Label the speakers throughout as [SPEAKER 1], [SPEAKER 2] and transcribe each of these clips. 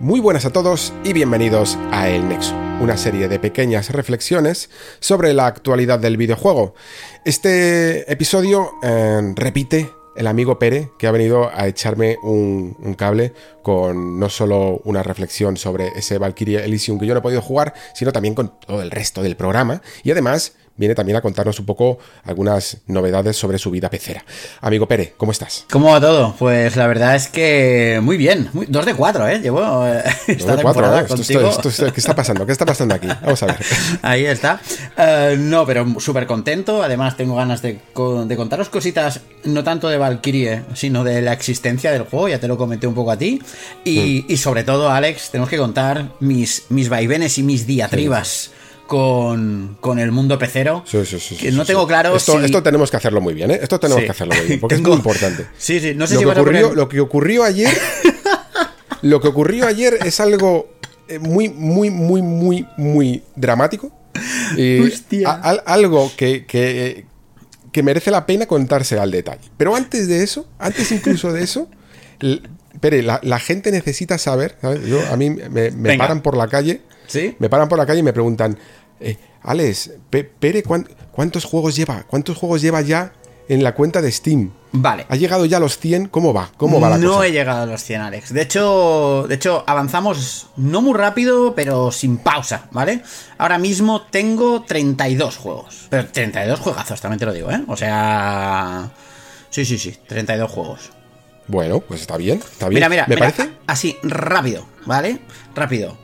[SPEAKER 1] Muy buenas a todos y bienvenidos a El Nexo, una serie de pequeñas reflexiones sobre la actualidad del videojuego. Este episodio eh, repite el amigo Pere, que ha venido a echarme un, un cable con no solo una reflexión sobre ese Valkyrie Elysium que yo no he podido jugar, sino también con todo el resto del programa. Y además viene también a contarnos un poco algunas novedades sobre su vida pecera. Amigo Pere, ¿cómo estás?
[SPEAKER 2] ¿Cómo va todo? Pues la verdad es que muy bien. Muy, dos de cuatro, ¿eh? Llevo eh, esta
[SPEAKER 1] Dos de cuatro,
[SPEAKER 2] temporada
[SPEAKER 1] ¿eh?
[SPEAKER 2] Contigo.
[SPEAKER 1] esto- esto- ¿Qué está pasando? ¿Qué está pasando aquí? Vamos a ver.
[SPEAKER 2] Ahí está. Eh, no, pero súper contento. Además, tengo ganas de, de contaros cositas, no tanto de Valkyrie, sino de la existencia del juego. Ya te lo comenté un poco a ti. Y,
[SPEAKER 1] Mm.
[SPEAKER 2] y sobre todo, Alex, tenemos que contar mis, mis vaivenes y mis diatribas. Con, con el mundo pecero.
[SPEAKER 1] Sí, sí, sí,
[SPEAKER 2] que no
[SPEAKER 1] sí.
[SPEAKER 2] tengo claro
[SPEAKER 1] Esto,
[SPEAKER 2] si...
[SPEAKER 1] esto tenemos que hacerlo muy bien, ¿eh? Esto tenemos
[SPEAKER 2] Sí.
[SPEAKER 1] que hacerlo muy bien, porque
[SPEAKER 2] Tengo-
[SPEAKER 1] es muy importante.
[SPEAKER 2] Sí, sí, no sé
[SPEAKER 1] lo,
[SPEAKER 2] si
[SPEAKER 1] que
[SPEAKER 2] vas a
[SPEAKER 1] ocurrió,
[SPEAKER 2] poner-
[SPEAKER 1] lo que ocurrió ayer. lo que ocurrió ayer es algo eh, muy, muy, muy, muy, muy dramático. Y
[SPEAKER 2] Hostia.
[SPEAKER 1] a- algo que, que, que merece la pena contarse al detalle. Pero antes de eso, antes incluso de eso, Pere, la, la gente necesita saber, ¿sabes? Yo, a mí me, paran por la calle,
[SPEAKER 2] ¿Sí?
[SPEAKER 1] me paran por la calle y me preguntan, eh, Alex, Pe- Pere, ¿cuán- ¿cuántos juegos lleva? ¿Cuántos juegos lleva ya en la cuenta de Steam?
[SPEAKER 2] Vale.
[SPEAKER 1] ¿Ha llegado ya a los 100? ¿Cómo va? ¿Cómo va la
[SPEAKER 2] no
[SPEAKER 1] cosa?
[SPEAKER 2] he llegado a los 100, Alex. De hecho, de hecho, avanzamos no muy rápido, pero sin pausa, ¿vale? Ahora mismo tengo 32 juegos. Pero 32 juegazos, también te lo digo, ¿eh? O sea... Sí, sí, sí, 32 juegos.
[SPEAKER 1] Bueno, pues está bien, está bien.
[SPEAKER 2] Mira, mira,
[SPEAKER 1] ¿Me
[SPEAKER 2] mira,
[SPEAKER 1] parece?
[SPEAKER 2] así, rápido, ¿vale? Rápido.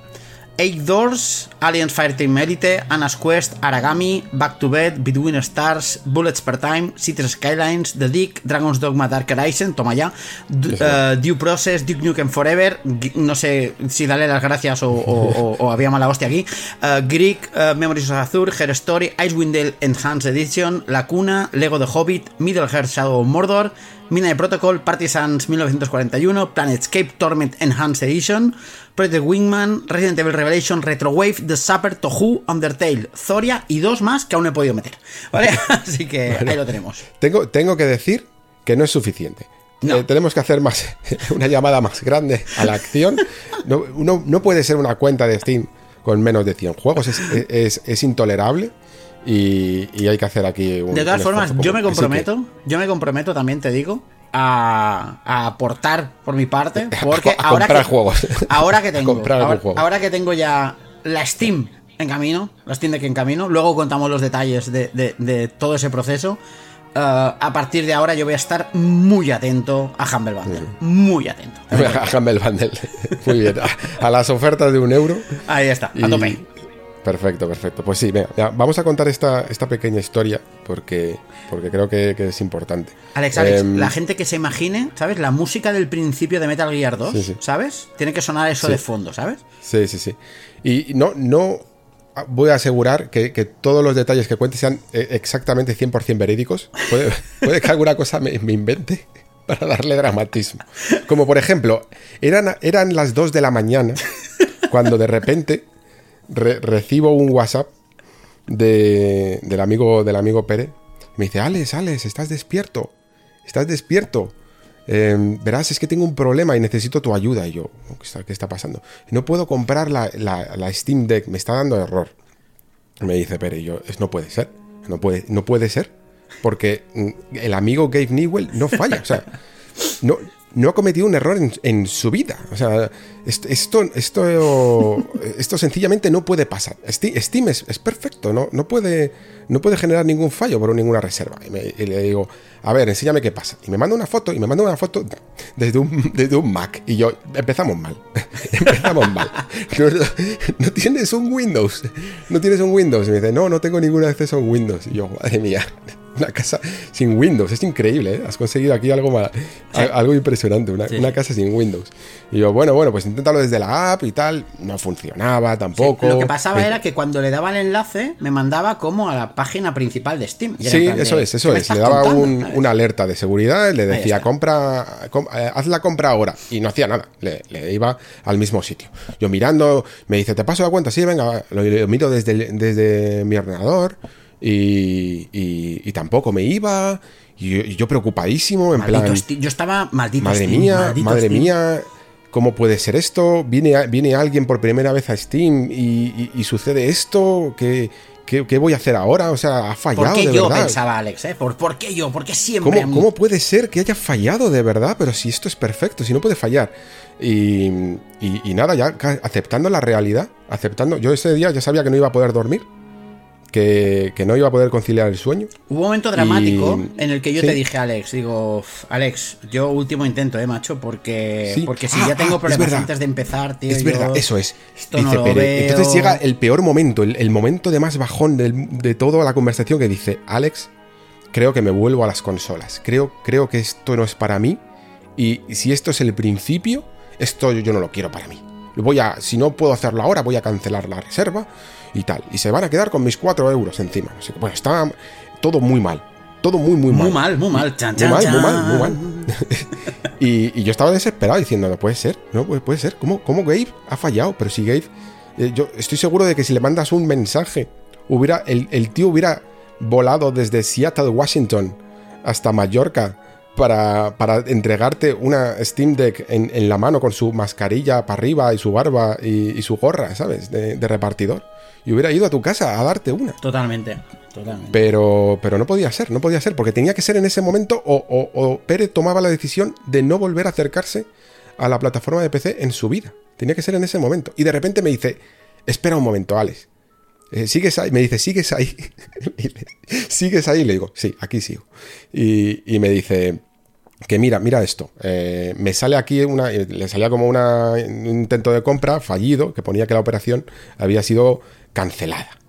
[SPEAKER 2] Eight Doors, Aliens Fireteam Elite, Anna's Quest, Aragami, Back to Bed, Between Stars, Bullets per Time, Cities Skylines, The Dick, Dragon's Dogma Dark Horizon, toma ya, eh, Due Process, Duke Nukem Forever, no sé si darle las gracias o, o- o- o había mala hostia aquí, eh, Greek, eh, Memories of Azure, Her Story, Icewind Dale Enhanced Edition, La Cuna, Lego The Hobbit, Middle Earth Shadow of Mordor, Midnight Protocol, Partisans 1941, Planetscape Torment Enhanced Edition, Project Wingman, Resident Evil Revelation, Retrowave, The Supper, Tohu, Undertale, Zoria y dos más que aún no he podido meter. ¿Vale? Así que ahí lo tenemos.
[SPEAKER 1] Tengo, tengo que decir que no es suficiente.
[SPEAKER 2] No.
[SPEAKER 1] Eh, tenemos que hacer más una llamada más grande a la acción. No, uno- no puede ser una cuenta de Steam con menos de 100 juegos. Es, es- es intolerable y, y hay que hacer aquí un
[SPEAKER 2] De todas
[SPEAKER 1] un
[SPEAKER 2] formas, yo me
[SPEAKER 1] que-
[SPEAKER 2] comprometo, yo me comprometo también, te digo, a, a aportar por mi parte, porque
[SPEAKER 1] A
[SPEAKER 2] ahora
[SPEAKER 1] comprar
[SPEAKER 2] que,
[SPEAKER 1] juegos.
[SPEAKER 2] ahora que tengo, ahora,
[SPEAKER 1] juego.
[SPEAKER 2] ahora que tengo ya la Steam en camino, la Steam Deck en camino, luego contamos los detalles de, de- de todo ese proceso. eh, a partir de ahora yo voy a estar muy atento a Humble Bundle, muy atento.
[SPEAKER 1] A Humble Bundle. Muy bien. A, a las ofertas de un euro.
[SPEAKER 2] Ahí está, a
[SPEAKER 1] Y-
[SPEAKER 2] tope.
[SPEAKER 1] Perfecto, perfecto. Pues sí, venga, ya, vamos a contar esta, esta pequeña historia porque, porque creo que, que es importante.
[SPEAKER 2] Alex, Alex,
[SPEAKER 1] Em,
[SPEAKER 2] la gente que se imagine, ¿sabes? La música del principio de Metal Gear 2,
[SPEAKER 1] Sí, sí.
[SPEAKER 2] ¿sabes? Tiene que sonar eso
[SPEAKER 1] Sí.
[SPEAKER 2] de fondo, ¿sabes?
[SPEAKER 1] Sí, sí, sí. Y no, no voy a asegurar que, que todos los detalles que cuente sean eh, exactamente 100% verídicos. Puede, puede que alguna cosa me, me invente para darle dramatismo. Como por ejemplo, eran, eran las 2 de la mañana cuando de repente re- recibo un WhatsApp de- del, amigo, del amigo Pérez. Me dice, Alex, Alex, estás despierto. Estás despierto. Eh, verás, es que tengo un problema y necesito tu ayuda. Y yo, "Oh, ¿qué está, pasando? No puedo comprar la, la- Steam Deck, me está dando error. Me dice Pere, y yo, no puede ser. No puede, no puede ser. Porque mm, el amigo Gabe Newell no falla. O sea, no, no ha cometido un error en, su vida. O sea, est- esto, esto, esto sencillamente no puede pasar. Steam, es, perfecto, ¿no? No, puede, no puede generar ningún fallo por ninguna reserva. Y, le digo, a ver, enséñame qué pasa. Y me manda una foto, y me manda una foto desde un, desde Mac. Y yo, empezamos mal. empezamos mal. No, no- tienes un Windows. No tienes un Windows. Y me dice, no, no tengo ningún acceso a Windows. Y yo, madre mía. Una casa sin Windows. Es increíble, ¿eh? Has conseguido aquí algo, ma- a- algo impresionante, una,
[SPEAKER 2] Sí,
[SPEAKER 1] una
[SPEAKER 2] sí.
[SPEAKER 1] casa sin Windows. Y yo, bueno, bueno, pues inténtalo desde la app y tal. No funcionaba tampoco.
[SPEAKER 2] Lo que pasaba era que cuando le daba el enlace, me mandaba como a la página principal de Steam.
[SPEAKER 1] Sí,
[SPEAKER 2] de,
[SPEAKER 1] eso es, eso
[SPEAKER 2] ¿qué me
[SPEAKER 1] es. Le daba un- una alerta de seguridad, le decía, compra, com- eh, haz la compra ahora. Y no hacía nada, le, le iba al mismo sitio. Yo mirando, me dice, ¿te paso la cuenta? Sí, venga, lo, lo miro desde, desde mi ordenador y, y- y tampoco me iba. Y yo, y yo preocupadísimo, en
[SPEAKER 2] Maldito
[SPEAKER 1] plan.
[SPEAKER 2] Yo estaba maldito
[SPEAKER 1] madre
[SPEAKER 2] Steam,
[SPEAKER 1] mía,
[SPEAKER 2] maldito
[SPEAKER 1] madre
[SPEAKER 2] Steam.
[SPEAKER 1] mía. ¿Cómo puede ser esto? ¿Viene, viene alguien por primera vez a Steam y, sucede esto? ¿Qué, qué, qué voy a hacer ahora? O sea, ha fallado
[SPEAKER 2] ¿Por qué
[SPEAKER 1] de
[SPEAKER 2] yo
[SPEAKER 1] verdad.
[SPEAKER 2] pensaba Alex? ¿eh? ¿Por, por qué yo? ¿Por qué siempre a
[SPEAKER 1] ¿Cómo,
[SPEAKER 2] mí?
[SPEAKER 1] cómo puede ser que haya fallado de verdad? Pero si esto es perfecto, si no puede fallar. Y, y- y nada, ya aceptando la realidad, aceptando. Yo ese día ya sabía que no iba a poder dormir, que, que no iba a poder conciliar el sueño.
[SPEAKER 2] Hubo un momento dramático
[SPEAKER 1] Y-
[SPEAKER 2] en el que yo
[SPEAKER 1] sí.
[SPEAKER 2] te dije, Alex, digo, "Uf, Alex, yo último intento, eh, macho, porque,
[SPEAKER 1] Sí.
[SPEAKER 2] porque si
[SPEAKER 1] Ah,
[SPEAKER 2] ya tengo
[SPEAKER 1] ah,
[SPEAKER 2] problemas antes de empezar, tío.
[SPEAKER 1] es
[SPEAKER 2] yo
[SPEAKER 1] verdad, eso es.
[SPEAKER 2] Esto
[SPEAKER 1] Dice
[SPEAKER 2] no lo
[SPEAKER 1] Pere.
[SPEAKER 2] veo.
[SPEAKER 1] Entonces llega el peor momento, el, el momento de más bajón del- de toda la conversación que dice, Alex, creo que me vuelvo a las consolas. Creo, creo que esto no es para mí. Y si esto es el principio, esto yo, yo no lo quiero para mí. Voy a, si no puedo hacerlo ahora, voy a cancelar la reserva y tal. Y se van a quedar con mis 4 euros encima. Qué. Bueno, está todo muy mal. Todo muy, muy mal.
[SPEAKER 2] Muy mal, muy mal. Chan,
[SPEAKER 1] Muy mal, muy mal, muy mal. y, y yo estaba desesperado diciendo, no puede ser, no puede, puede ser. ¿Cómo, ¿Cómo Gabe ha fallado? Pero si Gabe, eh, yo estoy seguro de que si le mandas un mensaje, hubiera, el, el tío hubiera volado desde Seattle, Washington, hasta Mallorca para, para entregarte una Steam Deck en, en la mano con su mascarilla para arriba y su barba y, y su gorra, ¿sabes? De, de repartidor. Y hubiera ido a tu casa a darte una.
[SPEAKER 2] Totalmente, totalmente.
[SPEAKER 1] Pero, pero no podía ser, no podía ser, porque tenía que ser en ese momento o, o, o Pérez tomaba la decisión de no volver a acercarse a la plataforma de PC en su vida. Tenía que ser en ese momento. Y de repente me dice, espera un momento, Alex. Eh, ¿Sigues ahí? Me dice, ¿sigues ahí? ¿Sigues ahí? Le digo, sí, aquí sigo. Y, y me dice, que mira, mira esto. eh, me sale aquí una. eh, Le salía como una, un intento de compra fallido que ponía que la operación había sido cancelada.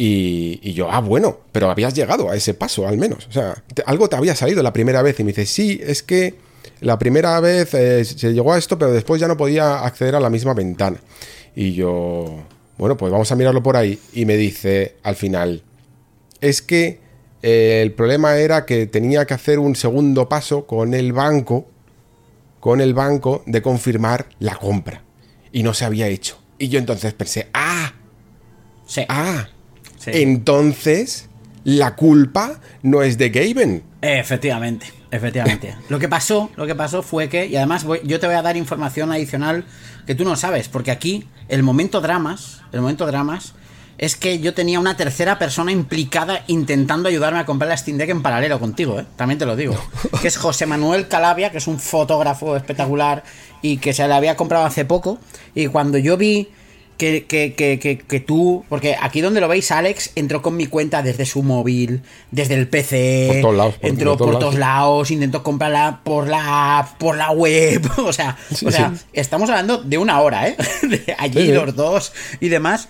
[SPEAKER 1] Y, yo, ah, bueno, pero habías llegado a ese paso al menos. O sea, algo te había salido la primera vez. Y me dice, sí, es que la primera vez eh, se llegó a esto, pero después ya no podía acceder a la misma ventana. Y yo, bueno, pues vamos a mirarlo por ahí. Y me dice al final, es que eh, el problema era que tenía que hacer un segundo paso con el banco, con el banco de confirmar la compra. Y no se había hecho. Y yo entonces pensé, ah,
[SPEAKER 2] Sí,
[SPEAKER 1] ah,
[SPEAKER 2] sí.
[SPEAKER 1] entonces la culpa no es de Gaben.
[SPEAKER 2] Efectivamente, efectivamente. Lo que pasó, lo que pasó fue que, y además voy- yo te voy a dar información adicional que tú no sabes, porque aquí el momento dramas, el momento dramas es que yo tenía una tercera persona implicada intentando ayudarme a comprar la Steam Deck en paralelo contigo, ¿eh? También te lo digo. Que es José Manuel Calabia, que es un fotógrafo espectacular y que se la había comprado hace poco. Y cuando yo vi que, que, que, que, tú, porque aquí donde lo veis, Alex entró con mi cuenta desde su móvil, desde el PC,
[SPEAKER 1] Por todos lados, por-
[SPEAKER 2] entró
[SPEAKER 1] por todos
[SPEAKER 2] por todos lados, intentó comprarla por la app, por la web, o sea,
[SPEAKER 1] Sí,
[SPEAKER 2] o sea
[SPEAKER 1] sí.
[SPEAKER 2] estamos hablando de una hora, ¿eh? De allí
[SPEAKER 1] Sí,
[SPEAKER 2] los dos y demás.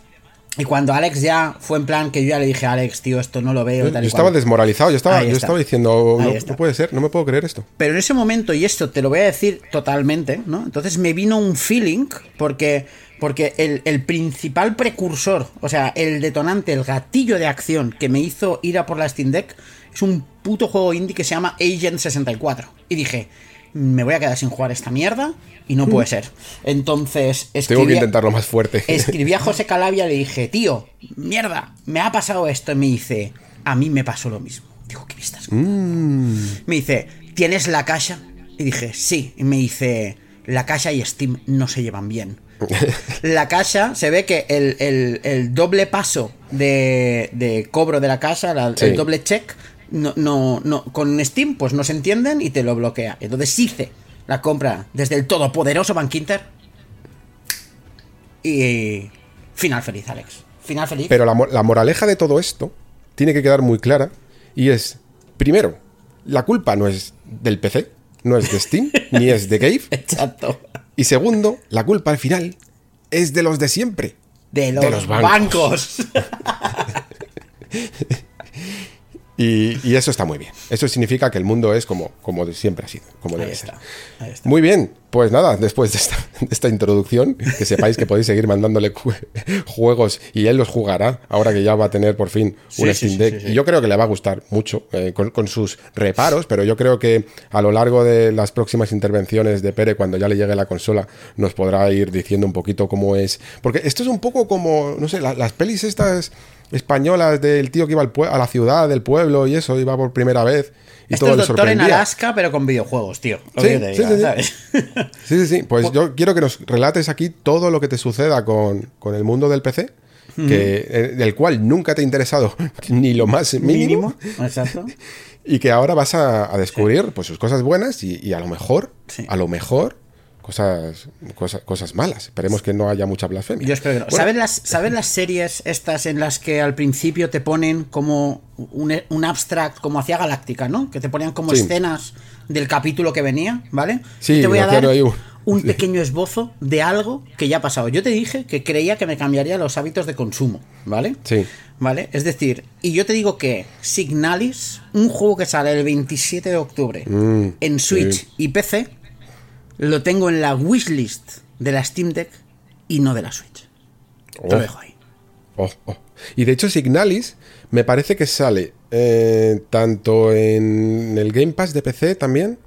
[SPEAKER 2] Y cuando Alex ya fue en plan que yo ya le dije Alex, tío, esto no lo veo.
[SPEAKER 1] Yo
[SPEAKER 2] tal y
[SPEAKER 1] estaba
[SPEAKER 2] cual.
[SPEAKER 1] desmoralizado, yo estaba, yo estaba diciendo, no, no puede ser, no me puedo creer esto.
[SPEAKER 2] Pero en ese momento, y esto te lo voy a decir totalmente, ¿no? Entonces me vino un feeling, porque, porque el, el principal precursor, o sea, el detonante, el gatillo de acción que me hizo ir a por la Steam Deck, es un puto juego indie que se llama Agent 64. Y dije, me voy a quedar sin jugar esta mierda y no puede ser. Entonces,
[SPEAKER 1] Tengo que
[SPEAKER 2] escribí-
[SPEAKER 1] intentarlo más fuerte.
[SPEAKER 2] Escribí a José Calabia y le dije, tío, mierda, me ha pasado esto. Y me dice, a mí me pasó lo mismo. Digo, ¿qué me estás contando?". Me dice, ¿tienes la caja? Y dije, sí. Y me dice, la caja y Steam no se llevan bien. La caja, se ve que el, el- el doble paso de, de cobro de la casa, la-
[SPEAKER 1] Sí.
[SPEAKER 2] el doble check, no, no, no, con Steam pues no se entienden y te lo bloquea. Entonces hice la compra desde el todopoderoso Bankinter y final feliz, Alex. Final feliz.
[SPEAKER 1] Pero la, la moraleja de todo esto tiene que quedar muy clara y es, primero, la culpa no es del PC, no es de Steam, ni es de Gabe.
[SPEAKER 2] Exacto.
[SPEAKER 1] Y segundo, la culpa al final es de los de siempre.
[SPEAKER 2] De los,
[SPEAKER 1] los bancos.
[SPEAKER 2] bancos.
[SPEAKER 1] Y, y eso está muy bien. Eso significa que el mundo es como, como siempre ha sido, como
[SPEAKER 2] Ahí
[SPEAKER 1] debe
[SPEAKER 2] está,
[SPEAKER 1] ser.
[SPEAKER 2] ahí está.
[SPEAKER 1] Muy bien, pues nada, después de esta, de esta introducción, que sepáis que podéis seguir mandándole juegos y él los jugará, ahora que ya va a tener por fin un
[SPEAKER 2] Sí,
[SPEAKER 1] Steam Deck.
[SPEAKER 2] sí, sí.
[SPEAKER 1] Y yo creo que le va a gustar mucho, eh, con, con sus reparos, pero yo creo que a lo largo de las próximas intervenciones de Pere, cuando ya le llegue la consola, nos podrá ir diciendo un poquito cómo es. Porque esto es un poco como, no sé, la- las pelis estas españolas del tío que iba al a la ciudad, del pueblo y eso, iba por primera vez. Y
[SPEAKER 2] Esto
[SPEAKER 1] todo
[SPEAKER 2] es
[SPEAKER 1] le
[SPEAKER 2] Doctor en. Alaska, pero con videojuegos, tío. Lo
[SPEAKER 1] Sí,
[SPEAKER 2] que yo te
[SPEAKER 1] sí,
[SPEAKER 2] diga,
[SPEAKER 1] sí, sí.
[SPEAKER 2] ¿sabes?
[SPEAKER 1] Sí, sí, sí. Pues yo quiero que nos relates aquí todo lo que te suceda con, con el mundo del PC, que, eh, del cual nunca te ha interesado ni lo más mínimo,
[SPEAKER 2] Mínimo. Exacto.
[SPEAKER 1] y que ahora vas a, a descubrir pues, sus cosas buenas y, y a lo mejor, a lo mejor, cosas, cosas, cosas malas. Esperemos que no haya mucha blasfemia.
[SPEAKER 2] Yo espero que no.
[SPEAKER 1] Bueno,
[SPEAKER 2] ¿Sabes, las, ¿Sabes las series estas en las que al principio te ponen como un, un abstract, como hacía Galáctica, ¿no? Que te ponían como
[SPEAKER 1] Sí.
[SPEAKER 2] escenas del capítulo que venía, ¿vale?
[SPEAKER 1] Sí,
[SPEAKER 2] Yo te voy a dar
[SPEAKER 1] un-
[SPEAKER 2] pequeño esbozo de algo que ya ha pasado. Yo te dije que creía que me cambiaría los hábitos de consumo, ¿vale?
[SPEAKER 1] Sí.
[SPEAKER 2] ¿Vale? Es decir, y yo te digo que Signalis, un juego que sale el 27 de octubre
[SPEAKER 1] Mm,
[SPEAKER 2] en Switch
[SPEAKER 1] sí.
[SPEAKER 2] y PC, lo tengo en la wishlist de la Steam Deck y no de la Switch. Te lo
[SPEAKER 1] Oh.
[SPEAKER 2] dejo ahí.
[SPEAKER 1] Oh, oh. Y de hecho, Signalis me parece que sale eh, tanto en el Game Pass de PC también.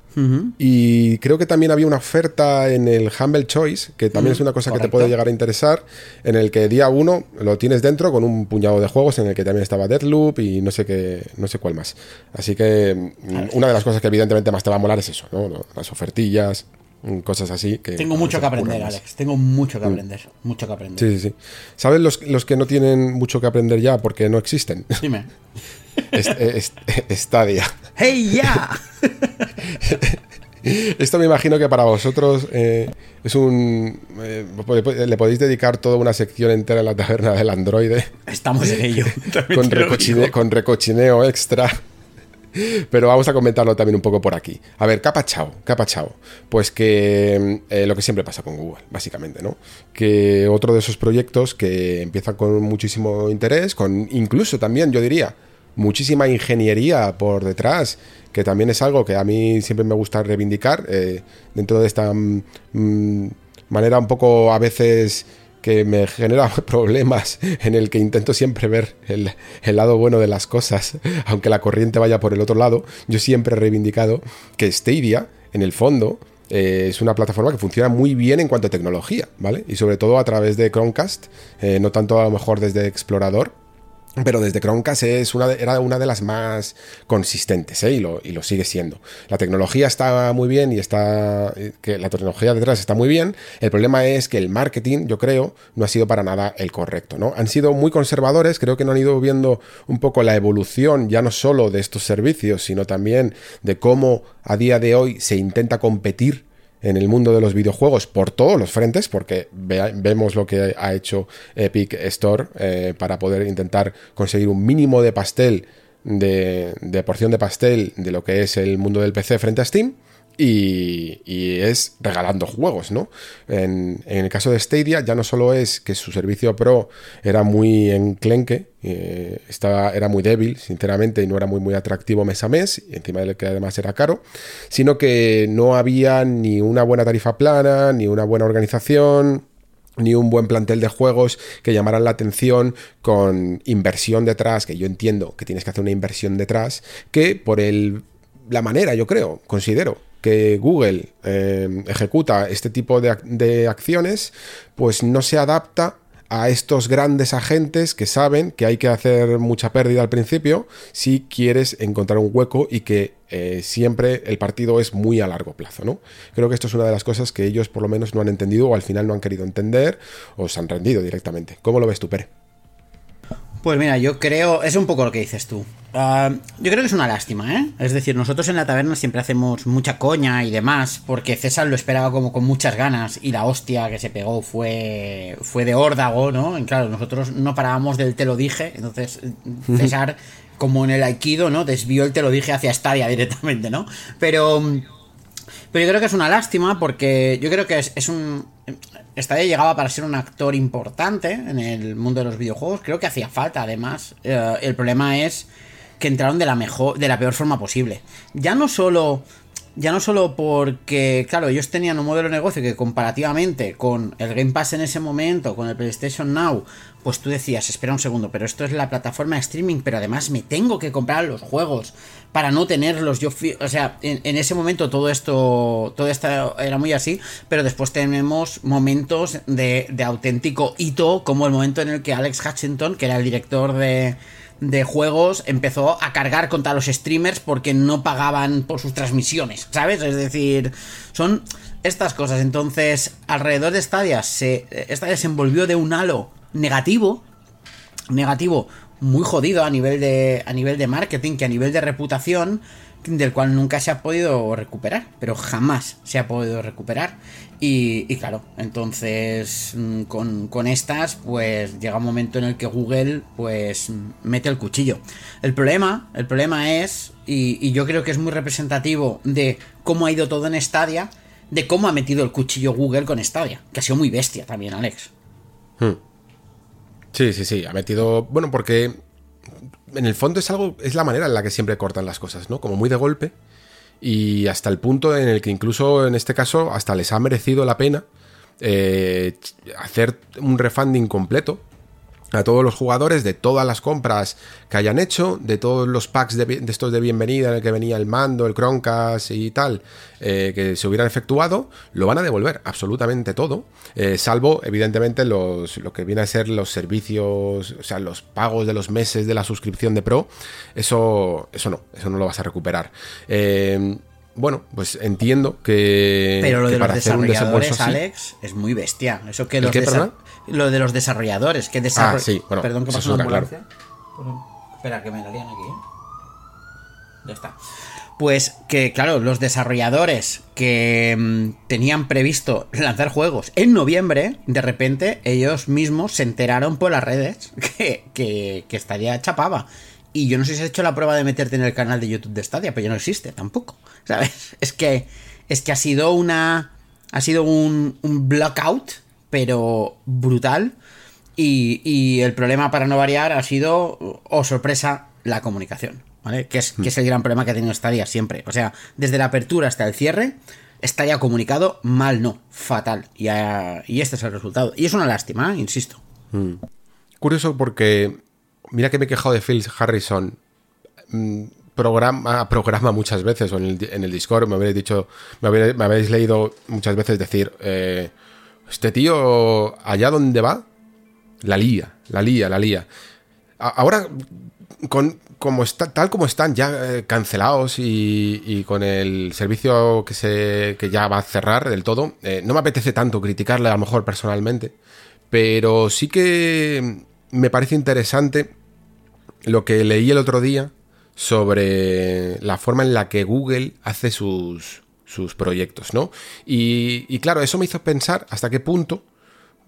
[SPEAKER 1] Y creo que también había una oferta en el Humble Choice, que también es una cosa que te puede llegar a interesar, en el que día uno lo tienes dentro con un puñado de juegos, en el que también estaba Deathloop y no sé qué, no sé cuál más. Así que una de las cosas que evidentemente más te va a molar es eso, ¿no? Las ofertillas, cosas así. Que
[SPEAKER 2] Tengo mucho que aprender. Alex. Tengo mucho que aprender. Mucho que aprender.
[SPEAKER 1] Sí, sí, sí. ¿Sabes los, los que no tienen mucho que aprender ya porque no existen?
[SPEAKER 2] Dime.
[SPEAKER 1] Es- es- Stadia.
[SPEAKER 2] ¡Hey, ya!
[SPEAKER 1] Esto me imagino que para vosotros eh, es un... eh, le podéis dedicar toda una sección entera en la taberna del androide
[SPEAKER 2] Estamos en ello.
[SPEAKER 1] Recochine- con recochineo extra. Pero vamos a comentarlo también un poco por aquí. A ver, ¿qué ha pachao? ¿Qué ha pachao? Pues que eh, lo que siempre pasa con Google, básicamente, ¿no? Que otro de esos proyectos que empiezan con muchísimo interés, con incluso también, yo diría, muchísima ingeniería por detrás, que también es algo que a mí siempre me gusta reivindicar eh, dentro de esta mm, mm, manera un poco a veces que me genera problemas en el que intento siempre ver el, lado bueno de las cosas, aunque la corriente vaya por el otro lado. Yo siempre he reivindicado que Stadia, en el fondo, eh, es una plataforma que funciona muy bien en cuanto a tecnología, ¿vale? Y sobre todo a través de Chromecast, eh, no tanto a lo mejor desde Explorador, pero desde Chromecast es una de- era una de las más consistentes ¿eh? y, lo, y lo sigue siendo. La tecnología está muy bien y está. eh, que la tecnología detrás está muy bien. El problema es que el marketing, yo creo, no ha sido para nada el correcto. ¿no? Han sido muy conservadores, creo que no han ido viendo un poco la evolución, ya no solo de estos servicios, sino también de cómo a día de hoy se intenta competir en el mundo de los videojuegos por todos los frentes, porque vemos lo que ha hecho Epic Store eh, para poder intentar conseguir un mínimo de pastel, de, de porción de pastel de lo que es el mundo del PC frente a Steam. Y, es regalando juegos, ¿no? En, el caso de Stadia ya no solo es que su servicio Pro era muy enclenque, eh, estaba, era muy débil, sinceramente, y no era muy, muy atractivo mes a mes, encima de que además era caro, sino que no había ni una buena tarifa plana, ni una buena organización, ni un buen plantel de juegos que llamaran la atención con inversión detrás, que yo entiendo que tienes que hacer una inversión detrás, que por el, la manera, yo creo, considero que Google eh, ejecuta este tipo de, ac- de acciones, pues no se adapta a estos grandes agentes que saben que hay que hacer mucha pérdida al principio si quieres encontrar un hueco y que eh, siempre el partido es muy a largo plazo, ¿no? Creo que esto es una de las cosas que ellos por lo menos no han entendido o al final no han querido entender o se han rendido directamente. ¿Cómo lo ves tú, Pere?
[SPEAKER 2] Pues mira, yo creo, es un poco lo que dices tú. Ah, yo creo que es una lástima, ¿eh? Es decir, nosotros en la taberna siempre hacemos mucha coña y demás, porque César lo esperaba como con muchas ganas y la hostia que se pegó fue, fue de órdago, ¿no? Y claro, nosotros no parábamos del te lo dije, entonces César, como en el Aikido, ¿no? Desvió el te lo dije hacia Stadia directamente, ¿no? Pero... Pero yo creo que es una lástima porque yo creo que es, es un... Stadia llegaba para ser un actor importante en el mundo de los videojuegos. Creo que hacía falta, además. Eh, el problema es que entraron de la mejor, de la peor forma posible. Ya no solo ya no solo porque, claro, ellos tenían un modelo de negocio que comparativamente con el Game Pass en ese momento, con el PlayStation Now, pues tú decías, espera un segundo, pero esto es la plataforma de streaming, pero además me tengo que comprar los juegos para no tenerlos. Yo, o sea, en, ese momento todo esto, todo esto era muy así, pero después tenemos momentos de, auténtico hito, como el momento en el que Alex Hutchinson, que era el director de juegos empezó a cargar contra los streamers porque no pagaban por sus transmisiones, ¿sabes? Es decir, son estas cosas. Entonces, alrededor de Stadia, se, Stadia se envolvió de un halo negativo, negativo muy jodido a nivel de, a nivel de marketing, que a nivel de reputación, del cual nunca se ha podido recuperar, pero jamás se ha podido recuperar. Y, claro, entonces mm, con, estas, pues llega un momento en el que Google, pues mete el cuchillo. El problema, el problema es, y, yo creo que es muy representativo de cómo ha ido todo en Stadia, de cómo ha metido el cuchillo Google con Stadia, que ha sido muy bestia también, Alex. Hmm.
[SPEAKER 1] Sí, sí, sí, ha metido, bueno, porque en el fondo es algo, es la manera en la que siempre cortan las cosas, ¿no? Como muy de golpe y hasta el punto en el que incluso en este caso hasta les ha merecido la pena eh, hacer un refunding completo a todos los jugadores de todas las compras que hayan hecho, de todos los packs de, estos de bienvenida en el que venía el mando, el Chromecast y tal, eh, que se hubieran efectuado, lo van a devolver absolutamente todo, eh, salvo evidentemente los, lo que viene a ser los servicios, o sea, los pagos de los meses de la suscripción de Pro, eso, eso no, eso no lo vas a recuperar. Eh, bueno, pues entiendo que.
[SPEAKER 2] Pero lo de los desarrolladores, Alex, es muy bestia. Eso que los Lo de los desarrolladores, que
[SPEAKER 1] desarrollan. Ah, sí, bueno,
[SPEAKER 2] Perdón que pasa una ambulancia. Espera, que me aquí. ¿eh? Ya está. Pues que, claro, los desarrolladores que mm, tenían previsto lanzar juegos en noviembre, de repente ellos mismos se enteraron por las redes que, que, que estaría chapaba. Y yo no sé si has hecho la prueba de meterte en el canal de YouTube de Stadia, pero ya no existe tampoco. ¿Sabes? Es que. Es que ha sido una. Ha sido un, un blackout, pero brutal. Y, el problema, para no variar, ha sido, oh sorpresa, la comunicación. ¿Vale? Que es, que es el gran problema que ha tenido Stadia siempre. O sea, desde la apertura hasta el cierre, Stadia comunicado mal, no, fatal. Y, y este es el resultado. Y es una lástima, ¿eh? insisto. Mm.
[SPEAKER 1] Curioso porque mira que me he quejado de Phil Harrison. Mm, programa, programa muchas veces, o en el, Discord me habéis dicho, me habéis, leído muchas veces decir, eh, este tío, allá donde va, la lía, la lía, la lía. ahora, con, como está, tal como están ya eh, cancelados y, con el servicio que, se, que ya va a cerrar del todo, eh, no me apetece tanto criticarle a lo mejor personalmente, pero sí que me parece interesante lo que leí el otro día sobre la forma en la que Google hace sus, sus proyectos, ¿no? Y, claro, eso me hizo pensar hasta qué punto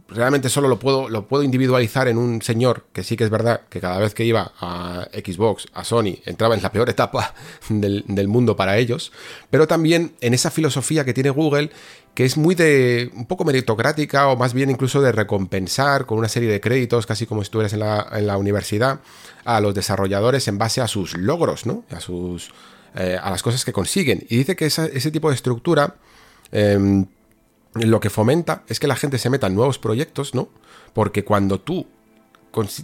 [SPEAKER 1] realmente solo lo puedo, lo puedo individualizar en un señor que sí que es verdad que cada vez que iba a Xbox, a Sony, entraba en la peor etapa del, del mundo para ellos, pero también en esa filosofía que tiene Google que es muy de un poco meritocrática o más bien incluso de recompensar con una serie de créditos, casi como estuvieras en la, en la universidad, a los desarrolladores en base a sus logros, ¿no? A sus eh, a las cosas que consiguen. Y dice que ese tipo de estructura em, lo que fomenta es que la gente se meta en nuevos proyectos, ¿no? Porque cuando tú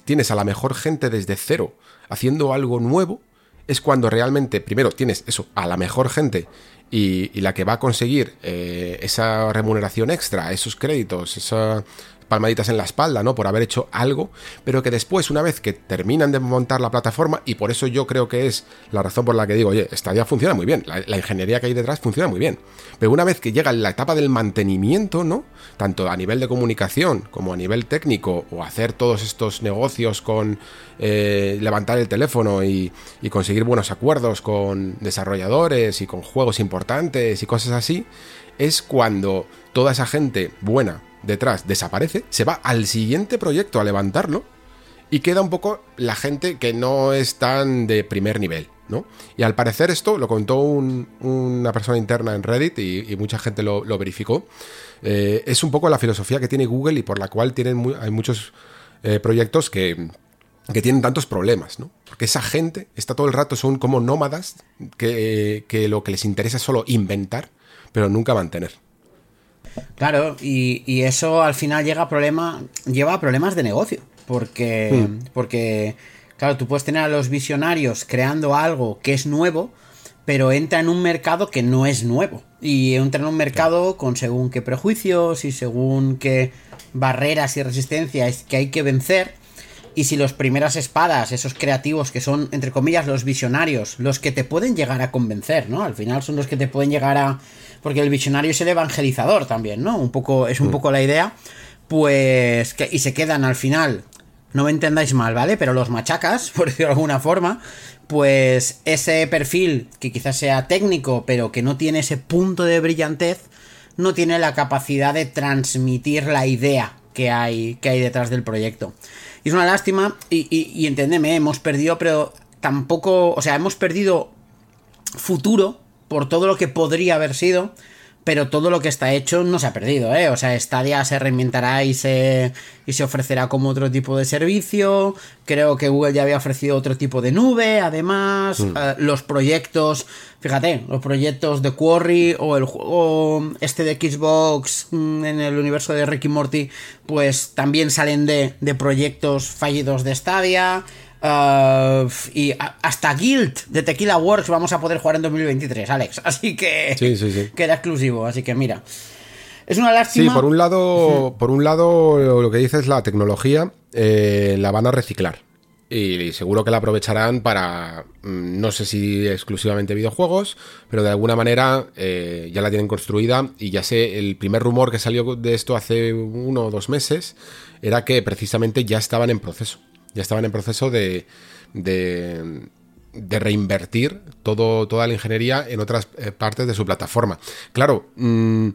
[SPEAKER 1] tienes a la mejor gente desde cero haciendo algo nuevo, es cuando realmente, primero, tienes eso, a la mejor gente y, la que va a conseguir eh, esa remuneración extra, esos créditos, esa, palmaditas en la espalda, ¿no? Por haber hecho algo, pero que después, una vez que terminan de montar la plataforma, y por eso yo creo que es la razón por la que digo, oye, esta ya funciona muy bien, la, ingeniería que hay detrás funciona muy bien, pero una vez que llega la etapa del mantenimiento, ¿no? Tanto a nivel de comunicación como a nivel técnico, o hacer todos estos negocios con eh, levantar el teléfono y, y conseguir buenos acuerdos con desarrolladores y con juegos importantes y cosas así, es cuando toda esa gente buena detrás desaparece, se va al siguiente proyecto a levantarlo y queda un poco la gente que no es tan de primer nivel, ¿no? Y al parecer esto lo contó una persona interna en Reddit y, mucha gente lo, verificó. Eh, es un poco la filosofía que tiene Google y por la cual tienen hay muchos eh, proyectos que, que tienen tantos problemas, ¿no? Porque esa gente está todo el rato, son como nómadas que, que lo que les interesa es solo inventar, pero nunca mantener.
[SPEAKER 2] Claro, y, y eso al final llega a problema, lleva a problemas de negocio. Porque, porque, claro, tú puedes tener a los visionarios creando algo que es nuevo, pero entra en un mercado que no es nuevo. Y entra en un mercado con según qué prejuicios y según qué barreras y resistencias que hay que vencer. Y si los primeras espadas, esos creativos que son, entre comillas, los visionarios, los que te pueden llegar a convencer, ¿no? Al final son los que te pueden llegar a. Porque el visionario es el evangelizador también, ¿no? Un poco, es un poco la idea. Pues. Que, y se quedan al final. No me entendáis mal, ¿vale? Pero los machacas, por decirlo de alguna forma. Pues ese perfil que quizás sea técnico, pero que no tiene ese punto de brillantez, no tiene la capacidad de transmitir la idea que hay, que hay detrás del proyecto. Y es una lástima, y, y, y entendeme, hemos perdido, pero tampoco, o sea, hemos perdido futuro por todo lo que podría haber sido, pero todo lo que está hecho no se ha perdido, ¿eh? O sea, Stadia se reinventará y se, y se ofrecerá como otro tipo de servicio. Creo que Google ya había ofrecido otro tipo de nube, además. Mm. Uh, los proyectos, fíjate, los proyectos de Quarry o el juego este de Xbox mm, en el universo de Ricky Morty, pues también salen de, de proyectos fallidos de Stadia. Uh, y hasta Guild de Tequila Works vamos a poder jugar en 2023, Alex. Así que,
[SPEAKER 1] sí, sí, sí.
[SPEAKER 2] que era exclusivo. Así que mira. Es una lástima.
[SPEAKER 1] Sí, por un lado, por un lado lo que dices la tecnología eh, la van a reciclar. Y seguro que la aprovecharán para, mm, no sé si exclusivamente videojuegos, pero de alguna manera eh, ya la tienen construida. Y ya sé, el primer rumor que salió de esto hace uno o dos meses era que precisamente ya estaban en proceso ya estaban en proceso de, de, reinvertir todo, toda la ingeniería en otras eh, partes de su plataforma. Claro, mmm,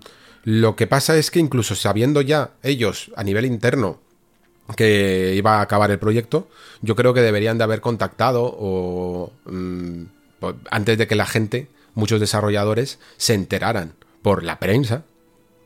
[SPEAKER 1] lo que pasa es que incluso sabiendo ya ellos a nivel interno que iba a acabar el proyecto, yo creo que deberían de haber contactado o mmm, antes de que la gente, muchos desarrolladores, se enteraran por la prensa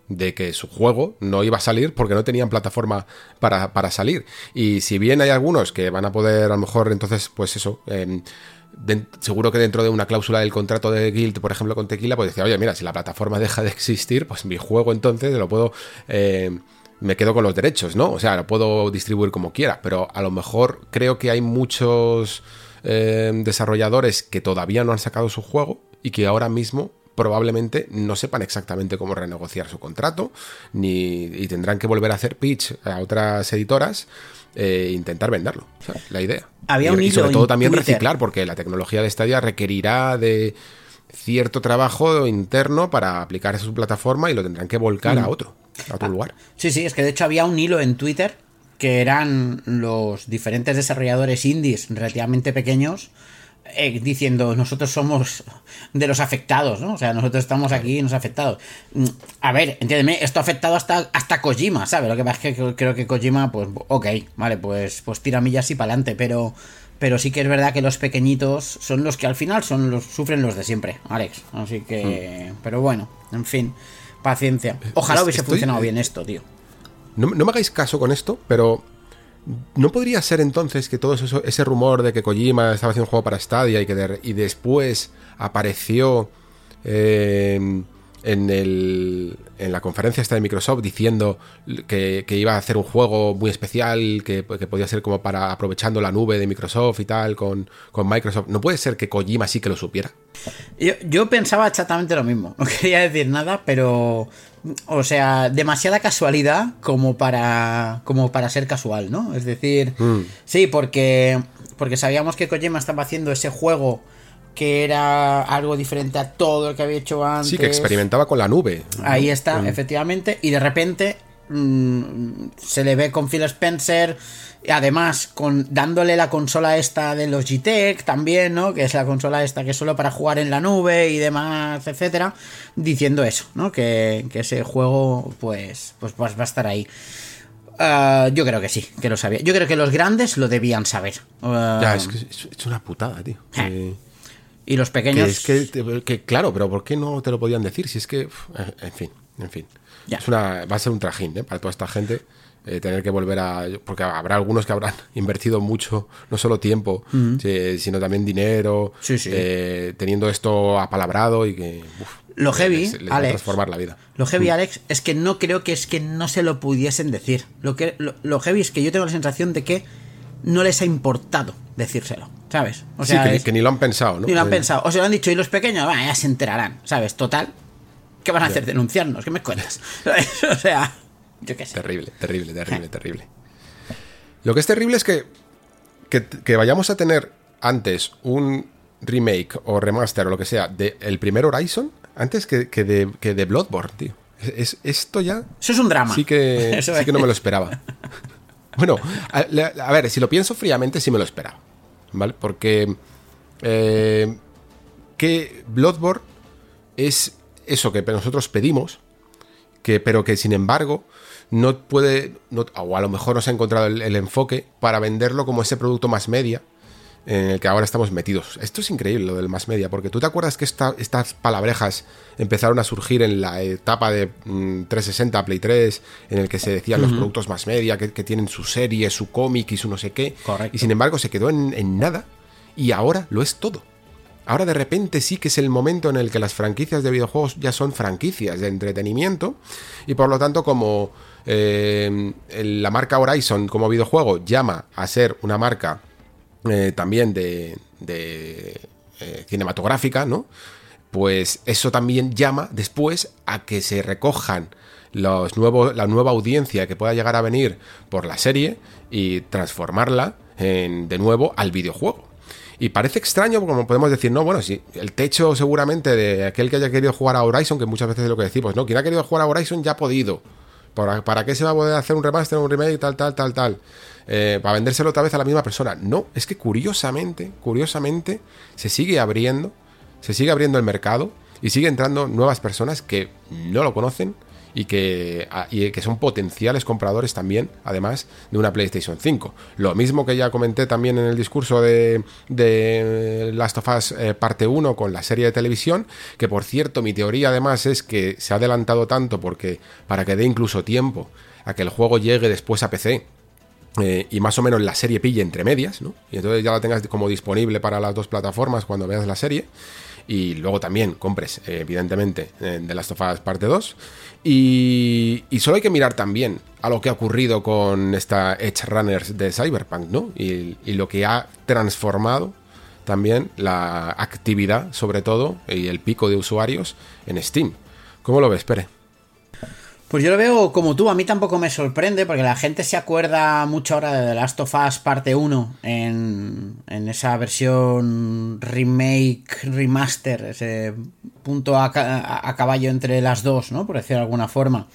[SPEAKER 1] de que su juego no iba a salir porque no tenían plataforma para, para salir. Y si bien hay algunos que van a poder, a lo mejor, entonces, pues eso, de, seguro que dentro de una cláusula del contrato de Guild, por ejemplo, con Tequila, pues decía, oye, mira, si la plataforma deja de existir, pues mi juego entonces lo puedo... Eh, me quedo con los derechos, ¿no? O sea, lo puedo distribuir como quiera, pero a lo mejor creo que hay muchos eh, desarrolladores que todavía no han sacado su juego y que ahora mismo probablemente no sepan exactamente cómo renegociar su contrato, ni y tendrán que volver a hacer pitch a otras editoras e intentar venderlo. O sea, la idea.
[SPEAKER 2] Había un
[SPEAKER 1] y, y sobre todo también
[SPEAKER 2] Twitter.
[SPEAKER 1] reciclar, porque la tecnología de Stadia requerirá de cierto trabajo interno para aplicar a su plataforma y lo tendrán que volcar mm. a otro, a otro ah, lugar.
[SPEAKER 2] Sí, sí, es que de hecho había un hilo en Twitter que eran los diferentes desarrolladores indies relativamente pequeños eh, diciendo nosotros somos de los afectados, ¿no? O sea, nosotros estamos aquí los afectados. A ver, entiéndeme, esto ha afectado hasta, hasta Kojima, ¿sabes? Lo que pasa es que creo que Kojima, pues, ok, vale, pues, pues tira millas y para adelante, pero, pero sí que es verdad que los pequeñitos son los que al final son los, sufren los de siempre, Alex. Así que, mm. pero bueno, en fin, paciencia. Ojalá hubiese Estoy, funcionado bien esto, tío.
[SPEAKER 1] No, no me hagáis caso con esto, pero ¿No podría ser entonces que todo eso, ese rumor de que Kojima estaba haciendo un juego para Stadia y que y después apareció eh, en, el, en la conferencia esta de Microsoft diciendo que, que iba a hacer un juego muy especial, que, que, podía ser como para aprovechando la nube de Microsoft y tal con, con Microsoft? ¿No puede ser que Kojima sí que lo supiera?
[SPEAKER 2] Yo, yo pensaba exactamente lo mismo. No quería decir nada, pero o sea, demasiada casualidad como para como para ser casual, ¿no? Es decir, mm. sí, porque porque sabíamos que Kojima estaba haciendo ese juego que era algo diferente a todo lo que había hecho antes.
[SPEAKER 1] Sí, que experimentaba con la nube.
[SPEAKER 2] Ahí está, mm. efectivamente, y de repente mmm, se le ve con Phil Spencer además con dándole la consola esta de los Logitech también, ¿no? Que es la consola esta que es solo para jugar en la nube y demás, etcétera, diciendo eso, ¿no? Que, que ese juego pues, pues, pues va a estar ahí. Uh, yo creo que sí, que lo sabía. Yo creo que los grandes lo debían saber. Uh,
[SPEAKER 1] ya, es que es una putada, tío.
[SPEAKER 2] Eh. Y los pequeños.
[SPEAKER 1] Que es que, que, claro, pero ¿por qué no te lo podían decir? Si es que. En fin. En fin.
[SPEAKER 2] Ya.
[SPEAKER 1] Es una, va a ser un trajín ¿eh? para toda esta gente. eh, tener que volver a. Porque habrá algunos que habrán invertido mucho, no solo tiempo, si- sino también dinero,
[SPEAKER 2] Sí, sí.
[SPEAKER 1] eh, teniendo esto apalabrado y que. uf,
[SPEAKER 2] Lo heavy,
[SPEAKER 1] les- les
[SPEAKER 2] Alex.
[SPEAKER 1] transformar la vida.
[SPEAKER 2] Lo heavy, Alex, es que no creo que es que no se lo pudiesen decir. Lo, que, lo, lo heavy es que yo tengo la sensación de que no les ha importado decírselo, ¿sabes? O
[SPEAKER 1] sí,
[SPEAKER 2] sea,
[SPEAKER 1] que, ni-
[SPEAKER 2] es-
[SPEAKER 1] que ni lo han pensado, ¿no?
[SPEAKER 2] ni lo han
[SPEAKER 1] Eh,
[SPEAKER 2] pensado. O se lo han dicho y los pequeños, "Bah, ya se enterarán, ¿sabes? Total. ¿Qué van a hacer? Denunciarnos, ¿qué me cuentas? o sea, yo qué sé.
[SPEAKER 1] Terrible, terrible, terrible, terrible. Lo que es terrible es que, que, que vayamos a tener antes un remake o remaster o lo que sea de el primer Horizon antes que, que de, que de Bloodborne, tío. Es, es- esto ya
[SPEAKER 2] Eso es un drama.
[SPEAKER 1] sí que,
[SPEAKER 2] Eso
[SPEAKER 1] sí
[SPEAKER 2] es.
[SPEAKER 1] que no me lo esperaba. Bueno, a, ver, si lo pienso fríamente, sí me lo esperaba. ¿Vale? Porque eh, que Bloodborne es eso que nosotros pedimos, que, pero que sin embargo no puede, no- o a lo mejor no se ha encontrado el enfoque para venderlo como ese producto más media en el que ahora estamos metidos. Esto es increíble lo del más media, porque tú te acuerdas que esta- estas palabrejas empezaron a surgir en la etapa de mm, 360, Play 3, en el que se decían los productos más media, que, que tienen su serie, su cómic y su no sé qué.
[SPEAKER 2] Correcto.
[SPEAKER 1] Y sin embargo se quedó en, en nada y ahora lo es todo. Ahora de repente sí que es el momento en el que las franquicias de videojuegos ya son franquicias de entretenimiento y por lo tanto como eh, la marca Horizon como videojuego llama a ser una marca eh, también de, eh, cinematográfica, ¿no? Pues eso también llama después a que se recojan los nuevos, la nueva audiencia que pueda llegar a venir por la serie y transformarla en, de nuevo al videojuego. Y parece extraño, como podemos decir, no, bueno, sí, el techo seguramente de aquel que haya querido jugar a Horizon, que muchas veces es lo que decimos, no, quien ha querido jugar a Horizon ya ha podido. ¿Para, para qué se va a poder hacer un remaster, un remake, tal, tal, tal, tal? Eh, para vendérselo otra vez a la misma persona. No, es que curiosamente, curiosamente, se sigue abriendo, se sigue abriendo el mercado y sigue entrando nuevas personas que no lo conocen y que, a- y que son potenciales compradores también, además, de una PlayStation 5. Lo mismo que ya comenté también en el discurso de, de Last of Us eh, parte 1 con la serie de televisión, que por cierto mi teoría además es que se ha adelantado tanto porque para que dé incluso tiempo a que el juego llegue después a PC, eh, y más o menos la serie pille entre medias, ¿no? Y entonces ya la tengas como disponible para las dos plataformas cuando veas la serie. Y luego también compres, eh, evidentemente, The Last of Us parte 2. Y, y solo hay que mirar también a lo que ha ocurrido con esta Edge Runners de Cyberpunk, ¿no? Y, y lo que ha transformado también la actividad, sobre todo, y el pico de usuarios en Steam. ¿Cómo lo ves, Pere?
[SPEAKER 2] Pues yo lo veo como tú, a mí tampoco me sorprende porque la gente se acuerda mucho ahora de The Last of Us parte 1 en, en esa versión remake, remaster, ese punto a, ca- a- a caballo entre las dos, ¿no? Por decirlo de alguna forma.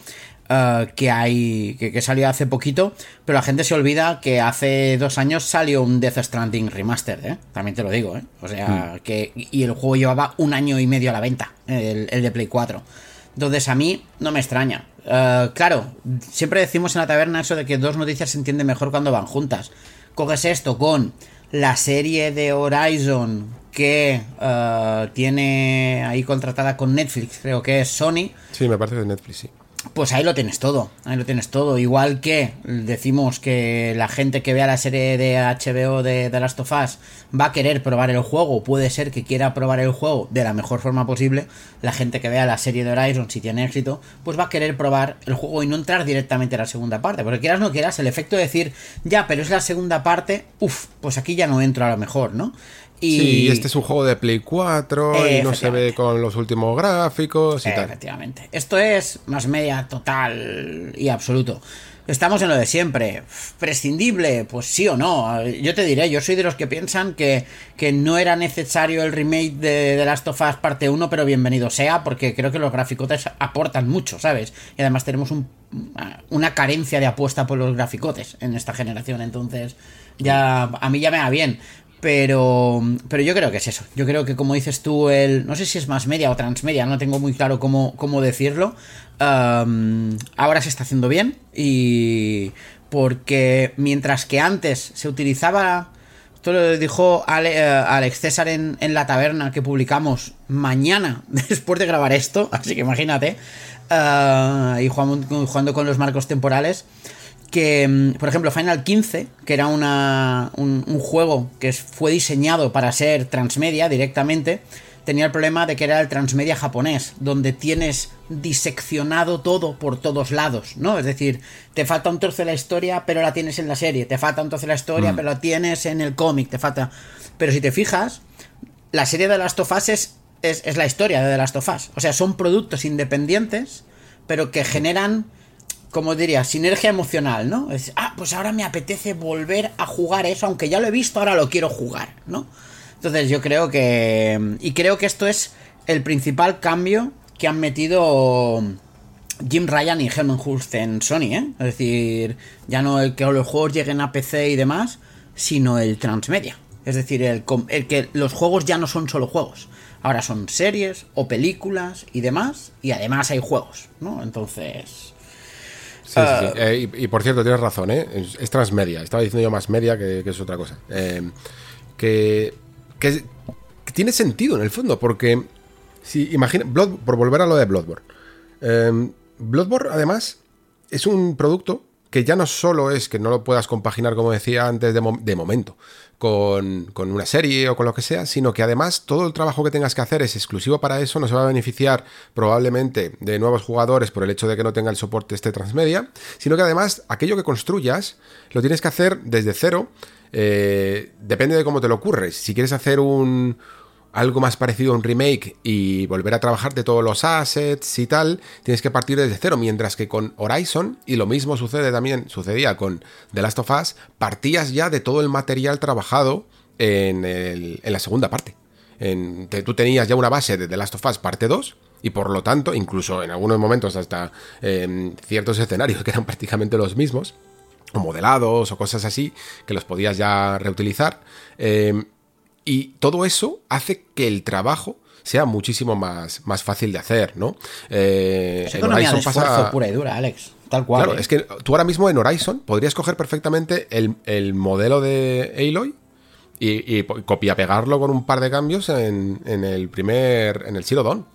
[SPEAKER 2] eh, que hay que, que salió hace poquito, pero la gente se olvida que hace dos años salió un Death Stranding remaster, ¿eh? también te lo digo, ¿eh? o sea, que y el juego llevaba un año y medio a la venta, el, el de Play 4. Entonces a mí no me extraña. Eh, claro, siempre decimos en la taberna eso de que dos noticias se entienden mejor cuando van juntas. Coges esto con la serie de Horizon que eh, tiene ahí contratada con Netflix, creo que es Sony.
[SPEAKER 1] Sí, me parece de Netflix, sí.
[SPEAKER 2] Pues ahí lo tienes todo, ahí lo tienes todo. Igual que decimos que la gente que vea la serie de HBO de The Last of Us va a querer probar el juego, puede ser que quiera probar el juego de la mejor forma posible. La gente que vea la serie de Horizon, si tiene éxito, pues va a querer probar el juego y no entrar directamente a la segunda parte. Porque quieras o no quieras, el efecto de decir, ya, pero es la segunda parte, uff, pues aquí ya no entro a lo mejor, ¿no? Y
[SPEAKER 1] Sí, este es un juego de Play 4 y no se ve con los últimos gráficos y tal.
[SPEAKER 2] Efectivamente. Esto es más media total y absoluto. Estamos en lo de siempre. ¿Prescindible? Pues sí o no. Yo te diré, yo soy de los que piensan que, que no era necesario el remake de The Last of Us parte 1, pero bienvenido sea, porque creo que los graficotes aportan mucho, ¿sabes? Y además tenemos un- una carencia de apuesta por los graficotes en esta generación, entonces ya a mí ya me va bien. Pero, pero yo creo que es eso. Yo creo que, como dices tú, el. No sé si es más media o transmedia, no tengo muy claro cómo, cómo decirlo. ahora se está haciendo bien. Y. Porque mientras que antes se utilizaba. Esto lo dijo Ale- eh, Alex César en, en la taberna que publicamos mañana después de grabar esto. Así que imagínate. uh, y jugando, jugando, con los marcos temporales. Que, mm, por ejemplo, Final 15, que era una, un, un, juego que fue diseñado para ser transmedia directamente, tenía el problema de que era el transmedia japonés, donde tienes diseccionado todo por todos lados, ¿no? Es decir, te falta un trozo de la historia, pero la tienes en la serie, te falta un trozo de la historia, mm. pero la tienes en el cómic, te falta... Pero si te fijas, la serie de Last of Us es, es, la historia de The Last of Us. O sea, son productos independientes, pero que generan como diría, sinergia emocional, ¿no? Es, ah, pues ahora me apetece volver a jugar eso, aunque ya lo he visto, ahora lo quiero jugar, ¿no? Entonces yo creo que... Y creo que esto es el principal cambio que han metido Jim Ryan y Helmut Hulst en Sony, ¿eh? Es decir, ya no el que los juegos lleguen a PC y demás, sino el transmedia. Es decir, el que los juegos ya no son solo juegos. Ahora son series o películas y demás. Y además hay juegos, ¿no? Entonces...
[SPEAKER 1] Sí, sí, sí. Ah, eh, y, por cierto, tienes razón, ¿eh? Es, transmedia. Estaba diciendo yo más media que, que es otra cosa. Eh, que que, tiene sentido en el fondo, porque si imagina, por volver a lo de Bloodborne, eh, Bloodborne además es un producto que ya no solo es que no lo puedas compaginar, como decía antes, de, momento, con, con, una serie o con lo que sea, sino que además todo el trabajo que tengas que hacer es exclusivo para eso, no se va a beneficiar probablemente de nuevos jugadores por el hecho de que no tenga el soporte este transmedia, sino que además aquello que construyas lo tienes que hacer desde cero eh, depende de cómo te lo ocurres. Si quieres hacer un algo más parecido a un remake y volver a trabajar de todos los assets y tal, tienes que partir desde cero. Mientras que con Horizon, y lo mismo sucede también, sucedía con The Last of Us, partías ya de todo el material trabajado en, la segunda parte. En, tú tenías ya una base de The Last of Us parte 2 y por lo tanto, incluso en algunos momentos hasta em, ciertos escenarios que eran prácticamente los mismos, o modelados o cosas así, que los podías ya reutilizar. Em, y todo eso hace que el trabajo sea muchísimo más, más fácil de hacer, ¿no?
[SPEAKER 2] Eh, es economía de pasa... pura y dura, Alex. Tal cual.
[SPEAKER 1] Claro,
[SPEAKER 2] ¿eh?
[SPEAKER 1] es que tú ahora mismo en Horizon podrías coger perfectamente el, modelo de Aloy y, y copia pegarlo con un par de cambios en, en el primer. en el Zero Dawn.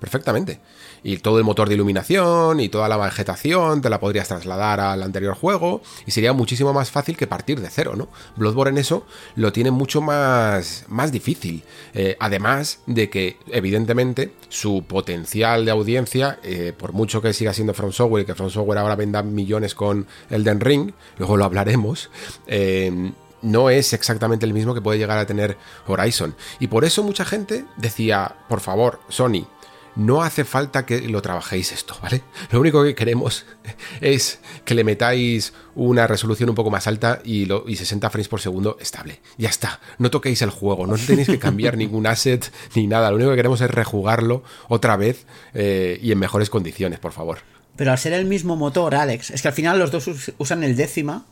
[SPEAKER 1] Perfectamente y todo el motor de iluminación y toda la vegetación te la podrías trasladar al anterior juego y sería muchísimo más fácil que partir de cero, ¿no? Bloodborne en eso lo tiene mucho más, más difícil. Eh, además de que, evidentemente, su potencial de audiencia, eh, por mucho que siga siendo From Software y que From Software ahora venda millones con Elden Ring, luego lo hablaremos, eh, no es exactamente el mismo que puede llegar a tener Horizon. Y por eso mucha gente decía, por favor, Sony, no hace falta que lo trabajéis esto, ¿vale? Lo único que queremos es que le metáis una resolución un poco más alta y, lo, y 60 frames por segundo estable. Ya está, no toquéis el juego, no tenéis que cambiar ningún asset ni nada, lo único que queremos es rejugarlo otra vez eh, y en mejores condiciones, por favor.
[SPEAKER 2] Pero al ser el mismo motor, Alex, es que al final los dos usan el décima.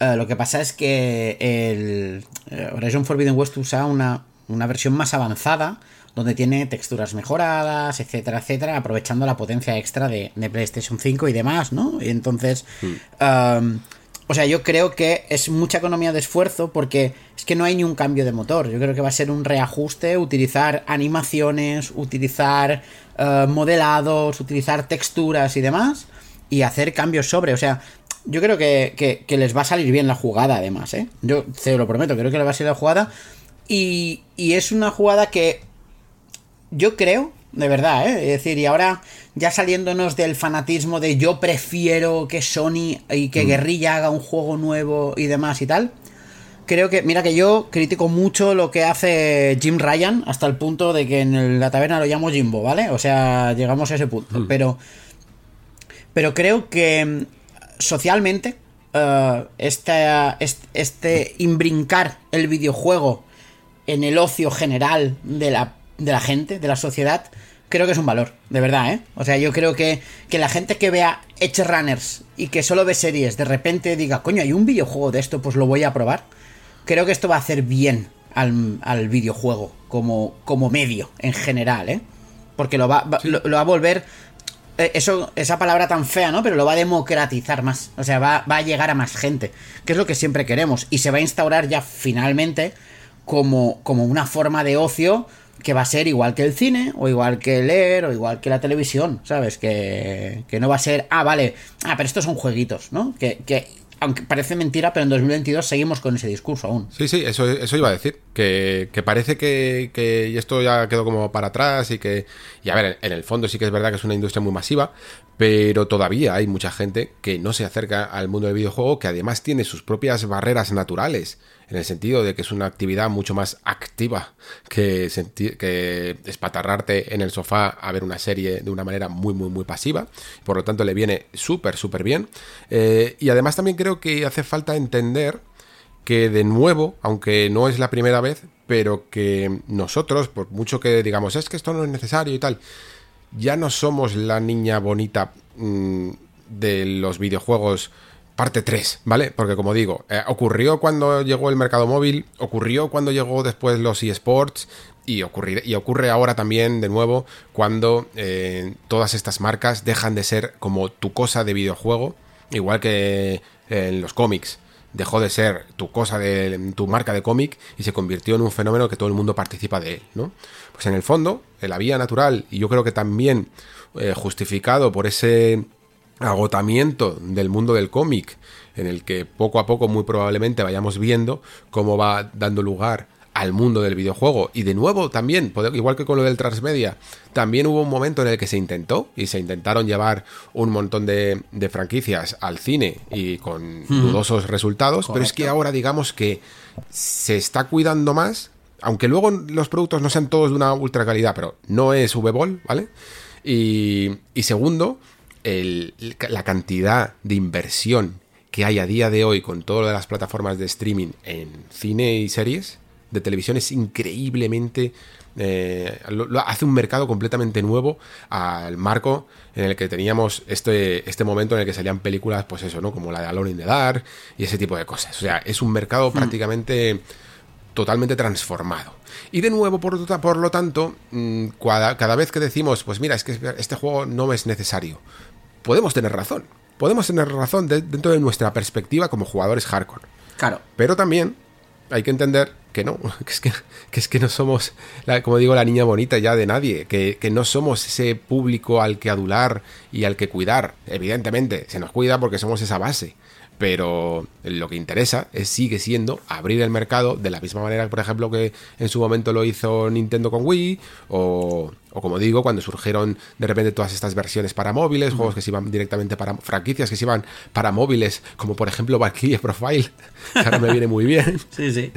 [SPEAKER 2] Eh, lo que pasa es que el eh, Horizon Forbidden West usa una, una versión más avanzada donde tiene texturas mejoradas, etcétera, etcétera, aprovechando la potencia extra de, PlayStation 5 y demás, ¿no? Y entonces, hmm. o sea, yo creo que es mucha economía de esfuerzo porque es que no hay ni un cambio de motor. Yo creo que va a ser un reajuste, utilizar animaciones, utilizar uh, modelados, utilizar texturas y demás, y hacer cambios sobre, o sea, yo creo que, que, les va a salir bien la jugada, además, ¿eh? Yo te lo prometo, creo que les va a salir la jugada. Y, y es una jugada que yo creo, de verdad, ¿eh? Es decir, y ahora ya saliéndonos del fanatismo de yo prefiero que Sony y que mm. Guerrilla haga un juego nuevo y demás y tal. Creo que, mira que yo critico mucho lo que hace Jim Ryan hasta el punto de que en la taberna lo llamo Jimbo, ¿vale? O sea, llegamos a ese punto. Mm. Pero, pero creo que mm, socialmente uh, este, este imbrincar el videojuego en el ocio general de la de la gente, de la sociedad, creo que es un valor, de verdad, ¿eh? O sea, yo creo que, que la gente que vea Edge Runners y que solo ve series, de repente diga, coño, hay un videojuego de esto, pues lo voy a probar. Creo que esto va a hacer bien al, videojuego como, como medio en general, ¿eh? Porque lo va, lo, va a volver eh, eso, esa palabra tan fea, ¿no? Pero lo va a democratizar más. O sea, va, va, a llegar a más gente. Que es lo que siempre queremos. Y se va a instaurar ya finalmente como, como una forma de ocio que va a ser igual que el cine, o igual que leer, o igual que la televisión, ¿sabes? Que, que no va a ser, ah, vale, ah, pero estos son jueguitos, ¿no? Que, que aunque parece mentira, pero en 2022 seguimos con ese discurso aún.
[SPEAKER 1] Sí, sí, eso, eso iba a decir. Que, que parece que, que, esto ya quedó como para atrás y que. Y a ver, en el fondo sí que es verdad que es una industria muy masiva, pero todavía hay mucha gente que no se acerca al mundo del videojuego, que además tiene sus propias barreras naturales en el sentido de que es una actividad mucho más activa que, que espatarrarte en el sofá a ver una serie de una manera muy, muy, muy pasiva. Por lo tanto, le viene súper, súper bien. Eh, y además también creo que hace falta entender que de nuevo, aunque no es la primera vez, pero que nosotros, por mucho que digamos, es que esto no es necesario y tal, ya no somos la niña bonita mmm, de los videojuegos parte 3, ¿vale? Porque como digo, eh, ocurrió cuando llegó el mercado móvil, ocurrió cuando llegó después los eSports y, y ocurre ahora también de nuevo cuando eh, todas estas marcas dejan de ser como tu cosa de videojuego, igual que en los cómics. Dejó de ser tu cosa de tu marca de cómic y se convirtió en un fenómeno que todo el mundo participa de él, ¿no? Pues en el fondo, la vía natural, y yo creo que también eh, justificado por ese agotamiento del mundo del cómic, en el que poco a poco muy probablemente vayamos viendo cómo va dando lugar al mundo del videojuego. Y de nuevo también, igual que con lo del transmedia, también hubo un momento en el que se intentó y se intentaron llevar un montón de, franquicias al cine y con dudosos resultados, pero es que ahora digamos que se está cuidando más, aunque luego los productos no sean todos de una ultra calidad, pero no es V-Ball, ¿vale? Y, y segundo, la cantidad de inversión que hay a día de hoy con todas las plataformas de streaming en cine y series de televisión es increíblemente... Eh, hace un mercado completamente nuevo al marco en el que teníamos este, este momento en el que salían películas, pues eso, ¿no? Como la de Alone in the Dark y ese tipo de cosas. O sea, es un mercado hmm. prácticamente totalmente transformado. Y de nuevo, por, por lo tanto, mm, cada, cada, vez que decimos, pues mira, es que este juego no es necesario, podemos tener razón. Podemos tener razón dentro de nuestra perspectiva como jugadores hardcore.
[SPEAKER 2] Claro.
[SPEAKER 1] Pero también hay que entender que no, que es que, es que no somos, como digo, la niña bonita ya de nadie, que, que, no somos ese público al que adular y al que cuidar. Evidentemente, se nos cuida porque somos esa base pero lo que interesa es, sigue siendo abrir el mercado de la misma manera, por ejemplo, que en su momento lo hizo Nintendo con Wii, o, como digo, cuando surgieron de repente todas estas versiones para móviles, juegos que se iban directamente para franquicias que se iban para móviles, como por ejemplo Valkyrie Profile, que ahora me viene muy bien.
[SPEAKER 2] Sí, sí.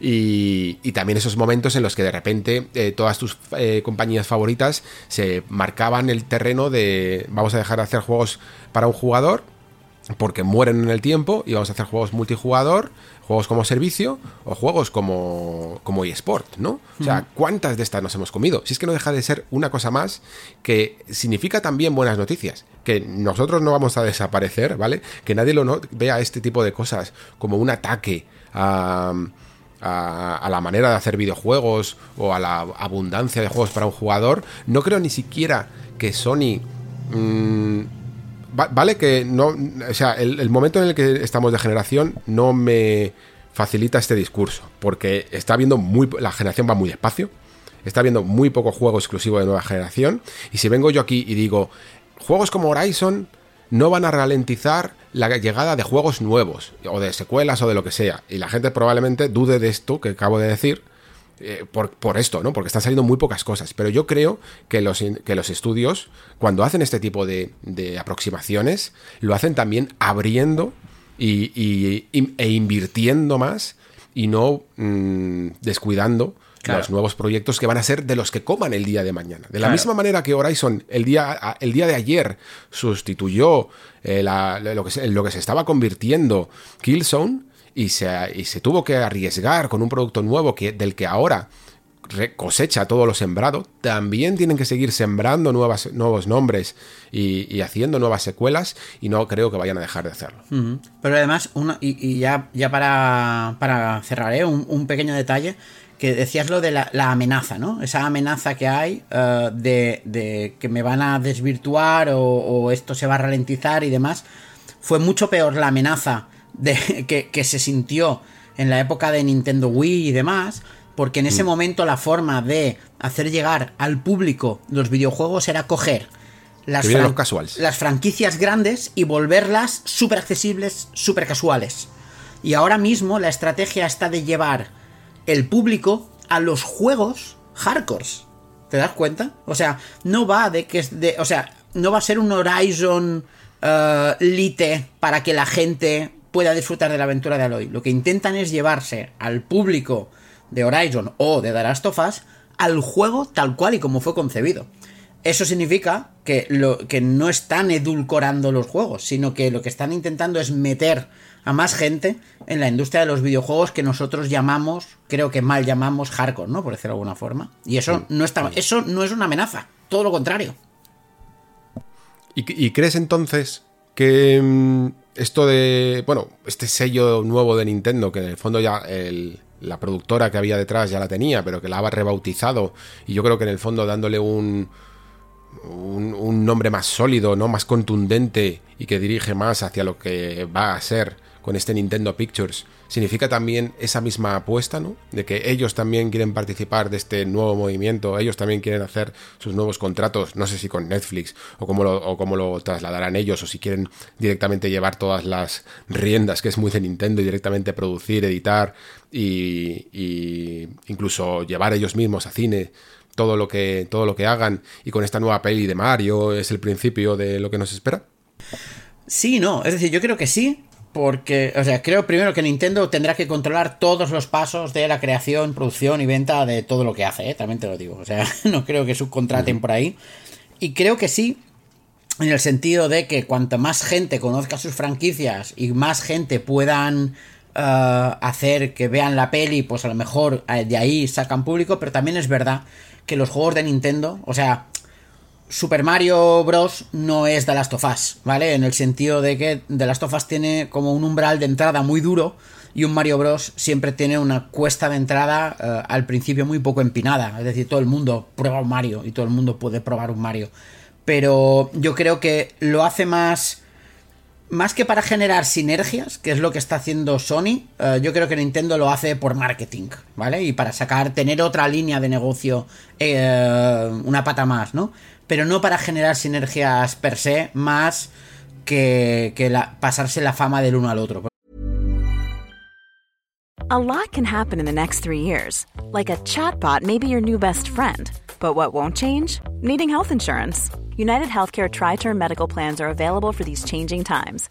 [SPEAKER 1] Y, también esos momentos en los que de repente eh, todas tus eh, compañías favoritas se marcaban el terreno de vamos a dejar de hacer juegos para un jugador porque mueren en el tiempo y vamos a hacer juegos multijugador, juegos como servicio o juegos como, como eSport, ¿no? O sea, ¿cuántas de estas nos hemos comido? Si es que no deja de ser una cosa más que significa también buenas noticias, que nosotros no vamos a desaparecer, ¿vale? Que nadie lo vea este tipo de cosas como un ataque a... A, la manera de hacer videojuegos o a la abundancia de juegos para un jugador, no creo ni siquiera que Sony vale que no, o sea, el, momento en el que estamos de generación no me facilita este discurso, porque está viendo muy, la generación va muy despacio, está viendo muy poco juego exclusivo de nueva generación, y si vengo yo aquí y digo, juegos como Horizon no van a ralentizar la llegada de juegos nuevos, o de secuelas o de lo que sea, y la gente probablemente dude de esto que acabo de decir, eh, por, esto, ¿no? Porque están saliendo muy pocas cosas. Pero yo creo que los, que los estudios, cuando hacen este tipo de, aproximaciones, lo hacen también abriendo y, e invirtiendo más y no mm, descuidando los nuevos proyectos que van a ser de los que coman el día de mañana. De la misma manera que Horizon el día, el día de ayer sustituyó eh, lo, que lo que se estaba convirtiendo Killzone, y se, se tuvo que arriesgar con un producto nuevo que, del que ahora cosecha todo lo sembrado, también tienen que seguir sembrando nuevas, nuevos nombres y, haciendo nuevas secuelas y no creo que vayan a dejar de hacerlo.
[SPEAKER 2] Pero además, una, y, ya, ya para, para cerrar, ¿eh? un, pequeño detalle, que decías lo de la, amenaza, ¿no? Esa amenaza que hay eh, de, que me van a desvirtuar o esto se va a ralentizar y demás, fue mucho peor la amenaza de, que, se sintió en la época de Nintendo Wii y demás, porque en ese momento la forma de hacer llegar al público los videojuegos era coger las, fran-
[SPEAKER 1] los
[SPEAKER 2] las franquicias grandes y volverlas súper accesibles, súper casuales. Y ahora mismo la estrategia está de llevar el público a los juegos hardcores. ¿Te das cuenta? O sea, no va de que es de. O sea, no va a ser un Horizon eh, Lite para que la gente pueda disfrutar de la aventura de Aloy. Lo que intentan es llevarse al público de Horizon o de The Last of Us al juego tal cual y como fue concebido. Eso significa que, lo, que no están edulcorando los juegos, sino que lo que están intentando es meter a más gente en la industria de los videojuegos que nosotros llamamos, creo que mal llamamos hardcore, ¿no? Por decirlo de alguna forma. Y eso no está, eso no es una amenaza, todo lo contrario.
[SPEAKER 1] ¿Y, y crees entonces que mm, esto de, bueno, este sello nuevo de Nintendo, que en el fondo ya la productora que había detrás ya la tenía, pero que la ha rebautizado, y yo creo que en el fondo dándole un, un, un nombre más sólido, ¿no? Más contundente y que dirige más hacia lo que va a ser con este Nintendo Pictures, significa también esa misma apuesta, ¿no? De que ellos también quieren participar de este nuevo movimiento, ellos también quieren hacer sus nuevos contratos, no sé si con Netflix o cómo lo, trasladarán ellos, o si quieren directamente llevar todas las riendas, que es muy de Nintendo, y directamente producir, editar y, y incluso llevar ellos mismos a cine todo lo que todo lo que hagan y con esta nueva peli de Mario es el principio de lo que nos espera.
[SPEAKER 2] Sí, no, es decir, yo creo que sí, porque, o sea, creo primero que Nintendo tendrá que controlar todos los pasos de la creación, producción y venta de todo lo que hace, ¿eh? también te lo digo, o sea, no creo que subcontraten por ahí. Y creo que sí, en el sentido de que cuanto más gente conozca sus franquicias y más gente puedan eh, hacer que vean la peli, pues a lo mejor eh, de ahí sacan público, pero también es verdad que los juegos de Nintendo, o sea, Super Mario Bros. no es The Last of Us, ¿vale? En el sentido de que The Last of Us tiene como un umbral de entrada muy duro y un Mario Bros. siempre tiene una cuesta de entrada eh, al principio muy poco empinada. Es decir, todo el mundo prueba un Mario y todo el mundo puede probar un Mario. Pero yo creo que lo hace más... Más que para generar sinergias, que es lo que está haciendo Sony, eh, yo creo que Nintendo lo hace por marketing, ¿vale? Y para sacar, tener otra línea de negocio, eh, una pata más, ¿no? Pero no para generar sinergias per se, más que, que la- pasarse la fama del uno al otro.
[SPEAKER 3] A lot can happen in the next three years. Like a chatbot may be your new best friend. But what won't change? Needing health insurance. United Healthcare Tri Term Medical Plans are available for these changing times.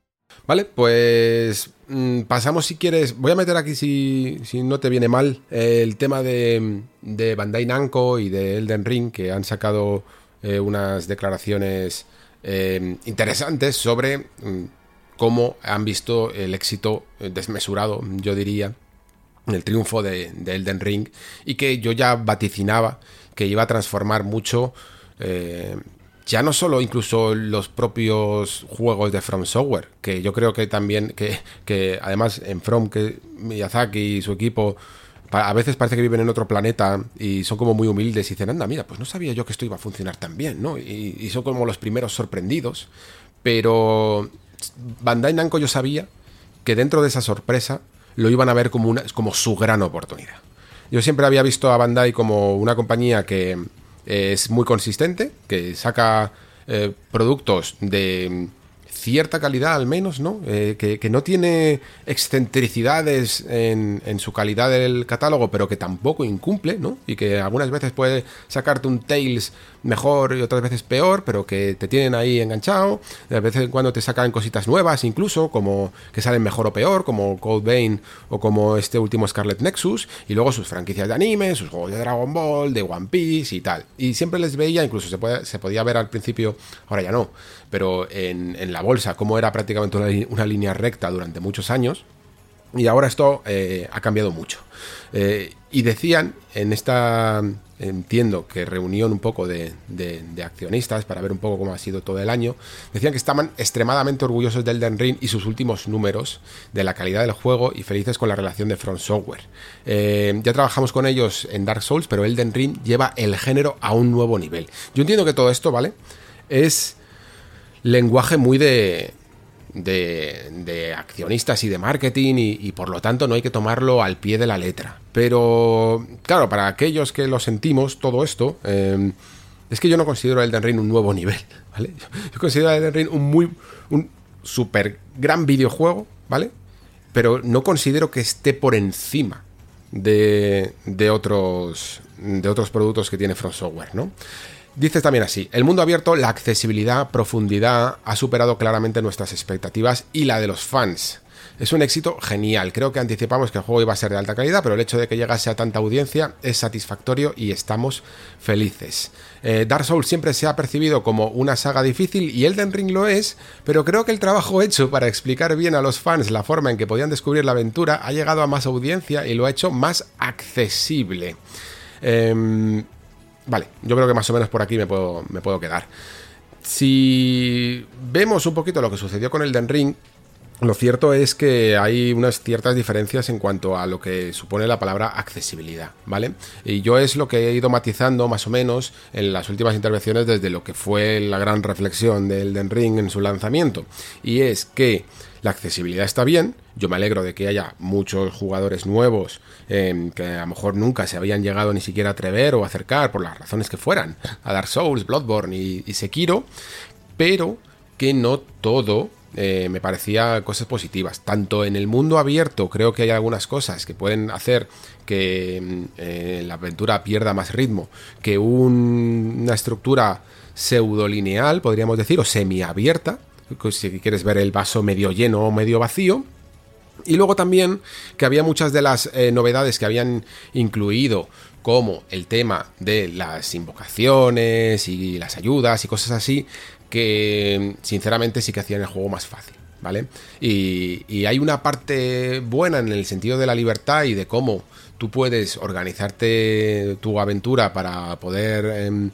[SPEAKER 1] Vale, pues mm, pasamos si quieres. Voy a meter aquí, si, si no te viene mal, el tema de, de Bandai Namco y de Elden Ring, que han sacado eh, unas declaraciones eh, interesantes sobre mm, cómo han visto el éxito eh, desmesurado, yo diría, el triunfo de, de Elden Ring y que yo ya vaticinaba que iba a transformar mucho eh, ya no solo incluso los propios juegos de From Software que yo creo que también que, que además en From que Miyazaki y su equipo a veces parece que viven en otro planeta y son como muy humildes y dicen, anda, mira, pues no sabía yo que esto iba a funcionar tan bien, ¿no? Y, y son como los primeros sorprendidos. Pero Bandai Namco yo sabía que dentro de esa sorpresa lo iban a ver como, una, como su gran oportunidad. Yo siempre había visto a Bandai como una compañía que es muy consistente, que saca eh, productos de cierta calidad al menos, ¿no? Eh, que, no tiene excentricidades en, en, su calidad del catálogo, pero que tampoco incumple, ¿no? Y que algunas veces puede sacarte un Tales mejor y otras veces peor, pero que te tienen ahí enganchado. De vez en cuando te sacan cositas nuevas, incluso, como que salen mejor o peor, como Cold Vein o como este último Scarlet Nexus. Y luego sus franquicias de anime, sus juegos de Dragon Ball, de One Piece y tal. Y siempre les veía, incluso se, puede, se podía ver al principio, ahora ya no, pero en, la bolsa, como era prácticamente una, línea recta durante muchos años. Y ahora esto eh, ha cambiado mucho. Eh, y decían en esta entiendo que reunión un poco de, accionistas para ver un poco cómo ha sido todo el año, decían que estaban extremadamente orgullosos del Elden Ring y sus últimos números, de la calidad del juego y felices con la relación de Front Software. Eh, ya trabajamos con ellos en Dark Souls, pero Elden Ring lleva el género a un nuevo nivel. Yo entiendo que todo esto, ¿vale? Es lenguaje muy de, de, accionistas y de marketing y, por lo tanto no hay que tomarlo al pie de la letra. Pero claro, para aquellos que lo sentimos, todo esto, em, es que yo no considero Elden Ring un nuevo nivel, ¿vale? Yo considero Elden Ring un muy, un super gran videojuego, ¿vale? Pero no considero que esté por encima de, de otros de otros productos que tiene From Software, ¿no? Dices también así, el mundo abierto, la accesibilidad, profundidad, ha superado claramente nuestras expectativas y la de los fans. Es un éxito genial, creo que anticipamos que el juego iba a ser de alta calidad, pero el hecho de que llegase a tanta audiencia es satisfactorio y estamos felices. Eh, Dark Souls siempre se ha percibido como una saga difícil y Elden Ring lo es, pero creo que el trabajo hecho para explicar bien a los fans la forma en que podían descubrir la aventura ha llegado a más audiencia y lo ha hecho más accesible. Eh, Vale, yo creo que más o menos por aquí me puedo, me puedo quedar. Si vemos un poquito lo que sucedió con el Den Ring, lo cierto es que hay unas ciertas diferencias en cuanto a lo que supone la palabra accesibilidad, ¿vale? Y yo es lo que he ido matizando más o menos en las últimas intervenciones desde lo que fue la gran reflexión del Den Ring en su lanzamiento. Y es que la accesibilidad está bien, yo me alegro de que haya muchos jugadores nuevos em, que a lo mejor nunca se habían llegado ni siquiera a atrever o acercar, por las razones que fueran, a Dark Souls, Bloodborne y, Sekiro, pero que no todo eh, me parecía cosas positivas. Tanto en el mundo abierto creo que hay algunas cosas que pueden hacer que em, eh, la aventura pierda más ritmo que una estructura pseudolineal, podríamos decir, o semiabierta, si quieres ver el vaso medio lleno o medio vacío. Y luego también que había muchas de las eh, novedades que habían incluido, como el tema de las invocaciones y las ayudas y cosas así, que sinceramente sí que hacían el juego más fácil. ¿Vale? Y, hay una parte buena en el sentido de la libertad y de cómo tú puedes organizarte tu aventura para poder em,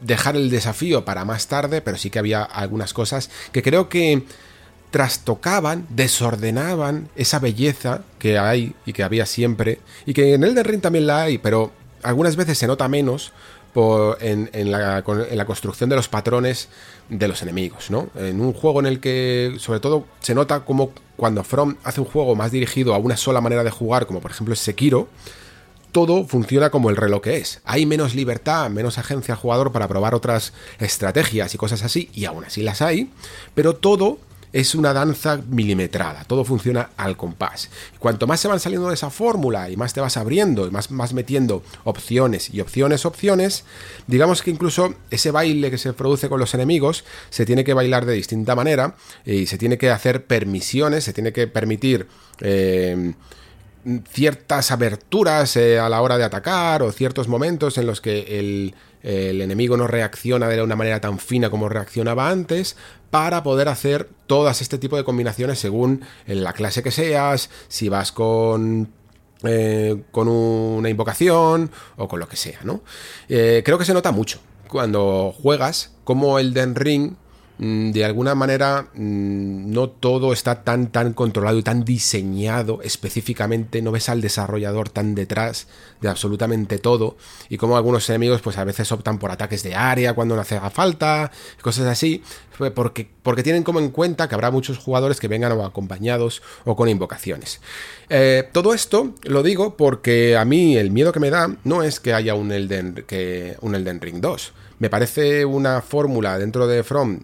[SPEAKER 1] dejar el desafío para más tarde, pero sí que había algunas cosas que creo que trastocaban, desordenaban esa belleza que hay y que había siempre, y que en Elden Ring también la hay, pero algunas veces se nota menos en, la, construcción de los patrones de los enemigos, ¿no? En un juego en el que, sobre todo, se nota como cuando From hace un juego más dirigido a una sola manera de jugar, como por ejemplo es Sekiro, todo funciona como el reloj que es. Hay menos libertad, menos agencia al jugador para probar otras estrategias y cosas así, y aún así las hay, pero todo es una danza milimetrada, todo funciona al compás. cuanto más se van saliendo de esa fórmula y más te vas abriendo y más, más metiendo opciones y opciones, opciones, digamos que incluso ese baile que se produce con los enemigos se tiene que bailar de distinta manera y se tiene que hacer permisiones, se tiene que permitir... Eh, ciertas aberturas eh, a la hora de atacar o ciertos momentos en los que el, enemigo no reacciona de una manera tan fina como reaccionaba antes para poder hacer todas este tipo de combinaciones según la clase que seas, si vas con eh, con una invocación o con lo que sea, ¿no? Eh, creo que se nota mucho cuando juegas como el Den Ring de alguna manera mm, no todo está tan tan controlado y tan diseñado específicamente, no ves al desarrollador tan detrás de absolutamente todo y como algunos enemigos pues a veces optan por ataques de área cuando no hace falta, cosas así, porque, porque tienen como en cuenta que habrá muchos jugadores que vengan o acompañados o con invocaciones. Eh, todo esto lo digo porque a mí el miedo que me da no es que haya un Elden, que, un Elden Ring 2, me parece una fórmula dentro de From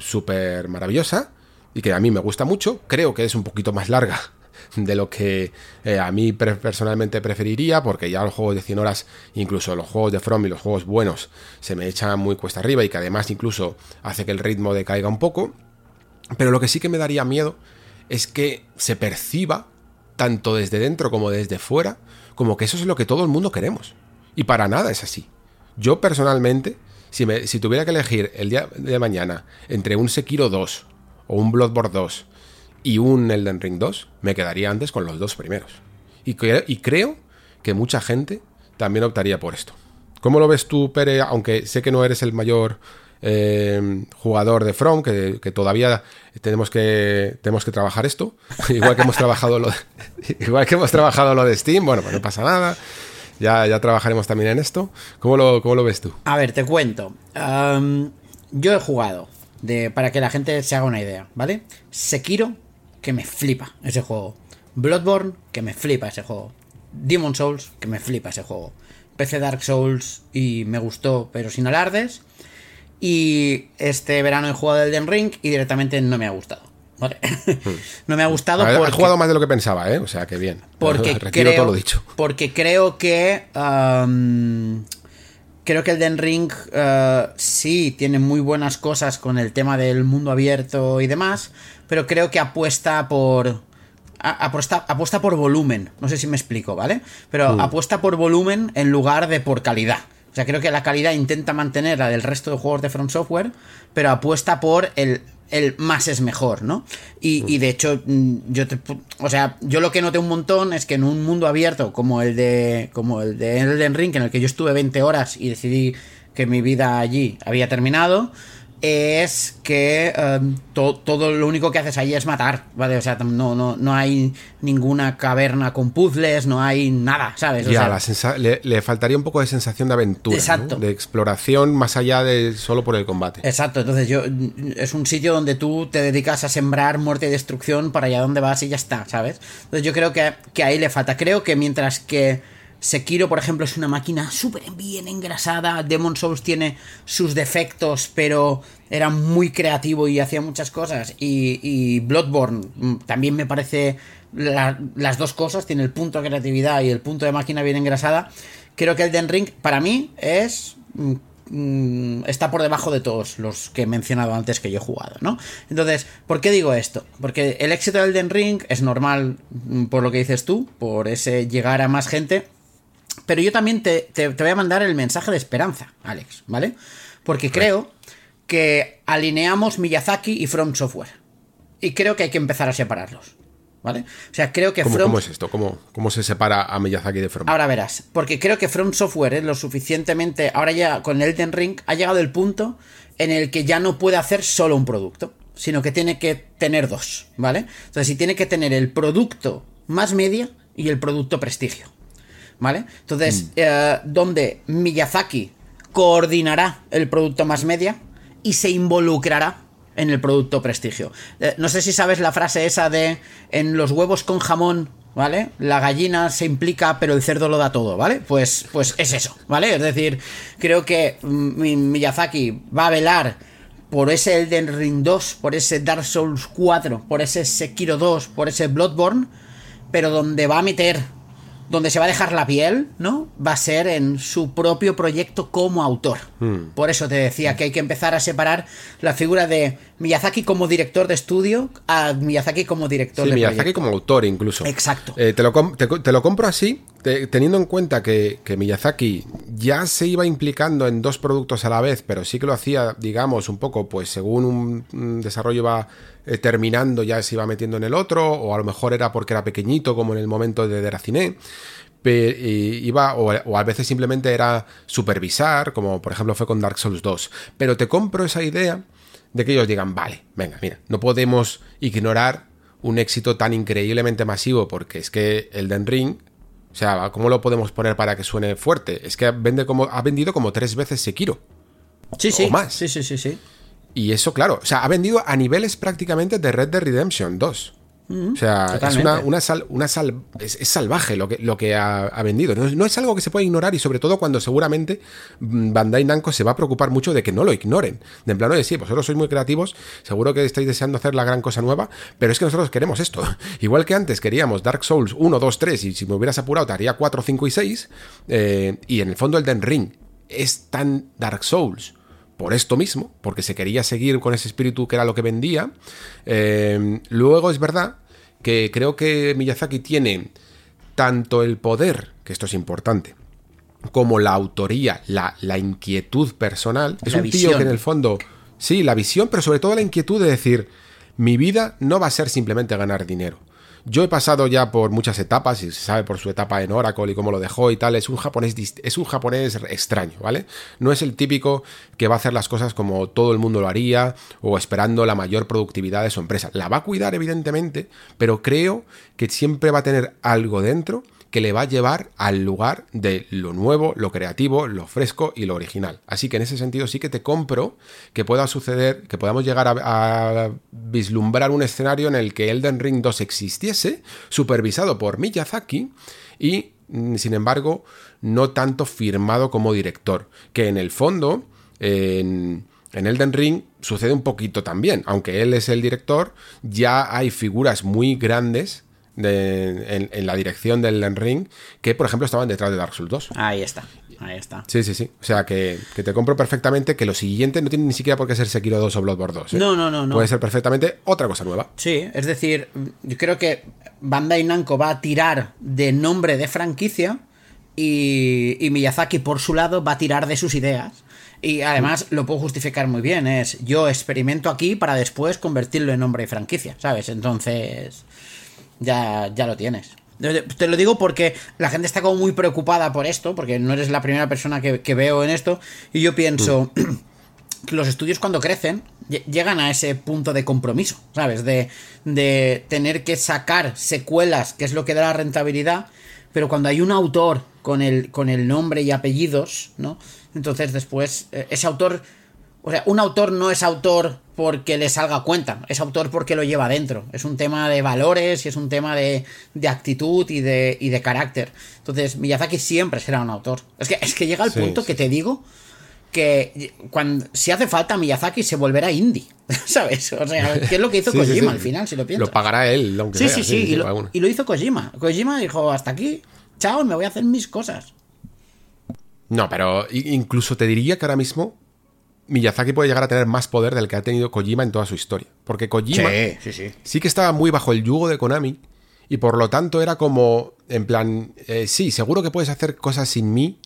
[SPEAKER 1] súper maravillosa y que a mí me gusta mucho. Creo que es un poquito más larga de lo que eh, a mí personalmente preferiría, porque ya los juegos de 100 horas, incluso los juegos de From y los juegos buenos, se me echan muy cuesta arriba y que además incluso hace que el ritmo decaiga un poco. Pero lo que sí que me daría miedo es que se perciba, tanto desde dentro como desde fuera, como que eso es lo que todo el mundo queremos. Y para nada es así. Yo personalmente, si, me, si tuviera que elegir el día de mañana entre un Sekiro 2 o un Bloodborne 2 y un Elden Ring 2, me quedaría antes con los dos primeros. Y, y creo que mucha gente también optaría por esto. ¿Cómo lo ves tú, Pere? Aunque sé que no eres el mayor eh, jugador de From, que, todavía tenemos que, tenemos que trabajar esto. igual que hemos trabajado lo de, igual que hemos trabajado lo de Steam, bueno, pues no pasa nada. Ya, ya trabajaremos también en esto. ¿Cómo lo, ves tú?
[SPEAKER 2] A ver, te cuento. yo he jugado, para que la gente se haga una idea, ¿vale? Sekiro, que me flipa ese juego. Bloodborne, que me flipa ese juego. Demon Souls, que me flipa ese juego. PC Dark Souls y me gustó, pero sin alardes. Y este verano he jugado Elden Ring y directamente no me ha gustado. Vale. no me ha gustado.
[SPEAKER 1] porque, he jugado más de lo que pensaba, ¿eh? O sea, que bien.
[SPEAKER 2] Porque creo, todo lo dicho. Porque creo que. creo que Elden Ring uh, sí tiene muy buenas cosas con el tema del mundo abierto y demás, pero creo que apuesta por. Apuesta, apuesta por volumen. No sé si me explico, ¿vale? Pero hmm. apuesta por volumen en lugar de por calidad. O sea, creo que la calidad intenta mantener la del resto de juegos de Front Software, pero apuesta por el, el más es mejor, ¿no? Y, de hecho, mm, yo te, o sea, yo lo que noté un montón es que en un mundo abierto como el de como el de Elden Ring, en el que yo estuve 20 horas y decidí que mi vida allí había terminado, es que em, todo lo único que haces ahí es matar, ¿vale? O sea, no, no, no hay ninguna caverna con puzzles, no hay nada, ¿sabes?
[SPEAKER 1] ya, le, faltaría un poco de sensación de aventura, Exacto. de exploración más allá de solo por el combate.
[SPEAKER 2] Exacto, entonces yo es un sitio donde tú te dedicas a sembrar muerte y destrucción para allá donde vas y ya está, ¿sabes? Entonces yo creo que, que ahí le falta. Creo que mientras que Sekiro, por ejemplo, es una máquina súper bien engrasada. Demon Souls tiene sus defectos, pero era muy creativo y hacía muchas cosas. Y, Bloodborne mm, también me parece las dos cosas. Tiene el punto de creatividad y el punto de máquina bien engrasada. Creo que Elden Ring, para mí, es mm, mm, está por debajo de todos los que he mencionado antes que yo he jugado, ¿no? Entonces, ¿por qué digo esto? Porque el éxito de Elden Ring es normal por lo que dices tú, por ese llegar a más gente. Pero yo también te, voy a mandar el mensaje de esperanza, Alex, ¿vale? Porque creo que alineamos Miyazaki y From Software. Y creo que hay que empezar a separarlos. ¿Vale? O sea, creo que
[SPEAKER 1] ¿Cómo, ¿Cómo es esto? ¿Cómo, ¿Cómo, se separa a Miyazaki de From?
[SPEAKER 2] Ahora verás, porque creo que From Software es lo suficientemente. Ahora ya con Elden Ring ha llegado el punto en el que ya no puede hacer solo un producto, sino que tiene que tener dos, ¿vale? Entonces, si tiene que tener el producto más media y el producto prestigio. ¿Vale? Entonces, mm. eh, donde Miyazaki coordinará el producto más media y se involucrará en el producto prestigio. Eh, no sé si sabes la frase esa de en los huevos con jamón, ¿vale? La gallina se implica, pero el cerdo lo da todo, ¿vale? Pues, pues es eso, ¿vale? Es decir, creo que Miyazaki va a velar por ese Elden Ring 2, por ese Dark Souls 4, por ese Sekiro 2, por ese Bloodborne, pero donde va a meter donde se va a dejar la piel, ¿no? Va a ser en su propio proyecto como autor. Hmm. Por eso te decía que hay que empezar a separar la figura de Miyazaki como director de estudio a Miyazaki como director sí,
[SPEAKER 1] Miyazaki como autor incluso.
[SPEAKER 2] Exacto.
[SPEAKER 1] Eh, te, lo te, lo compro así, teniendo en cuenta que, Miyazaki ya se iba implicando en dos productos a la vez, pero sí que lo hacía, digamos, un poco, pues según un, desarrollo va eh, terminando, ya se iba metiendo en el otro, o a lo mejor era porque era pequeñito, como en el momento de Deracine. Iba, o, o, a veces simplemente era supervisar, como por ejemplo fue con Dark Souls 2. Pero te compro esa idea de que ellos digan, vale, venga, mira, no podemos ignorar un éxito tan increíblemente masivo, porque es que Elden Ring, o sea, ¿cómo lo podemos poner para que suene fuerte? Es que vende como, ha vendido como tres veces Sekiro.
[SPEAKER 2] Sí, sí.
[SPEAKER 1] O más.
[SPEAKER 2] Sí, sí, sí, sí.
[SPEAKER 1] Y eso, claro, o sea, ha vendido a niveles prácticamente de Red Dead Redemption 2. O sea, es una, una, sal, una sal, es, salvaje lo que, lo que ha, vendido. No, es algo que se puede ignorar y sobre todo cuando seguramente mm, Bandai Namco se va a preocupar mucho de que no lo ignoren. De en plan, oye, sí, vosotros sois muy creativos, seguro que estáis deseando hacer la gran cosa nueva, pero es que nosotros queremos esto. Igual que antes queríamos Dark Souls 1, 2, 3 y si me hubieras apurado te haría 4, 5 y 6. Eh, y en el fondo el Den Ring es tan Dark Souls por esto mismo, porque se quería seguir con ese espíritu que era lo que vendía. Eh, luego es verdad que creo que Miyazaki tiene tanto el poder, que esto es importante, como la autoría, la, la inquietud personal. Es un tío que en el fondo, sí, la visión, pero sobre todo la inquietud de decir, mi vida no va a ser simplemente ganar dinero. Yo he pasado ya por muchas etapas, y se sabe por su etapa en Oracle y cómo lo dejó y tal. Es un japonés, es un japonés extraño, ¿vale? No es el típico que va a hacer las cosas como todo el mundo lo haría o esperando la mayor productividad de su empresa. La va a cuidar, evidentemente, pero creo que siempre va a tener algo dentro que le va a llevar al lugar de lo nuevo, lo creativo, lo fresco y lo original. Así que en ese sentido sí que te compro que pueda suceder, que podamos llegar a, vislumbrar un escenario en el que Elden Ring 2 existiese, supervisado por Miyazaki y, mm, sin embargo, no tanto firmado como director, que en el fondo... En, en Elden Ring sucede un poquito también, aunque él es el director, ya hay figuras muy grandes en, la dirección del Ring que, por ejemplo, estaban detrás de Dark Souls 2.
[SPEAKER 2] Ahí está. Ahí está.
[SPEAKER 1] Sí, sí, sí. O sea, que, te compro perfectamente que lo siguiente no tiene ni siquiera por qué ser Sekiro 2 o Bloodborne 2.
[SPEAKER 2] ¿eh? No, no, no, no.
[SPEAKER 1] Puede ser perfectamente otra cosa nueva.
[SPEAKER 2] Sí, es decir, yo creo que Bandai Namco va a tirar de nombre de franquicia y, y Miyazaki, por su lado, va a tirar de sus ideas. Y además lo puedo justificar muy bien. Es yo experimento aquí para después convertirlo en nombre de franquicia, ¿sabes? Entonces ya, ya lo tienes. Te lo digo porque la gente está como muy preocupada por esto, porque no eres la primera persona que, veo en esto, y yo pienso mm. que los estudios cuando crecen llegan a ese punto de compromiso, ¿sabes? De, de tener que sacar secuelas, que es lo que da la rentabilidad, pero cuando hay un autor con el, con el nombre y apellidos, ¿no? Entonces después eh, ese autor o sea, un autor no es autor porque le salga cuenta, es autor porque lo lleva dentro. Es un tema de valores y es un tema de, actitud y de, y de carácter. Entonces, Miyazaki siempre será un autor. Es que, es que llega al punto que te digo que cuando, si hace falta Miyazaki se volverá indie, ¿sabes? O sea, ¿qué es lo que hizo Kojima al final, si lo piensas?
[SPEAKER 1] Lo pagará él, aunque
[SPEAKER 2] Sí, sí, sí, y lo, y lo hizo Kojima. Kojima dijo, hasta aquí, chao, me voy a hacer mis cosas.
[SPEAKER 1] No, pero incluso te diría que ahora mismo Miyazaki puede llegar a tener más poder del que ha tenido Kojima en toda su historia. Porque Kojima sí, que estaba muy bajo el yugo de Konami y por lo tanto era como, en plan, eh, sí, seguro que puedes hacer cosas sin mí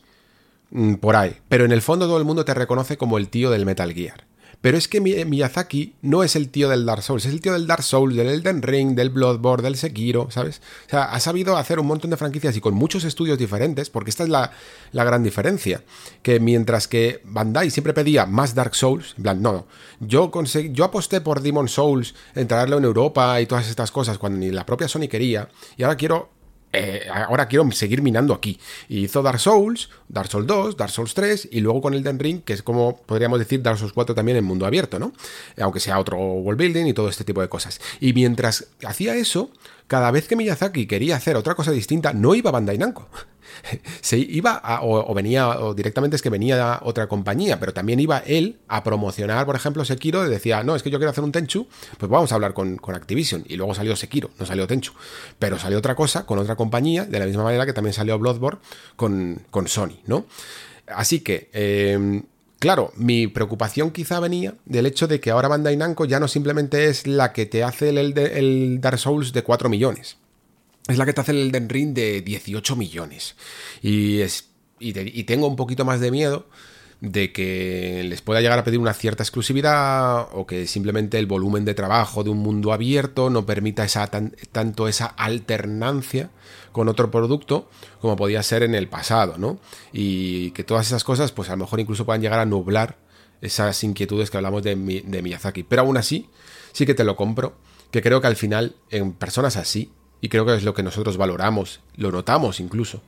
[SPEAKER 1] mm, por ahí, pero en el fondo todo el mundo te reconoce como el tío del Metal Gear. Pero es que Miyazaki no es el tío del Dark Souls, es el tío del Dark Souls, del Elden Ring, del Bloodborne, del Sekiro, ¿sabes? O sea, ha sabido hacer un montón de franquicias y con muchos estudios diferentes, porque esta es la, gran diferencia. Que mientras que Bandai siempre pedía más Dark Souls, en plan, no, yo, yo aposté por Demon Souls en traerlo en Europa y todas estas cosas, cuando ni la propia Sony quería, y ahora quiero eh, ahora quiero seguir minando aquí. Y hizo Dark Souls, Dark Souls 2, Dark Souls 3 y luego con Elden Ring, que es como podríamos decir Dark Souls 4 también en mundo abierto, ¿no? Aunque sea otro world building y todo este tipo de cosas. Y mientras hacía eso, cada vez que Miyazaki quería hacer otra cosa distinta, no iba a Bandai Namco. Se iba o, venía, o directamente es que venía otra compañía, pero también iba él a promocionar, por ejemplo, Sekiro, y decía, no, es que yo quiero hacer un Tenchu, pues vamos a hablar con, Activision. Y luego salió Sekiro, no salió Tenchu. Pero salió otra cosa con otra compañía, de la misma manera que también salió Bloodborne con, con Sony, ¿no? Así que, em, Claro, mi preocupación quizá venía del hecho de que ahora Bandai Namco ya no simplemente es la que te hace el, el Dark Souls de 4 millones. Es la que te hace el Elden Ring de 18 millones. Y, es, y, tengo un poquito más de miedo de que les pueda llegar a pedir una cierta exclusividad o que simplemente el volumen de trabajo de un mundo abierto no permita esa, tanto esa alternancia con otro producto como podía ser en el pasado, ¿no? Y que todas esas cosas, pues a lo mejor incluso puedan llegar a nublar esas inquietudes que hablamos de, Miyazaki. Pero aún así, sí que te lo compro, que creo que al final, en personas así, y creo que es lo que nosotros valoramos, lo notamos incluso,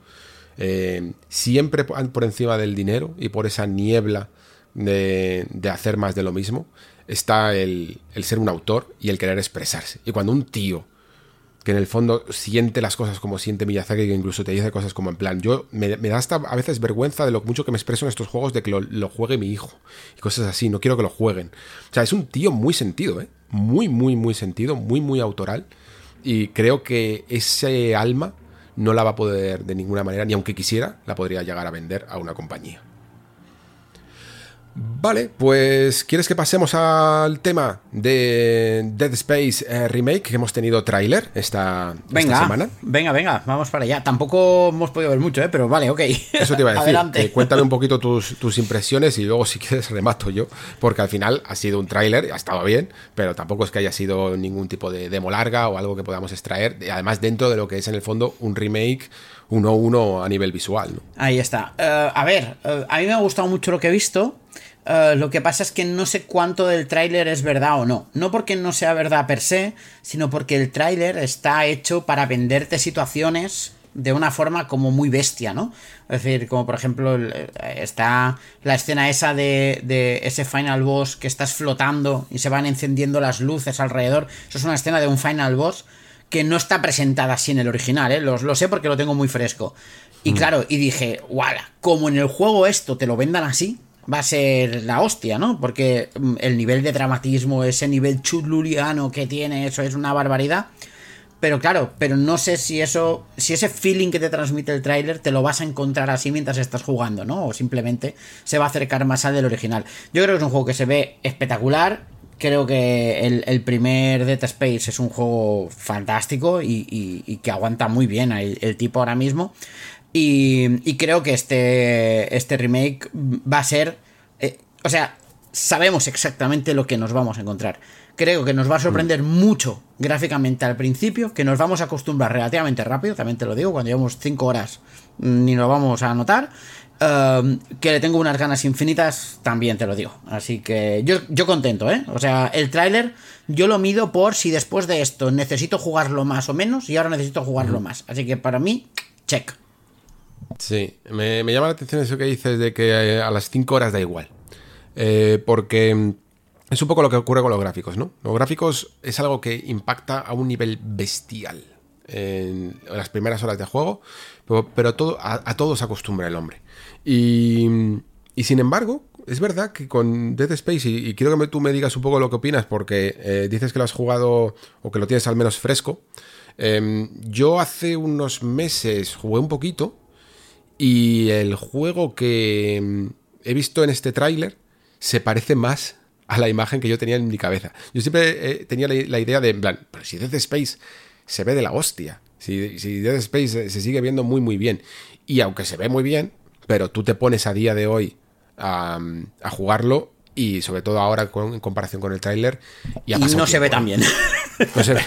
[SPEAKER 1] eh, siempre por encima del dinero y por esa niebla de, hacer más de lo mismo, está el, ser un autor y el querer expresarse. Y cuando un tío que en el fondo siente las cosas como siente Miyazaki, que incluso te dice cosas como en plan, yo me, da hasta a veces vergüenza de lo mucho que me expreso en estos juegos de que lo, juegue mi hijo y cosas así, no quiero que lo jueguen. O sea, es un tío muy sentido, ¿eh? Muy, muy, muy sentido, muy, muy autoral y creo que ese alma no la va a poder de ninguna manera, ni aunque quisiera, la podría llegar a vender a una compañía. Vale, pues ¿quieres que pasemos al tema de Dead Space eh, Remake? Que hemos tenido tráiler esta, semana.
[SPEAKER 2] Venga, venga, vamos para allá. Tampoco hemos podido ver mucho, ¿eh? pero vale, ok.
[SPEAKER 1] Eso te iba a decir. cuéntame un poquito tus, tus, impresiones y luego si quieres remato yo, porque al final ha sido un tráiler, ha estado bien, pero tampoco es que haya sido ningún tipo de demo larga o algo que podamos extraer. Además, dentro de lo que es en el fondo un remake 1-1 a nivel visual.
[SPEAKER 2] Ahí está. Eh, a ver, eh, a mí me ha gustado mucho lo que he visto. Eh, lo que pasa es que no sé cuánto del tráiler es verdad o no. No porque no sea verdad per se, sino porque el tráiler está hecho para venderte situaciones de una forma como muy bestia, ¿no? Es decir, como por ejemplo está la escena esa de, de, ese final boss que estás flotando y se van encendiendo las luces alrededor. Eso es una escena de un final boss que no está presentada así en el original, ¿eh? Lo, sé porque lo tengo muy fresco. Y mm. claro, y dije, ¡wala! Como en el juego esto te lo vendan así, va a ser la hostia, ¿no? Porque mm, el nivel de dramatismo, ese nivel chululiano que tiene, eso es una barbaridad. Pero claro, pero no sé si eso, si ese feeling que te transmite el tráiler te lo vas a encontrar así mientras estás jugando, ¿no? O simplemente se va a acercar más al del original. Yo creo que es un juego que se ve espectacular, creo que el, primer Dead Space es un juego fantástico y, que aguanta muy bien el, tipo ahora mismo. Y, creo que este, este remake va a ser... Eh, o sea, sabemos exactamente lo que nos vamos a encontrar. Creo que nos va a sorprender mm. mucho gráficamente al principio, que nos vamos a acostumbrar relativamente rápido, también te lo digo, cuando llevamos 5 horas mm, ni lo vamos a notar. Em, que le tengo unas ganas infinitas, también te lo digo. Así que yo, yo contento, ¿eh? O sea, el tráiler yo lo mido por si después de esto necesito jugarlo más o menos y ahora necesito jugarlo más. Así que para mí, check.
[SPEAKER 1] Sí, me, llama la atención eso que dices de que eh, a las 5 horas da igual. Eh, porque es un poco lo que ocurre con los gráficos, ¿no? Los gráficos es algo que impacta a un nivel bestial en las primeras horas de juego, pero, todo, a, todos acostumbra el hombre. Y, sin embargo, es verdad que con Dead Space, y, quiero que tú me digas un poco lo que opinas, porque eh, dices que lo has jugado o que lo tienes al menos fresco. Em, yo hace unos meses jugué un poquito y el juego que em, he visto en este tráiler se parece más a la imagen que yo tenía en mi cabeza. Yo siempre eh, tenía la, idea de, en plan, pero si Dead Space se ve de la hostia, si, si Dead Space se sigue viendo muy muy bien, y aunque se ve muy bien, pero tú te pones a día de hoy a, jugarlo y sobre todo ahora en comparación con el tráiler
[SPEAKER 2] y, no se ve tan bien.
[SPEAKER 1] No se ve,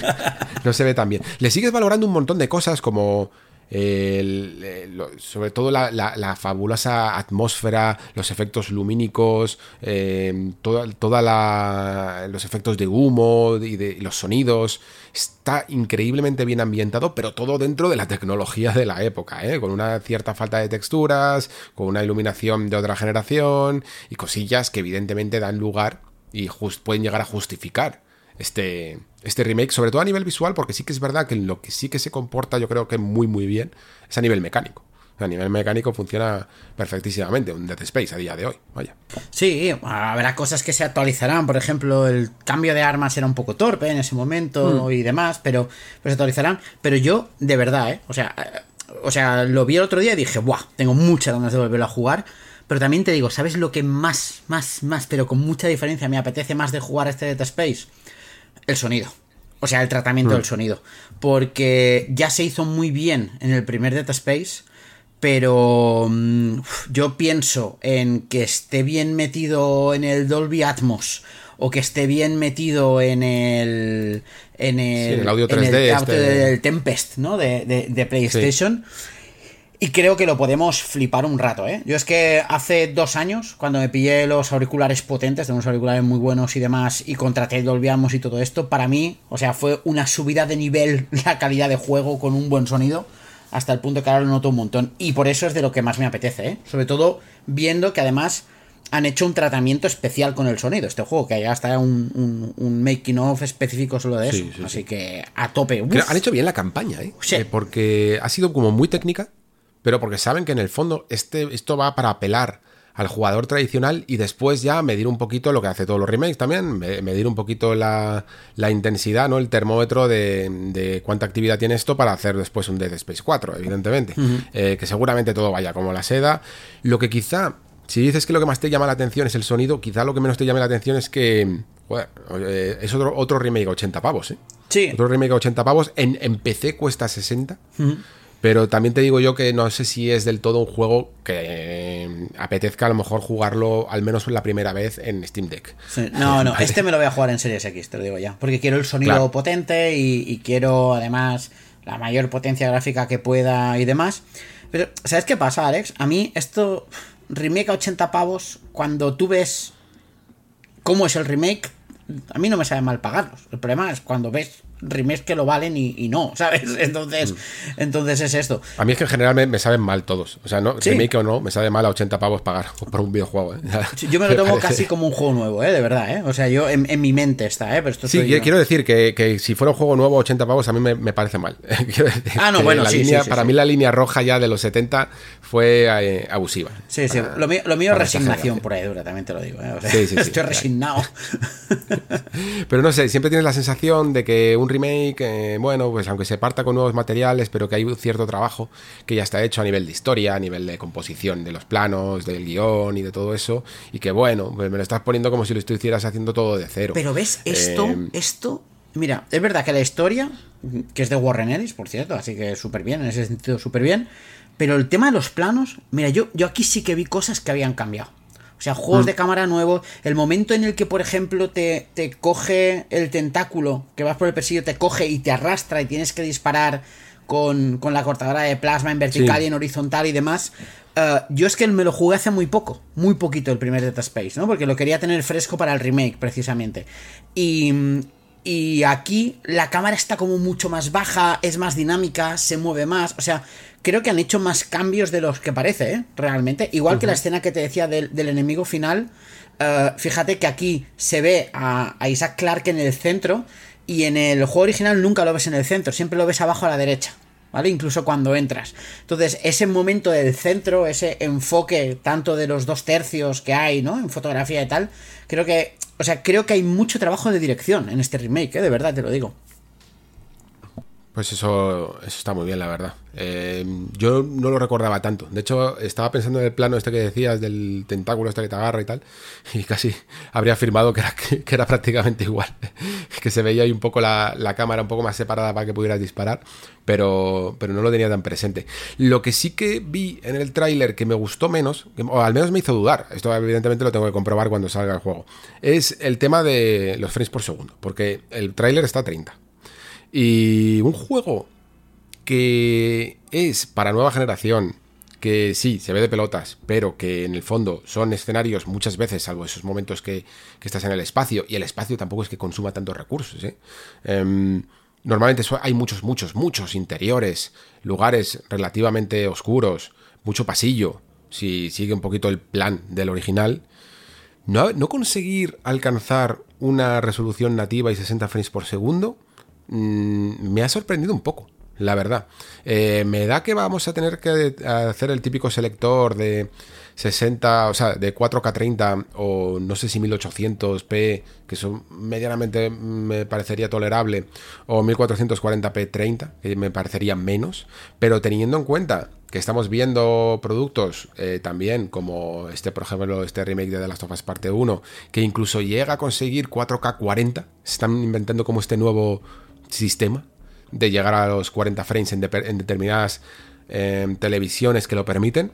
[SPEAKER 1] no se ve tan bien. Le sigues valorando un montón de cosas como sobre todo la, fabulosa atmósfera, los efectos lumínicos, eh, toda, los efectos de humo y de los sonidos. Está increíblemente bien ambientado, pero todo dentro de la tecnología de la época, ¿eh? con una cierta falta de texturas, con una iluminación de otra generación y cosillas que evidentemente dan lugar y pueden llegar a justificar este, este remake, sobre todo a nivel visual, porque sí que es verdad que lo que sí que se comporta yo creo que muy muy bien es a nivel mecánico. A nivel mecánico funciona perfectísimamente un Death Space a día de hoy. Vaya.
[SPEAKER 2] Sí, habrá cosas que se actualizarán. Por ejemplo, el cambio de armas era un poco torpe en ese momento hmm. y demás, pero pues se actualizarán. Pero yo, de verdad, ¿eh? O sea, eh, o sea, lo vi el otro día y dije, ¡buah! Tengo muchas ganas de volverlo a jugar. Pero también te digo, ¿sabes lo que más, más, más, pero con mucha diferencia me apetece más de jugar este Dead Space? El sonido. O sea, el tratamiento del mm. sonido. Porque ya se hizo muy bien en el primer Data Space. Pero mm, yo pienso en que esté bien metido en el Dolby Atmos. O que esté bien metido en el. En el,
[SPEAKER 1] audio 3D.
[SPEAKER 2] Este del Tempest, ¿no? De, de, PlayStation. Y creo que lo podemos flipar un rato, ¿eh? Yo es que hace dos años, cuando me pillé los auriculares potentes, de unos auriculares muy buenos y demás, y contraté Dolby Atmos y todo esto, para mí, o sea, fue una subida de nivel la calidad de juego con un buen sonido, hasta el punto que ahora lo noto un montón. Y por eso es de lo que más me apetece, ¿eh? Sobre todo viendo que además han hecho un tratamiento especial con el sonido. Este juego, que hay hasta un, un, making of específico solo de eso. Así que a tope.
[SPEAKER 1] han hecho bien la campaña, ¿eh? ¿eh? Porque ha sido como muy técnica, pero porque saben que en el fondo este, esto va para apelar al jugador tradicional y después ya medir un poquito lo que hace todos los remakes también, medir un poquito la, intensidad, ¿no? El termómetro de, cuánta actividad tiene esto para hacer después un Dead Space 4, evidentemente. Eh, que seguramente todo vaya como la seda. Lo que quizá, si dices que lo que más te llama la atención es el sonido, quizá lo que menos te llame la atención es que eh, es otro, otro remake a 80 pavos, ¿eh?
[SPEAKER 2] Sí.
[SPEAKER 1] Otro remake a 80 pavos. En, en PC cuesta 60. Pero también te digo yo que no sé si es del todo un juego que eh, apetezca a lo mejor jugarlo al menos la primera vez en Steam Deck.
[SPEAKER 2] No, no, este me lo voy a jugar en Series X, te lo digo ya. Porque quiero el sonido potente y, quiero además la mayor potencia gráfica que pueda y demás. Pero, ¿sabes qué pasa, Alex? A mí esto, remake a 80 pavos, cuando tú ves cómo es el remake, a mí no me sabe mal pagarlos. El problema es cuando ves remakes que lo valen y, no, ¿sabes? Entonces, mm. entonces es esto.
[SPEAKER 1] A mí es que en general me, saben mal todos. O sea, no, remake o no, me sabe mal a 80 pavos pagar por un videojuego. ¿eh?
[SPEAKER 2] Yo me lo tomo casi como un juego nuevo, ¿eh? De verdad, ¿eh? O sea, yo en, mi mente está, ¿eh? Pero esto
[SPEAKER 1] sí, quiero decir que, si fuera un juego nuevo a 80 pavos a mí me, parece mal.
[SPEAKER 2] ah, no, bueno, sí,
[SPEAKER 1] Para mí la línea roja ya de los 70 fue eh, abusiva.
[SPEAKER 2] Sí, sí. lo mío, lo mío es resignación por ahí dura, también te lo digo. ¿eh? sí, sí, estoy resignado.
[SPEAKER 1] pero no sé, siempre tienes la sensación de que un remake, bueno, pues aunque se parta con nuevos materiales, pero que hay un cierto trabajo que ya está hecho a nivel de historia, a nivel de composición de los planos, del guion y de todo eso, y que bueno, pues me lo estás poniendo como si lo estuvieras haciendo todo de cero.
[SPEAKER 2] Pero ves, esto, eh, esto, mira, es verdad que la historia, que es de Warren Ellis, por cierto, así que súper bien, en ese sentido súper bien, pero el tema de los planos, mira, yo, yo aquí sí que vi cosas que habían cambiado. O sea, juegos mm. de cámara nuevos. El momento en el que, por ejemplo, te, te, coge el tentáculo, que vas por el persillo, te coge y te arrastra y tienes que disparar con, la cortadora de plasma en vertical y en horizontal y demás. Eh, yo es que me lo jugué hace muy poco, muy poquito el primer Dead Space, ¿no? Porque lo quería tener fresco para el remake, precisamente. Y, y aquí la cámara está como mucho más baja, es más dinámica, se mueve más. O sea, creo que han hecho más cambios de los que parece, ¿eh? Realmente. Igual que la escena que te decía del, enemigo final. Eh, fíjate que aquí se ve a, Isaac Clarke en el centro. Y en el juego original nunca lo ves en el centro, siempre lo ves abajo a la derecha. ¿Vale? Incluso cuando entras. Entonces, ese momento del centro, ese enfoque tanto de los dos tercios que hay, ¿no? En fotografía y tal, creo que. O sea, creo que hay mucho trabajo de dirección en este remake, ¿eh? De verdad te lo digo.
[SPEAKER 1] Pues eso, está muy bien, la verdad. Eh, yo no lo recordaba tanto. De hecho, estaba pensando en el plano este que decías del tentáculo este que te agarra y tal, y casi habría afirmado que era, que era prácticamente igual. que se veía ahí un poco la, cámara un poco más separada para que pudieras disparar, pero, pero no lo tenía tan presente. Lo que sí que vi en el tráiler que me gustó menos, o al menos me hizo dudar, esto evidentemente lo tengo que comprobar cuando salga el juego, es el tema de los frames por segundo, porque el tráiler está a 30 y un juego que es para nueva generación, que sí, se ve de pelotas, pero que en el fondo son escenarios muchas veces, salvo esos momentos que, estás en el espacio, y el espacio tampoco es que consuma tantos recursos. ¿eh? Em, normalmente hay muchos, muchos, muchos interiores, lugares relativamente oscuros, mucho pasillo, si sigue un poquito el plan del original. No, no conseguir alcanzar una resolución nativa y 60 frames por segundo Mm, me ha sorprendido un poco, la verdad. Eh, me da que vamos a tener que hacer el típico selector de 60, o sea, de 4K30 o no sé si 1800p, que son medianamente me parecería tolerable, o 1440p 30, que me parecería menos, pero teniendo en cuenta que estamos viendo productos eh, también como este, por ejemplo, este remake de The Last of Us Parte 1, que incluso llega a conseguir 4K 40, se están inventando como este nuevo sistema de llegar a los 40 frames en, determinadas em, televisiones que lo permiten.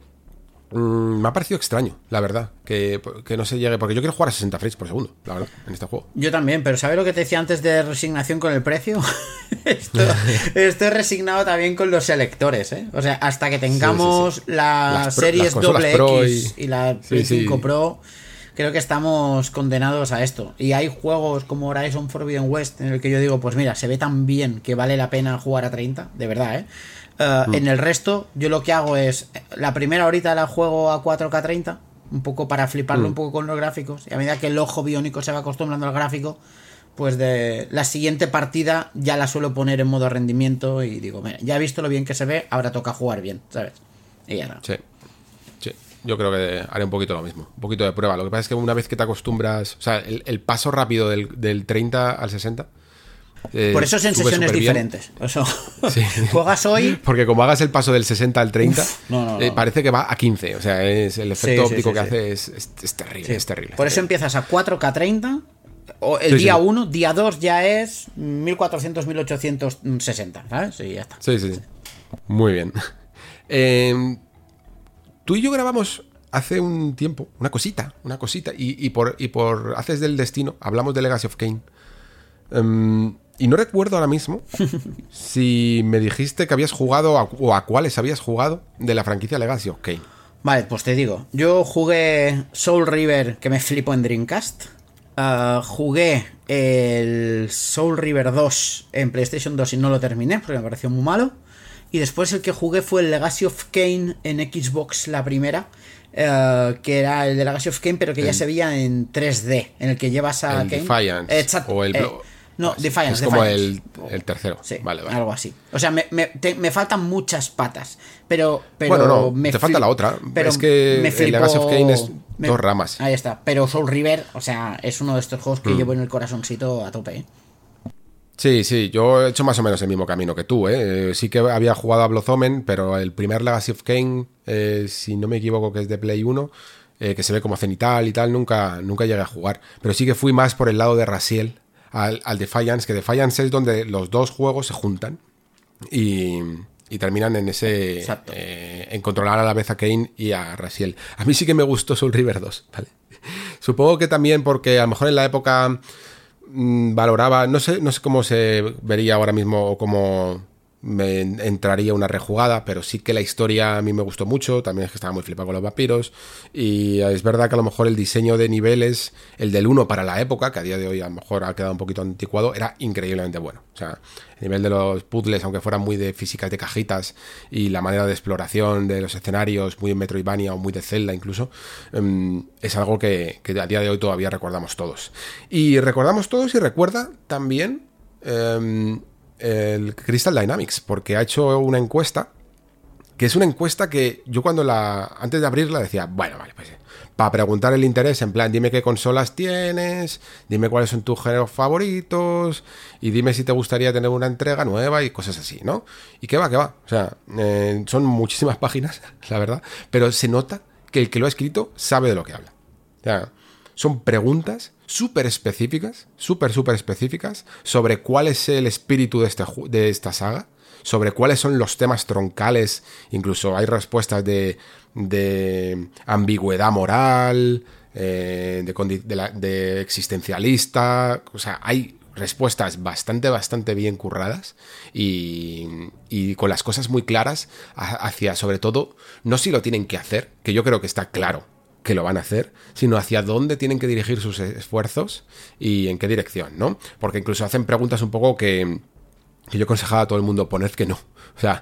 [SPEAKER 1] Mm, me ha parecido extraño, la verdad, que, no se llegue, porque yo quiero jugar a 60 frames por segundo, la verdad, en este juego.
[SPEAKER 2] Yo también, pero ¿sabes lo que te decía antes de resignación con el precio? estoy resignado también con los selectores, ¿eh? O sea, hasta que tengamos las, series doble X y, la Play 5 Pro creo que estamos condenados a esto. Y hay juegos como Horizon Forbidden West en el que yo digo, pues mira, se ve tan bien que vale la pena jugar a 30, de verdad, ¿eh? eh mm. En el resto, yo lo que hago es, la primera horita la juego a 4K 30 un poco para fliparlo un poco con los gráficos. Y a medida que el ojo biónico se va acostumbrando al gráfico, pues de la siguiente partida ya la suelo poner en modo rendimiento y digo, mira, ya he visto lo bien que se ve, ahora toca jugar bien, ¿sabes? Y ya no.
[SPEAKER 1] Sí. Sí. Yo creo que haré un poquito lo mismo. Un poquito de prueba. Lo que pasa es que una vez que te acostumbras. O sea, el, el paso rápido del, del 30 al 60. eh,
[SPEAKER 2] Por eso es en sesiones diferentes. Eso.
[SPEAKER 1] Sí.
[SPEAKER 2] Juegas hoy.
[SPEAKER 1] Porque como hagas el paso del 60 al 30,
[SPEAKER 2] no, no,
[SPEAKER 1] eh,
[SPEAKER 2] no.
[SPEAKER 1] parece que va a 15. O sea, es el efecto
[SPEAKER 2] Sí, sí,
[SPEAKER 1] óptico
[SPEAKER 2] sí,
[SPEAKER 1] que
[SPEAKER 2] sí.
[SPEAKER 1] hace es, es- es terrible,
[SPEAKER 2] Sí.
[SPEAKER 1] es terrible.
[SPEAKER 2] Por eso
[SPEAKER 1] es
[SPEAKER 2] empiezas a 4K30. O el
[SPEAKER 1] Sí,
[SPEAKER 2] día
[SPEAKER 1] sí.
[SPEAKER 2] 1, día 2 ya es 1400-1860, ¿sabes? Y ya está.
[SPEAKER 1] Sí, sí, sí. Muy bien. Eh, tú y yo grabamos hace un tiempo una cosita, una cosita, y, y por, y por Haces del Destino hablamos de Legacy of Kane. Em, y no recuerdo ahora mismo si me dijiste que habías jugado a- o a cuáles habías jugado de la franquicia Legacy of Kane.
[SPEAKER 2] Vale, pues te digo. Yo jugué Soul River, que me flipo en Dreamcast. Ah, jugué el Soul River 2 en PlayStation 2 y no lo terminé porque me pareció muy malo. Y después el que jugué fue el Legacy of Kane en Xbox, la primera. eh, que era el de Legacy of Kane, pero que ya se veía en 3D, en el que llevas a
[SPEAKER 1] El
[SPEAKER 2] Kane.
[SPEAKER 1] Defiance,
[SPEAKER 2] Exacto,
[SPEAKER 1] o el
[SPEAKER 2] eh, no,
[SPEAKER 1] es-
[SPEAKER 2] Defiance.
[SPEAKER 1] es como
[SPEAKER 2] Defiance.
[SPEAKER 1] el- el tercero.
[SPEAKER 2] Sí,
[SPEAKER 1] Vale, vale.
[SPEAKER 2] algo así. O sea, me, me- te- me faltan muchas patas. Pero. pero
[SPEAKER 1] Bueno, no,
[SPEAKER 2] me
[SPEAKER 1] te falta la otra.
[SPEAKER 2] Pero
[SPEAKER 1] Es que
[SPEAKER 2] me
[SPEAKER 1] el Legacy of Kain es dos ramas.
[SPEAKER 2] Ahí está. Pero Soul River, o sea, es uno de estos juegos
[SPEAKER 1] Mm.
[SPEAKER 2] que llevo en el corazoncito a tope. ¿eh?
[SPEAKER 1] Sí, sí, yo he hecho más o menos el mismo camino que tú, ¿eh? Eh, Sí que había jugado a Blood Omen, pero el primer Legacy of Kane, eh, si no me equivoco que es de Play 1, eh, que se ve como cenital y tal, nunca, nunca llegué a jugar. Pero sí que fui más por el lado de Raziel al, al Defiance, que Defiance es donde los dos juegos se juntan y, y terminan en ese... Eh, en controlar a la vez a Kane y a Raziel. A mí sí que me gustó Soul River 2, ¿vale? Supongo que también porque a lo mejor en la época valoraba, no sé, no sé cómo se vería ahora mismo o cómo me en- entraría una rejugada, pero sí que la historia a mí me gustó mucho, también es que estaba muy flipado con los vampiros y es verdad que a lo mejor el diseño de niveles, el del 1 para la época, que a día de hoy a lo mejor ha quedado un poquito anticuado, era increíblemente bueno. O sea, el nivel de los puzzles, aunque fueran muy de físicas de cajitas y la manera de exploración de los escenarios, muy en Metroidvania o muy de Zelda incluso, em, es algo que, que a día de hoy todavía recordamos todos. Y recordamos todos y recuerda también em, el Crystal Dynamics, porque ha hecho una encuesta, que es una encuesta que yo cuando la, antes de abrirla decía, bueno, vale, pues para preguntar el interés, en plan, dime qué consolas tienes, dime cuáles son tus géneros favoritos, y dime si te gustaría tener una entrega nueva y cosas así, ¿no? Y qué va, qué va. O sea, eh, son muchísimas páginas, la verdad, pero se nota que el que lo ha escrito sabe de lo que habla. O sea, son preguntas súper específicas, súper, súper específicas, sobre cuál es el espíritu de, este, de esta saga, sobre cuáles son los temas troncales, incluso hay respuestas de, de ambigüedad moral, eh, de, de existencialista, o sea, hay respuestas bastante, bastante bien curradas y, y con las cosas muy claras hacia, sobre todo, no si lo tienen que hacer, que yo creo que está claro que lo van a hacer, sino hacia dónde tienen que dirigir sus esfuerzos y en qué dirección, ¿no? Porque incluso hacen preguntas un poco que, que yo aconsejaba a todo el mundo poned que no. O sea,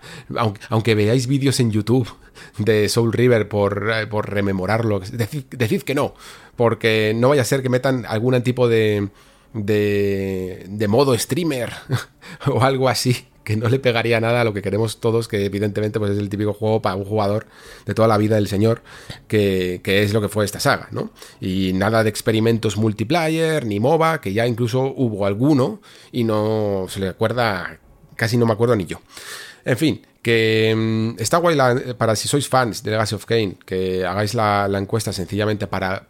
[SPEAKER 1] aunque, veáis vídeos en YouTube de Soul River por, eh, por rememorarlo, decid, decid que no, porque no vaya a ser que metan algún tipo de, de, de modo streamer o algo así que no le pegaría nada a lo que queremos todos, que evidentemente pues es el típico juego para un jugador de toda la vida del señor, que, que es lo que fue esta saga, ¿no? Y nada de experimentos multiplayer, ni MOBA, que ya incluso hubo alguno y no se le acuerda, casi no me acuerdo ni yo. En fin, que mm, está guay para si sois fans de Legacy of Kane, que hagáis la, la encuesta sencillamente para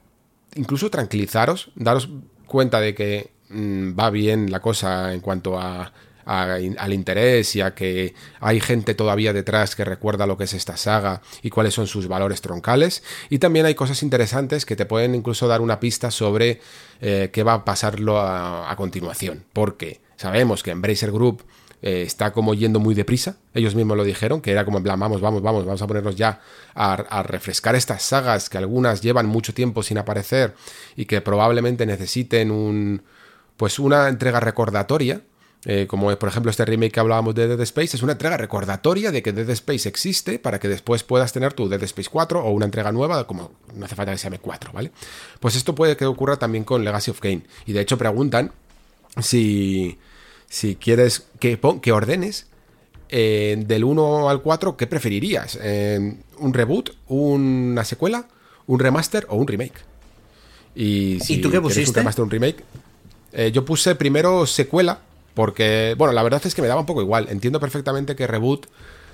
[SPEAKER 1] incluso tranquilizaros, daros cuenta de que mm, va bien la cosa en cuanto a, al interés y a que hay gente todavía detrás que recuerda lo que es esta saga y cuáles son sus valores troncales. Y también hay cosas interesantes que te pueden incluso dar una pista sobre eh, qué va a pasarlo a, a continuación. Porque sabemos que Embracer Group eh, está como yendo muy deprisa. Ellos mismos lo dijeron, que era como en plan, vamos, vamos, vamos, vamos a ponernos ya a, a refrescar estas sagas que algunas llevan mucho tiempo sin aparecer y que probablemente necesiten un pues una entrega recordatoria eh, como por ejemplo este remake que hablábamos de Dead Space, es una entrega recordatoria de que Dead Space existe para que después puedas tener tu Dead Space 4 o una entrega nueva, como no hace falta que se llame 4, ¿vale? Pues esto puede que ocurra también con Legacy of Kane. Y de hecho preguntan si, si quieres que, que ordenes eh, del 1 al 4, ¿qué preferirías? Eh, ¿Un reboot, una secuela, un remaster o un remake?
[SPEAKER 2] Y, si tú qué pusiste? Un
[SPEAKER 1] remaster, un remake. Yo puse primero secuela, porque, bueno, la verdad es que me daba un poco igual. Entiendo perfectamente que reboot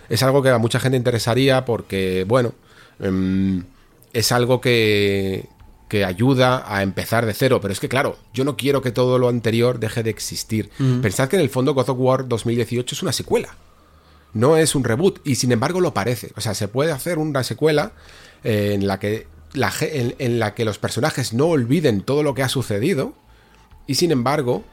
[SPEAKER 1] es algo que a mucha gente interesaría porque, bueno, em, es algo que, que ayuda a empezar de cero. Pero es que, claro, yo no quiero que todo lo anterior deje de existir. Pensad que en el fondo God of War 2018 es una secuela. No es un reboot. Y sin embargo lo parece. O sea, se puede hacer una secuela eh, en la que. en la que los personajes no olviden todo lo que ha sucedido. Y sin embargo,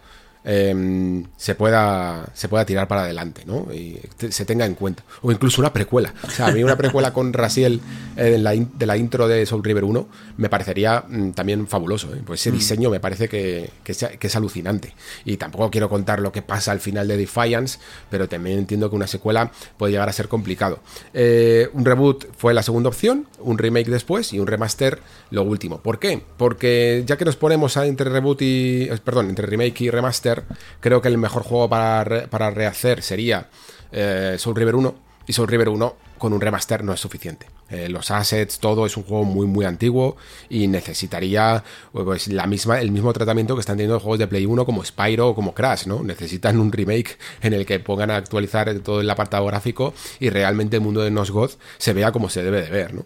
[SPEAKER 1] Em, se, pueda, se pueda tirar para adelante, ¿no? Y se tenga en cuenta. O incluso una precuela. O sea, a mí una precuela con Rasiel eh, de la intro de Soul River 1 me parecería mm, también fabuloso. ¿eh? Pues ese mm. diseño me parece que, es, alucinante. Y tampoco quiero contar lo que pasa al final de Defiance, pero también entiendo que una secuela puede llegar a ser complicado. Eh, un reboot fue la segunda opción, un remake después y un remaster lo último. ¿Por qué? Porque ya que nos ponemos a entre reboot y. Perdón, entre remake y remaster, creo que el mejor juego para, rehacer sería eh, Soul River 1. Y Soul River 1 con un remaster no es suficiente. Eh, los assets, todo es un juego muy muy antiguo y necesitaría pues, la misma, el mismo tratamiento que están teniendo los juegos de Play 1 como Spyro o como Crash, ¿no? Necesitan un remake en el que pongan a actualizar todo el apartado gráfico y realmente el mundo de Nosgoth se vea como se debe de ver, ¿no?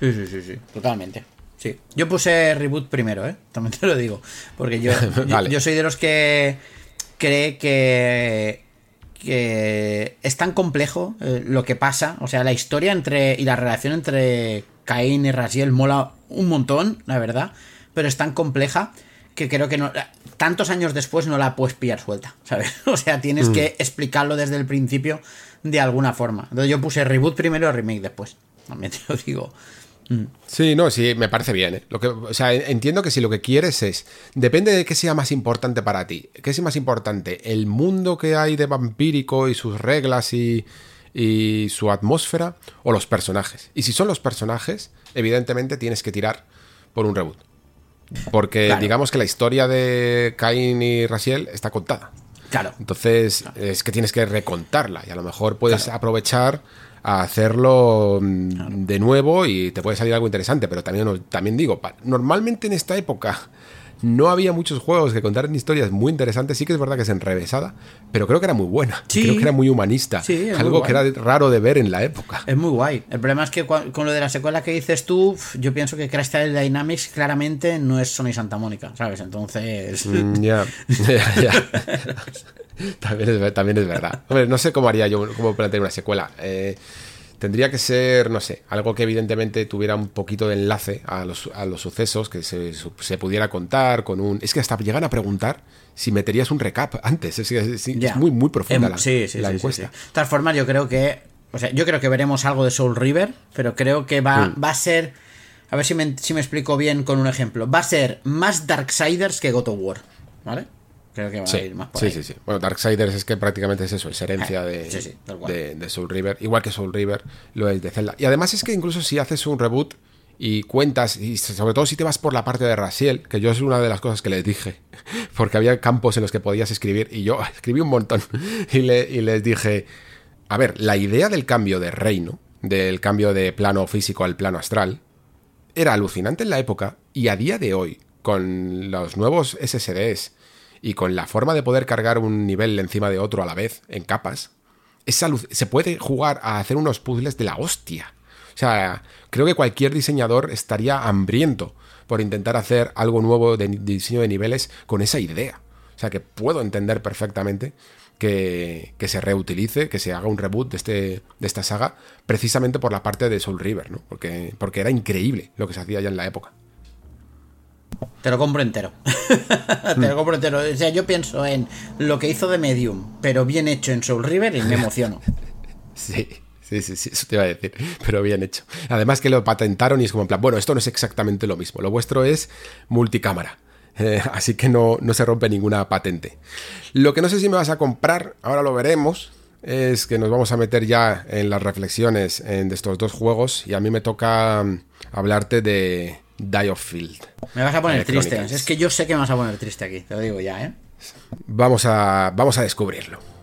[SPEAKER 2] Sí, sí, sí, sí, totalmente. Sí, yo puse reboot primero, ¿eh? También te lo digo. Porque yo, yo, soy de los que cree que, que es tan complejo eh, lo que pasa. O sea, la historia entre y la relación entre Cain y Raziel mola un montón, la verdad. Pero es tan compleja que creo que no, tantos años después no la puedes pillar suelta, ¿sabes? O sea, tienes mm. que explicarlo desde el principio de alguna forma. Entonces yo puse reboot primero, remake después. También te lo digo.
[SPEAKER 1] Sí, no, sí, me parece bien. ¿eh? Lo que, o sea, entiendo que si lo que quieres es. Depende de qué sea más importante para ti. ¿Qué es más importante? ¿El mundo que hay de vampírico y sus reglas y, y su atmósfera? ¿O los personajes? Y si son los personajes, evidentemente tienes que tirar por un reboot. Porque digamos que la historia de Cain y Raziel está contada.
[SPEAKER 2] Claro.
[SPEAKER 1] Entonces, es que tienes que recontarla y a lo mejor puedes aprovechar a hacerlo mm, de nuevo y te puede salir algo interesante, pero también, también digo, normalmente en esta época no había muchos juegos que contaran historias muy interesantes. Sí que es verdad que es enrevesada, pero creo que era muy buena. Creo que era muy humanista. algo que era raro de ver en la época.
[SPEAKER 2] Es muy guay. El problema es que con lo de la secuela que dices tú, yo pienso que Crash Dynamics claramente no es Sony Santa Mónica, ¿sabes? Entonces.
[SPEAKER 1] Mm, ya, ya, también, es, también es verdad. Hombre, no sé cómo haría yo, cómo plantear una secuela. Eh, tendría que ser, no sé, algo que evidentemente tuviera un poquito de enlace a los, a los sucesos, que se, se, pudiera contar con un... Es que hasta llegan a preguntar si meterías un recap antes. Es, es, muy, muy profunda em, la, sí, sí, la encuesta. De
[SPEAKER 2] todas formas, yo creo que... O sea, yo creo que veremos algo de Soul River, pero creo que va, mm. va a ser... A ver si me, si me explico bien con un ejemplo. Va a ser más Darksiders que God of War, ¿vale? Creo que va a ir más por
[SPEAKER 1] sí, sí, sí. Bueno, Darksiders es que prácticamente es eso, es herencia de, de, Soul River, igual que Soul River lo es de Zelda. Y además es que incluso si haces un reboot y cuentas, y sobre todo si te vas por la parte de Raziel, que yo es una de las cosas que les dije, porque había campos en los que podías escribir, y yo escribí un montón, y, le, y les dije, a ver, la idea del cambio de reino, del cambio de plano físico al plano astral, era alucinante en la época, y a día de hoy, con los nuevos SSDs, y con la forma de poder cargar un nivel encima de otro a la vez, en capas, se puede jugar a hacer unos puzzles de la hostia. O sea, creo que cualquier diseñador estaría hambriento por intentar hacer algo nuevo de diseño de niveles con esa idea. O sea, que puedo entender perfectamente que, se reutilice, que se haga un reboot de, este, de esta saga, precisamente por la parte de Soul River, ¿no? Porque, porque era increíble lo que se hacía ya en la época.
[SPEAKER 2] Te lo compro entero. Te lo compro entero. O sea, yo pienso en lo que hizo de Medium, pero bien hecho en Soul River y me emociono.
[SPEAKER 1] sí. Sí, sí, sí, eso te iba a decir, pero bien hecho. Además que lo patentaron y es como en plan, bueno, esto no es exactamente lo mismo, lo vuestro es multicámara. eh, así que no, no se rompe ninguna patente. Lo que no sé si me vas a comprar, ahora lo veremos, es que nos vamos a meter ya en las reflexiones de estos dos juegos y a mí me toca mm, hablarte de Die of Field.
[SPEAKER 2] Me vas a poner triste. Es que yo sé que me vas a poner triste aquí, te lo digo ya, ¿eh?
[SPEAKER 1] Vamos a, vamos a descubrirlo.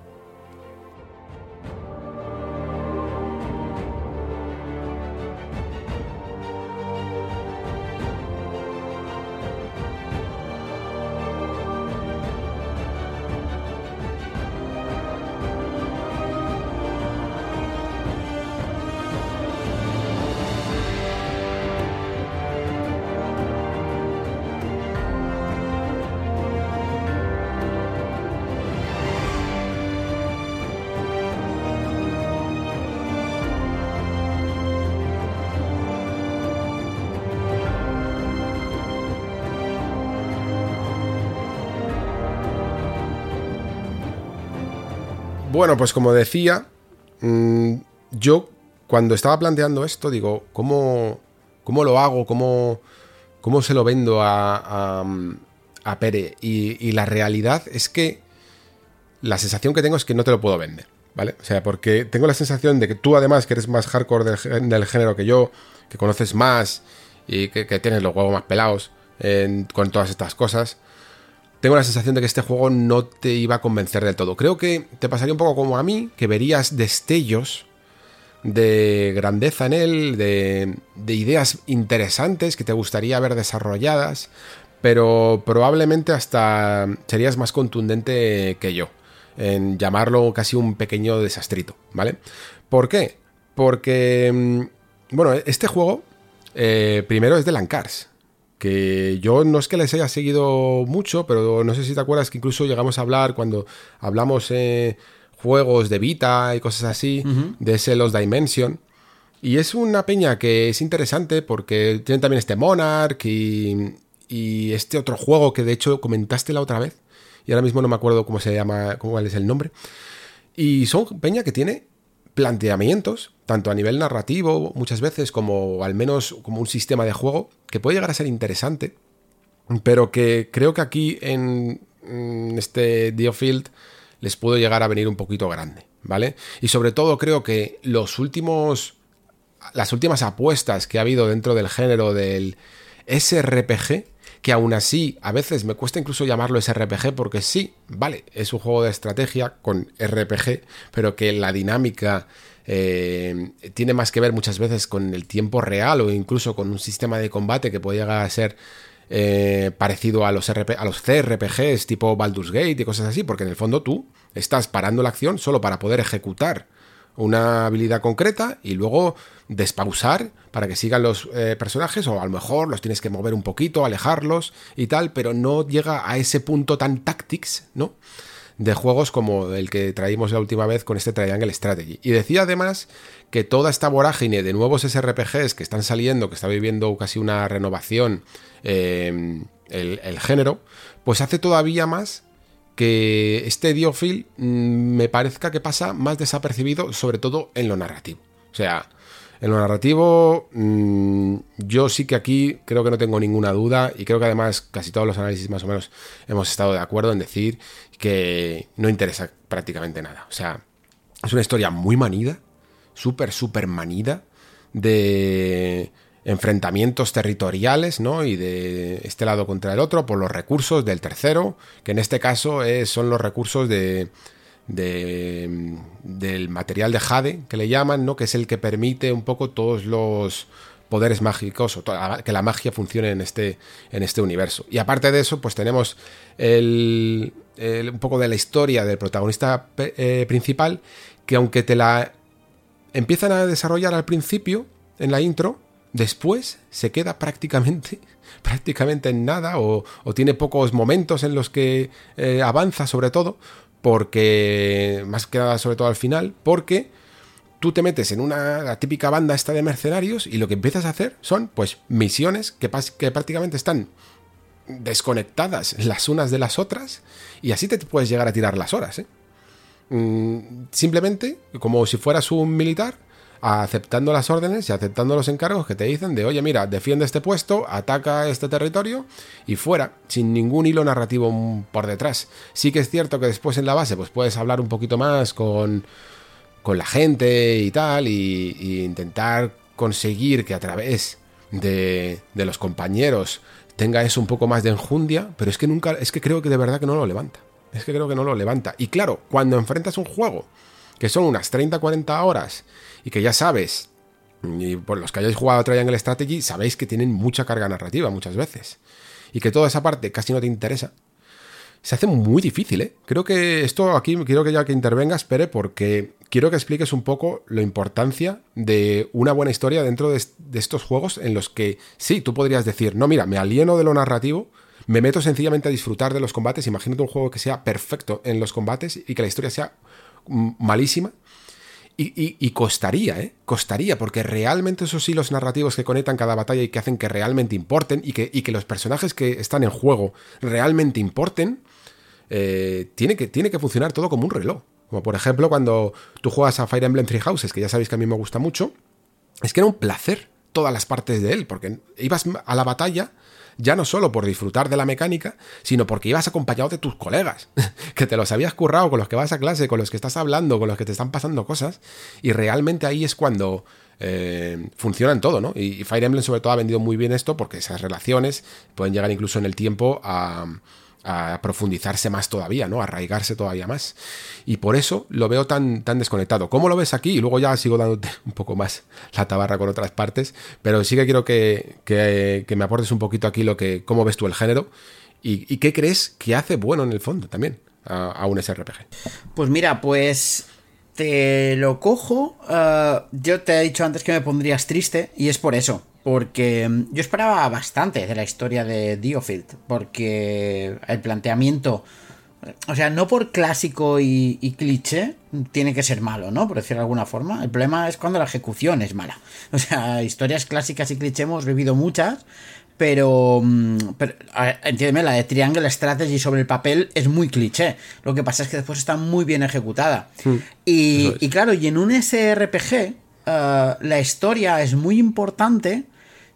[SPEAKER 1] Bueno, pues como decía, mm, yo cuando estaba planteando esto, digo, ¿cómo, cómo lo hago? ¿Cómo, cómo se lo vendo a, a, Pere? Y, la realidad es que la sensación que tengo es que no te lo puedo vender, ¿vale? O sea, porque tengo la sensación de que tú además, que eres más hardcore del, del género que yo, que conoces más y que, tienes los huevos más pelados en- con todas estas cosas, tengo la sensación de que este juego no te iba a convencer del todo. Creo que te pasaría un poco como a mí, que verías destellos de grandeza en él, de, de ideas interesantes que te gustaría ver desarrolladas, pero probablemente hasta serías más contundente que yo en llamarlo casi un pequeño desastrito, ¿vale? ¿Por qué? Porque, mm, bueno, este juego eh, primero es de Lancars, que yo no es que les haya seguido mucho, pero no sé si te acuerdas que incluso llegamos a hablar cuando hablamos eh, juegos de Vita y cosas así, de ese Los Dimension. Y es una peña que es interesante porque tienen también este Monarch y, y este otro juego que de hecho comentaste la otra vez. Y ahora mismo no me acuerdo cómo se llama, cuál es el nombre. Y son peña que tiene planteamientos, tanto a nivel narrativo muchas veces como al menos como un sistema de juego, que puede llegar a ser interesante, pero que creo que aquí en, este Diofield les pudo llegar a venir un poquito grande, ¿vale? Y sobre todo creo que los últimos las últimas apuestas que ha habido dentro del género del SRPG, que aún así a veces me cuesta incluso llamarlo SRPG porque sí, vale, es un juego de estrategia con RPG, pero que la dinámica eh, tiene más que ver muchas veces con el tiempo real o incluso con un sistema de combate que puede llegar a ser eh, parecido a los, a los CRPGs tipo Baldur's Gate y cosas así, porque en el fondo tú estás parando la acción solo para poder ejecutar una habilidad concreta y luego despausar para que sigan los eh, personajes o a lo mejor los tienes que mover un poquito, alejarlos y tal, pero no llega a ese punto tan tactics, ¿no? De juegos como el que traímos la última vez con este Triangle Strategy. Y decía además que toda esta vorágine de nuevos SRPGs que están saliendo, que está viviendo casi una renovación eh, el, el género, pues hace todavía más que este Diofil mm, me parezca que pasa más desapercibido, sobre todo en lo narrativo. O sea, en lo narrativo, mmm, yo sí que aquí creo que no tengo ninguna duda y creo que además casi todos los análisis más o menos hemos estado de acuerdo en decir que no interesa prácticamente nada. O sea, es una historia muy manida, súper, súper manida, de enfrentamientos territoriales, ¿no? Y de este lado contra el otro por los recursos del tercero, que en este caso son los recursos de, de, del material de Jade, que le llaman, ¿no? Que es el que permite un poco todos los poderes mágicos, o que la magia funcione en este, en este universo. Y aparte de eso, pues tenemos el, el, un poco de la historia del protagonista eh, principal, que aunque te la empiezan a desarrollar al principio, en la intro, después se queda prácticamente prácticamente en nada o, tiene pocos momentos en los que eh, avanza sobre todo porque más que nada sobre todo al final porque tú te metes en una la típica banda esta de mercenarios y lo que empiezas a hacer son pues misiones que, que prácticamente están desconectadas las unas de las otras y así te puedes llegar a tirar las horas ¿eh? mm, simplemente como si fueras un militar aceptando las órdenes y aceptando los encargos que te dicen de, oye, mira, defiende este puesto, ataca este territorio y fuera, sin ningún hilo narrativo por detrás. Sí que es cierto que después en la base pues puedes hablar un poquito más con, con la gente y tal, y, intentar conseguir que a través de, de los compañeros tenga eso un poco más de enjundia, pero es que nunca, es que creo que de verdad que no lo levanta. Es que creo que no lo levanta. Y claro, cuando enfrentas un juego que son unas 30-40 horas y que ya sabes, y por los que hayáis jugado a Triangle Strategy, sabéis que tienen mucha carga narrativa muchas veces. Y que toda esa parte casi no te interesa. Se hace muy difícil, ¿eh? Creo que esto aquí, quiero que ya que intervengas, Pere, porque quiero que expliques un poco la importancia de una buena historia dentro de, de estos juegos en los que, sí, tú podrías decir, no, mira, me alieno de lo narrativo, me meto sencillamente a disfrutar de los combates. Imagínate un juego que sea perfecto en los combates y que la historia sea malísima. Y, costaría, ¿eh? Costaría, porque realmente esos hilos narrativos que conectan cada batalla y que hacen que realmente importen y que, que los personajes que están en juego realmente importen, eh, tiene, que, tiene que funcionar todo como un reloj. Como por ejemplo cuando tú juegas a Fire Emblem Three Houses, que ya sabéis que a mí me gusta mucho, es que era un placer todas las partes de él, porque ibas a la batalla ya no solo por disfrutar de la mecánica, sino porque ibas acompañado de tus colegas, que te los habías currado, con los que vas a clase, con los que estás hablando, con los que te están pasando cosas, y realmente ahí es cuando eh, funcionan todo, ¿no? Y Fire Emblem sobre todo ha vendido muy bien esto porque esas relaciones pueden llegar incluso en el tiempo a a profundizarse más todavía, ¿no? A arraigarse todavía más. Y por eso lo veo tan, tan desconectado. ¿Cómo lo ves aquí? Y luego ya sigo dándote un poco más la tabarra con otras partes, pero sí que quiero que, que, me aportes un poquito aquí lo que, cómo ves tú el género y, qué crees que hace bueno en el fondo también a, un SRPG.
[SPEAKER 2] Pues mira, pues te lo cojo. Eh, yo te he dicho antes que me pondrías triste y es por eso. Porque mm, yo esperaba bastante de la historia de Diofield. Porque el planteamiento. O sea, no por clásico y, cliché tiene que ser malo, ¿no? Por decirlo de alguna forma. El problema es cuando la ejecución es mala. O sea, historias clásicas y cliché hemos vivido muchas, pero, mm, entiéndeme, la de Triangle Strategy sobre el papel es muy cliché. Lo que pasa es que después está muy bien ejecutada. Hmm. y, y, claro, y en un SRPG, eh, la historia es muy importante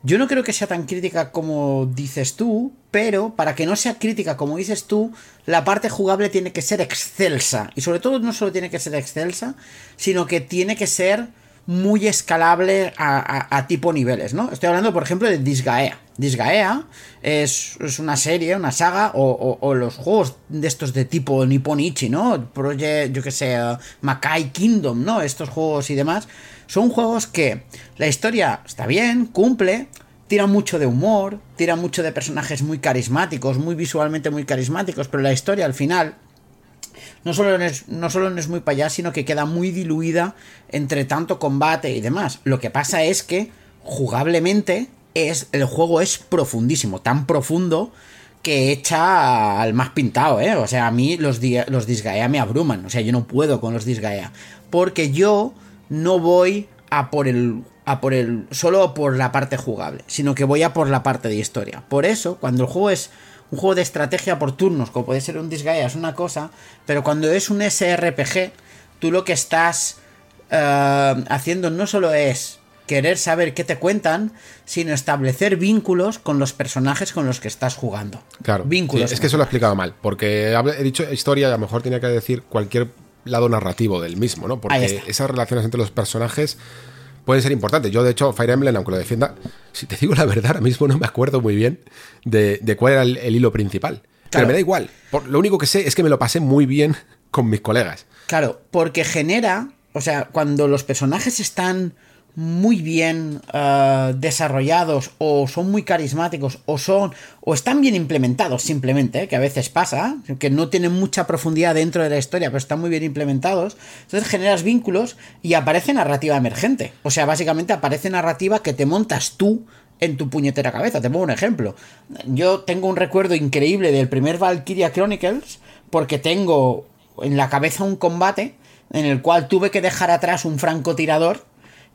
[SPEAKER 2] yo no creo que sea tan crítica como dices tú, pero para que no sea crítica como dices tú, la parte jugable tiene que ser excelsa. Y sobre todo no solo tiene que ser excelsa, sino que tiene que ser muy escalable a, tipo niveles, ¿no? Estoy hablando, por ejemplo, de Disgaea. Disgaea es, una serie, una saga, o, los juegos de estos de tipo Nippon Ichi, ¿no? Project, yo que sé, uh, Makai Kingdom, ¿no? Estos juegos y demás son juegos que la historia está bien, cumple, tira mucho de humor, tira mucho de personajes muy carismáticos, muy visualmente muy carismáticos, pero la historia al final no solo, es, no solo es muy allá, sino que queda muy diluida entre tanto combate y demás. Lo que pasa es que jugablemente es, el juego es profundísimo, tan profundo que echa al más pintado, ¿eh? O sea, a mí los, los Disgaea me abruman, o sea, yo no puedo con los Disgaea, porque yo no voy a por el a por el solo por la parte jugable, sino que voy a por la parte de historia. Por eso, cuando el juego es un juego de estrategia por turnos, como puede ser un Disgaea, es una cosa, pero cuando es un SRPG, tú lo que estás eh, haciendo no solo es querer saber qué te cuentan, sino establecer vínculos con los personajes con los que estás jugando.
[SPEAKER 1] Claro. Vínculos. es que eso lo he explicado mal, porque he dicho historia y a lo mejor tenía que decir cualquier lado narrativo del mismo, ¿no? Porque esas relaciones entre los personajes pueden ser importantes. Yo, de hecho, Fire Emblem, aunque lo defienda, si te digo la verdad, ahora mismo no me acuerdo muy bien de, cuál era el, hilo principal. Pero me da igual. lo único que sé es que me lo pasé muy bien con mis colegas.
[SPEAKER 2] Claro, porque genera, o sea, cuando los personajes están muy bien eh, desarrollados o son muy carismáticos o son o están bien implementados simplemente, que a veces pasa, que no tienen mucha profundidad dentro de la historia, pero están muy bien implementados, entonces generas vínculos y aparece narrativa emergente. O sea, básicamente aparece narrativa que te montas tú en tu puñetera cabeza. Te pongo un ejemplo. Yo tengo un recuerdo increíble del primer Valkyria Chronicles porque tengo en la cabeza un combate en el cual tuve que dejar atrás un francotirador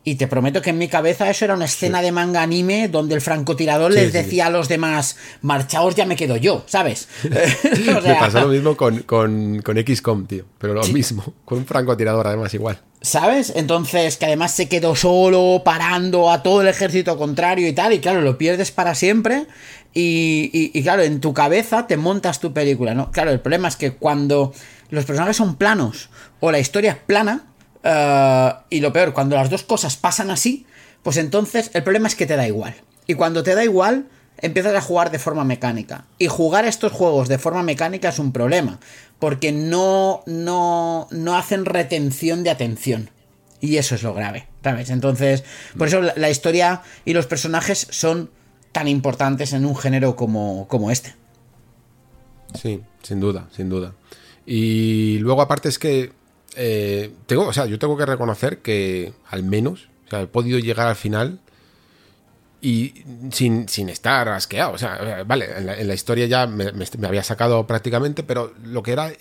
[SPEAKER 2] y te prometo que en mi cabeza eso era una escena de manga anime donde el francotirador les decía a los demás, marchaos, ya me quedo yo, ¿sabes?
[SPEAKER 1] me pasó lo mismo con, con, con XCOM, tío. Pero lo mismo, con un francotirador además igual.
[SPEAKER 2] ¿Sabes? Entonces, que además se quedó solo, parando a todo el ejército contrario y tal, y claro, lo pierdes para siempre. Y, y, claro, en tu cabeza te montas tu película, ¿no? Claro, el problema es que cuando los personajes son planos o la historia es plana, eh, y lo peor, cuando las dos cosas pasan así, pues entonces el problema es que te da igual. Y cuando te da igual, empiezas a jugar de forma mecánica. Y jugar estos juegos de forma mecánica es un problema, porque no, no, no hacen retención de atención. Y eso es lo grave, ¿sabes? Entonces, por eso la, historia y los personajes son tan importantes en un género como, como este.
[SPEAKER 1] Sí, sin duda, sin duda. Y luego aparte es que eh, tengo, o sea, yo tengo que reconocer que al menos, o sea, he podido llegar al final y sin, estar asqueado. O sea, vale, en la, historia ya me, había sacado prácticamente, pero lo que era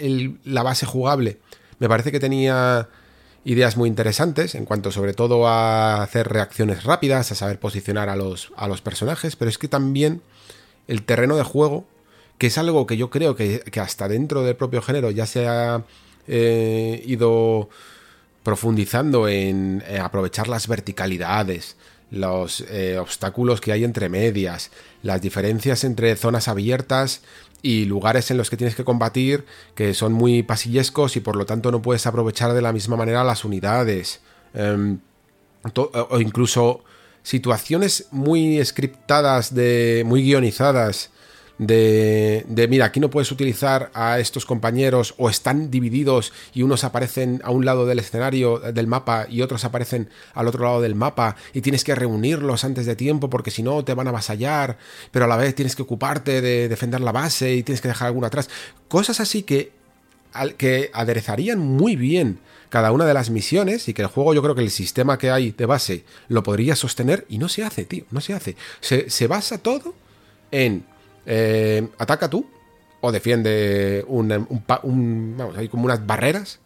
[SPEAKER 1] la base jugable, me parece que tenía ideas muy interesantes en cuanto sobre todo a hacer reacciones rápidas, a saber posicionar a los, a los personajes, pero es que también el terreno de juego, que es algo que yo creo que, hasta dentro del propio género ya se eh, ido profundizando en aprovechar las verticalidades, los eh, obstáculos que hay entre medias, las diferencias entre zonas abiertas y lugares en los que tienes que combatir que son muy pasillescos y por lo tanto no puedes aprovechar de la misma manera las unidades. Em, o incluso situaciones muy scriptadas, de, muy guionizadas de, de, mira, aquí no puedes utilizar a estos compañeros o están divididos y unos aparecen a un lado del escenario del mapa y otros aparecen al otro lado del mapa y tienes que reunirlos antes de tiempo porque si no te van a avasallar, pero a la vez tienes que ocuparte de defender la base y tienes que dejar alguno atrás. Cosas así que, que aderezarían muy bien cada una de las misiones y que el juego yo creo que el sistema que hay de base lo podría sostener y no se hace, tío, no se hace. Se, se basa todo en eh, ataca tú o defiende un, un, hay como unas barreras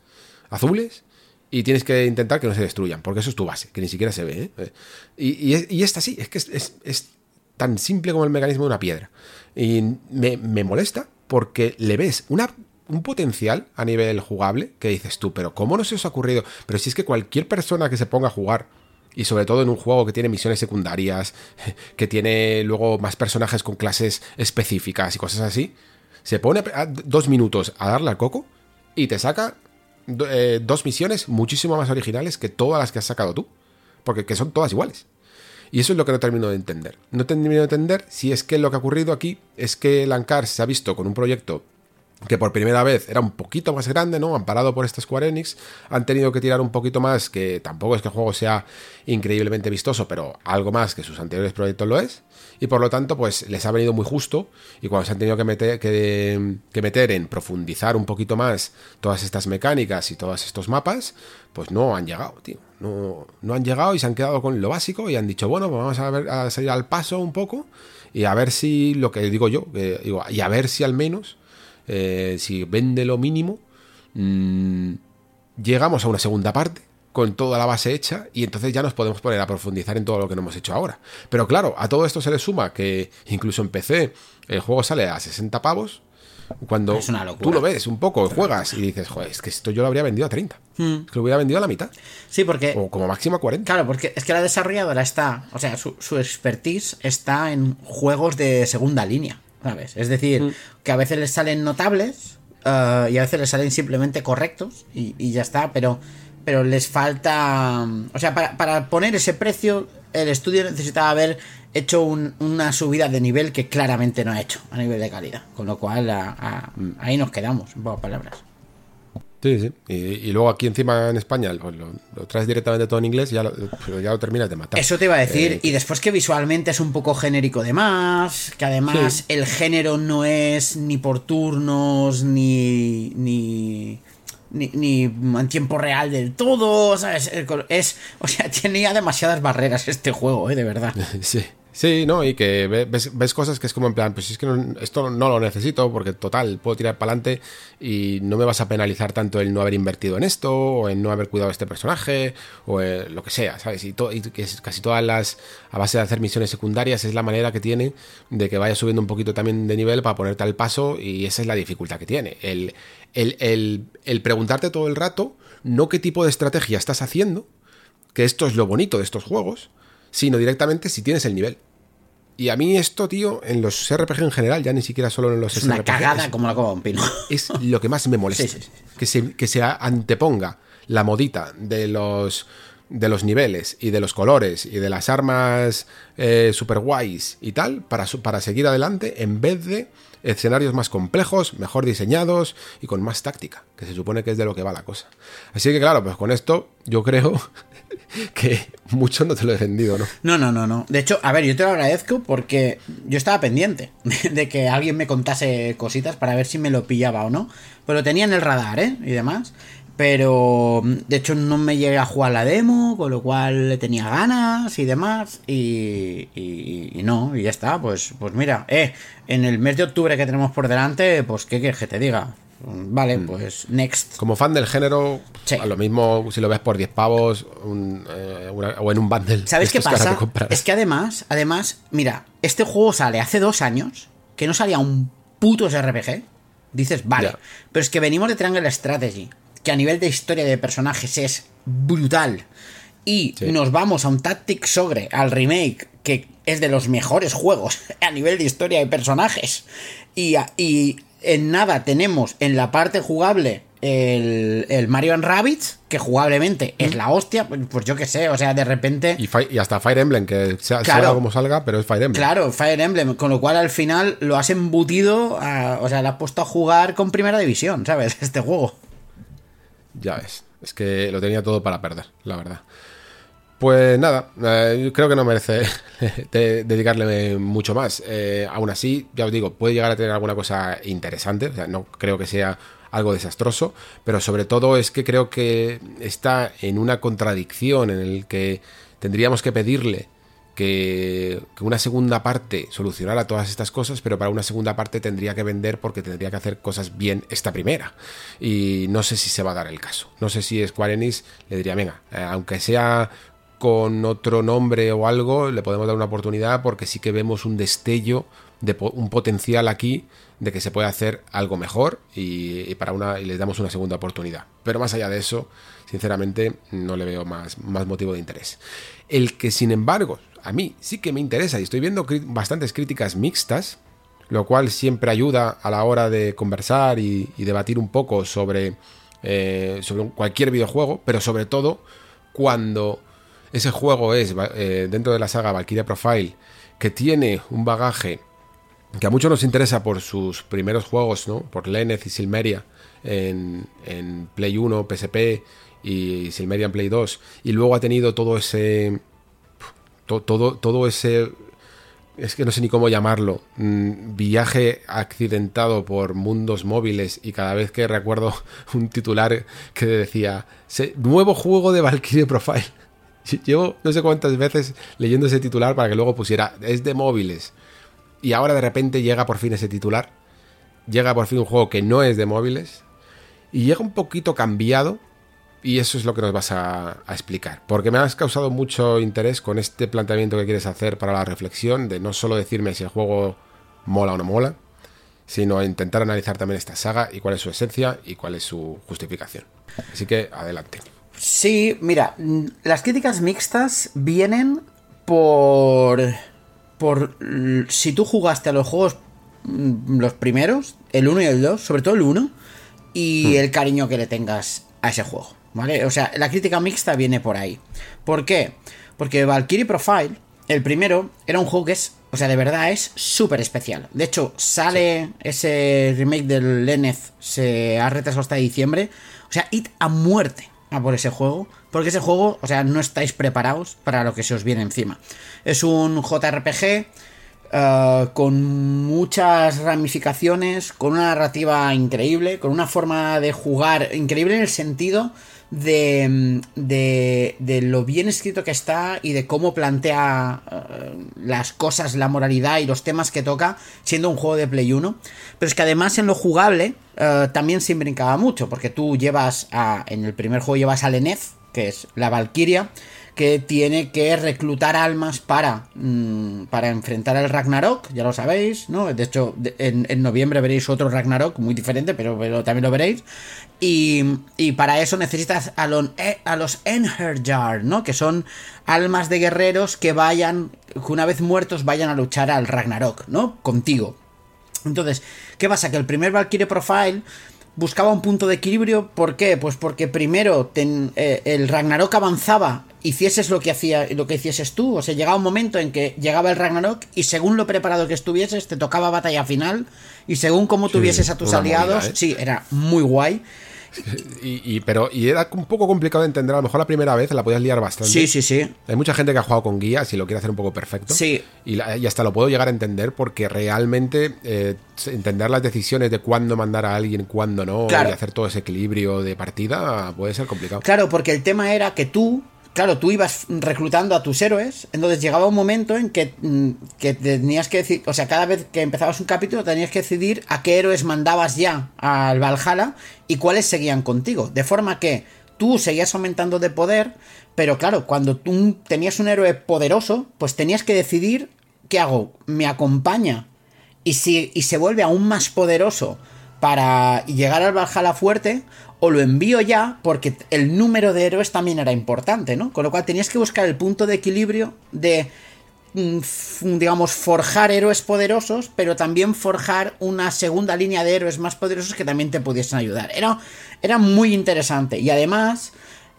[SPEAKER 1] azules y tienes que intentar que no se destruyan, porque eso es tu base, que ni siquiera se ve. ¿eh? Eh, y, esta sí, es que es, tan simple como el mecanismo de una piedra. Y me, molesta porque le ves una, un potencial a nivel jugable que dices tú, pero ¿cómo no se os ha ocurrido? Pero si es que cualquier persona que se ponga a jugar y sobre todo en un juego que tiene misiones secundarias, que tiene luego más personajes con clases específicas y cosas así, se pone dos minutos a darle al coco y te saca eh, dos misiones muchísimo más originales que todas las que has sacado tú, porque que son todas iguales. Y eso es lo que no termino de entender. No termino de entender si es que lo que ha ocurrido aquí es que Lankar se ha visto con un proyecto que por primera vez era un poquito más grande, ¿no? Amparado por esta Square Enix, han tenido que tirar un poquito más, que tampoco es que el juego sea increíblemente vistoso, pero algo más que sus anteriores proyectos lo es, y por lo tanto, pues les ha venido muy justo, y cuando se han tenido que meter, que, meter en profundizar un poquito más todas estas mecánicas y todos estos mapas, pues no han llegado, tío. No, no han llegado y se han quedado con lo básico y han dicho, bueno, pues vamos a, ver, a salir al paso un poco y a ver si, lo que digo yo, digo, y a ver si al menos eh, si vende lo mínimo, mm, llegamos a una segunda parte con toda la base hecha y entonces ya nos podemos poner a profundizar en todo lo que no hemos hecho ahora. Pero claro, a todo esto se le suma que incluso en PC el juego sale a 60 pavos. Cuando tú lo ves un poco, juegas y dices, joder, es que esto yo lo habría vendido a 30. Hmm. Es que lo hubiera vendido a la mitad.
[SPEAKER 2] Sí, porque.
[SPEAKER 1] O como máximo a 40.
[SPEAKER 2] Claro, porque es que la desarrolladora está. O sea, su, su expertise está en juegos de segunda línea. Es decir, mm. que a veces les salen notables eh, y a veces les salen simplemente correctos y, ya está, pero, pero les falta... O sea, para, poner ese precio, el estudio necesitaba haber hecho una subida de nivel que claramente no ha hecho a nivel de calidad. Con lo cual, ahí nos quedamos, en pocas palabras.
[SPEAKER 1] Sí, sí. Y, luego aquí encima en España lo, traes directamente todo en inglés, ya lo, pero ya lo terminas de matar.
[SPEAKER 2] Eso te iba a decir. Eh, y después que visualmente es un poco genérico de más, que además el género no es ni por turnos, ni, ni, ni, en tiempo real del todo, ¿sabes? Es, o sea, tenía demasiadas barreras este juego, ¿eh? De verdad.
[SPEAKER 1] sí. Sí, ¿no? Y que ves, cosas que es como en plan, pues es que esto no lo necesito porque total, puedo tirar para adelante y no me vas a penalizar tanto el no haber invertido en esto o en no haber cuidado este personaje o eh, lo que sea, ¿sabes? Y, y que casi todas las, a base de hacer misiones secundarias, es la manera que tiene de que vaya subiendo un poquito también de nivel para ponerte al paso y esa es la dificultad que tiene. El, el, el, el preguntarte todo el rato no qué tipo de estrategia estás haciendo, que esto es lo bonito de estos juegos, sino directamente si tienes el nivel. Y a mí esto, tío, en los RPG en general, ya ni siquiera solo en los
[SPEAKER 2] Es una cagada
[SPEAKER 1] es-
[SPEAKER 2] como la coma de un pino.
[SPEAKER 1] es lo que más me molesta.
[SPEAKER 2] Sí, sí, sí.
[SPEAKER 1] Que, se, que se anteponga la modita de los, de los niveles y de los colores y de las armas eh, super guays y tal para, para seguir adelante en vez de escenarios más complejos, mejor diseñados y con más táctica, que se supone que es de lo que va la cosa. Así que claro, pues con esto yo creo que mucho no te lo he vendido, ¿no?
[SPEAKER 2] No, no, no, no. De hecho, a ver, yo te lo agradezco porque yo estaba pendiente de que alguien me contase cositas para ver si me lo pillaba o no. Pues lo tenía en el radar, ¿eh? Y demás. Pero, de hecho, no me llegué a jugar la demo, con lo cual tenía ganas y demás. Y, y, y no, y ya está. Pues, pues mira, eh, en el mes de octubre que tenemos por delante, pues, ¿qué quieres que te diga? Vale, pues, next.
[SPEAKER 1] Como fan del género,
[SPEAKER 2] Sí.
[SPEAKER 1] a lo mismo si lo ves por 10 pavos un, eh, una- o en un bundle.
[SPEAKER 2] ¿Sabes qué
[SPEAKER 1] que
[SPEAKER 2] pasa?
[SPEAKER 1] compras.
[SPEAKER 2] Es que además, además, mira, este juego sale hace dos años, que no salía un puto RPG. Dices, vale, pero es que venimos de Triangle Strategy, que a nivel de historia de personajes es brutal. Y
[SPEAKER 1] Sí.
[SPEAKER 2] nos vamos a un Tactics Ogre, al remake, que es de los mejores juegos a nivel de historia de personajes. Y, y en nada tenemos en la parte jugable el, el Mario and Rabbids, que jugablemente es la hostia, pues, yo qué sé, o sea, de repente...
[SPEAKER 1] Y, hasta Fire Emblem, que sea,
[SPEAKER 2] Claro.
[SPEAKER 1] salga como salga, pero es Fire Emblem.
[SPEAKER 2] Claro, Fire Emblem, con lo cual al final lo has embutido, a- o sea, le has puesto a jugar con primera división, ¿sabes? Este juego.
[SPEAKER 1] Ya ves. Es que lo tenía todo para perder, la verdad. Pues nada, eh, creo que no merece de- dedicarle mucho más. Eh, aún así, ya os digo, puede llegar a tener alguna cosa interesante. O sea, no creo que sea algo desastroso, pero sobre todo es que creo que está en una contradicción en el que tendríamos que pedirle que, una segunda parte solucionara todas estas cosas, pero para una segunda parte tendría que vender porque tendría que hacer cosas bien esta primera. Y no sé si se va a dar el caso. No sé si Square Enix le diría, venga, eh, aunque sea con otro nombre o algo, le podemos dar una oportunidad porque sí que vemos un destello de un potencial aquí de que se puede hacer algo mejor y, para una les damos una segunda oportunidad. Pero más allá de eso, sinceramente, no le veo más, más motivo de interés. El que, sin embargo, a mí sí que me interesa y estoy viendo bastantes críticas mixtas, lo cual siempre ayuda a la hora de conversar y, y debatir un poco sobre, eh, sobre cualquier videojuego, pero sobre todo cuando ese juego es eh, dentro de la saga Valkyria Profile, que tiene un bagaje que a muchos nos interesa por sus primeros juegos, ¿no? Por Lenneth y Silmeria en, Play 1, PSP y Silmeria en Play 2. Y luego ha tenido todo ese. to- todo, todo ese. Es que no sé ni cómo llamarlo. mm, Viaje accidentado por mundos móviles. Y cada vez que recuerdo un titular que decía: "Se- Nuevo juego de Valkyrie Profile. Llevo no sé cuántas veces leyendo ese titular para que luego pusiera: Es de móviles. Y ahora de repente llega por fin ese titular. Llega por fin un juego que no es de móviles. Y llega un poquito cambiado. Y eso es lo que nos vas a, a explicar. Porque me has causado mucho interés con este planteamiento que quieres hacer para la reflexión. De no solo decirme si el juego mola o no mola. Sino intentar analizar también esta saga y cuál es su esencia y cuál es su justificación. Así que adelante.
[SPEAKER 2] Sí, mira, las críticas mixtas vienen por. por. si tú jugaste a los juegos mm, los primeros, el 1 y el 2, sobre todo el 1, y el cariño que le tengas a ese juego, ¿vale? O sea, la crítica mixta viene por ahí. ¿Por qué? Porque Valkyrie Profile, el primero, era un juego que es, o sea, de verdad es súper especial. De hecho, sale ese remake del Lenneth, se ha retrasado hasta diciembre. O sea, id a muerte por ese juego, porque ese juego, o sea, no estáis preparados para lo que se os viene encima. Es un JRPG eh, con muchas ramificaciones, con una narrativa increíble, con una forma de jugar increíble en el sentido de, de, de lo bien escrito que está y de cómo plantea eh, las cosas, la moralidad y los temas que toca, siendo un juego de Play 1. Pero es que además en lo jugable eh, también se brincaba mucho, porque tú llevas a, en el primer juego llevas a Leneth, que es la Valkyria, que tiene que reclutar almas para, mm, para enfrentar al Ragnarok, ya lo sabéis, ¿no? De hecho, en, en noviembre veréis otro Ragnarok muy diferente, pero, pero también lo veréis. Y, y para eso necesitas a, los a los Enherjar, ¿no? Que son almas de guerreros que vayan, una vez muertos vayan a luchar al Ragnarok, ¿no? Contigo. Entonces, ¿qué pasa? Que el primer Valkyrie Profile buscaba un punto de equilibrio. ¿Por qué? Pues porque primero eh, el Ragnarok avanzaba, hicieses lo que hacía, lo que hicieses tú. O sea, llegaba un momento en que llegaba el Ragnarok y según lo preparado que estuvieses, te tocaba batalla final. Y según cómo tuvieses a tus aliados,
[SPEAKER 1] movida, ¿eh?
[SPEAKER 2] sí, era muy guay.
[SPEAKER 1] Y, y- pero, y era un poco complicado de entender. A lo mejor la primera vez la podías liar bastante.
[SPEAKER 2] Sí, sí, sí.
[SPEAKER 1] Hay mucha gente que ha jugado con guías y lo quiere hacer un poco perfecto.
[SPEAKER 2] Sí.
[SPEAKER 1] Y, la- y hasta lo puedo llegar a entender porque realmente eh, entender las decisiones de cuándo mandar a alguien, cuándo no,
[SPEAKER 2] Claro.
[SPEAKER 1] y hacer todo ese equilibrio de partida puede ser complicado.
[SPEAKER 2] Claro, porque el tema era que tú, claro, tú ibas reclutando a tus héroes, entonces llegaba un momento en que, mm, que tenías que decir, o sea, cada vez que empezabas un capítulo tenías que decidir a qué héroes mandabas ya al Valhalla y cuáles seguían contigo, de forma que tú seguías aumentando de poder, pero claro, cuando tú tenías un héroe poderoso, pues tenías que decidir qué hago, me acompaña y, si, y se vuelve aún más poderoso para llegar al Valhalla fuerte, o lo envío ya porque el número de héroes también era importante, ¿no? Con lo cual tenías que buscar el punto de equilibrio de, mm, digamos, forjar héroes poderosos, pero también forjar una segunda línea de héroes más poderosos que también te pudiesen ayudar. Era, era muy interesante y además...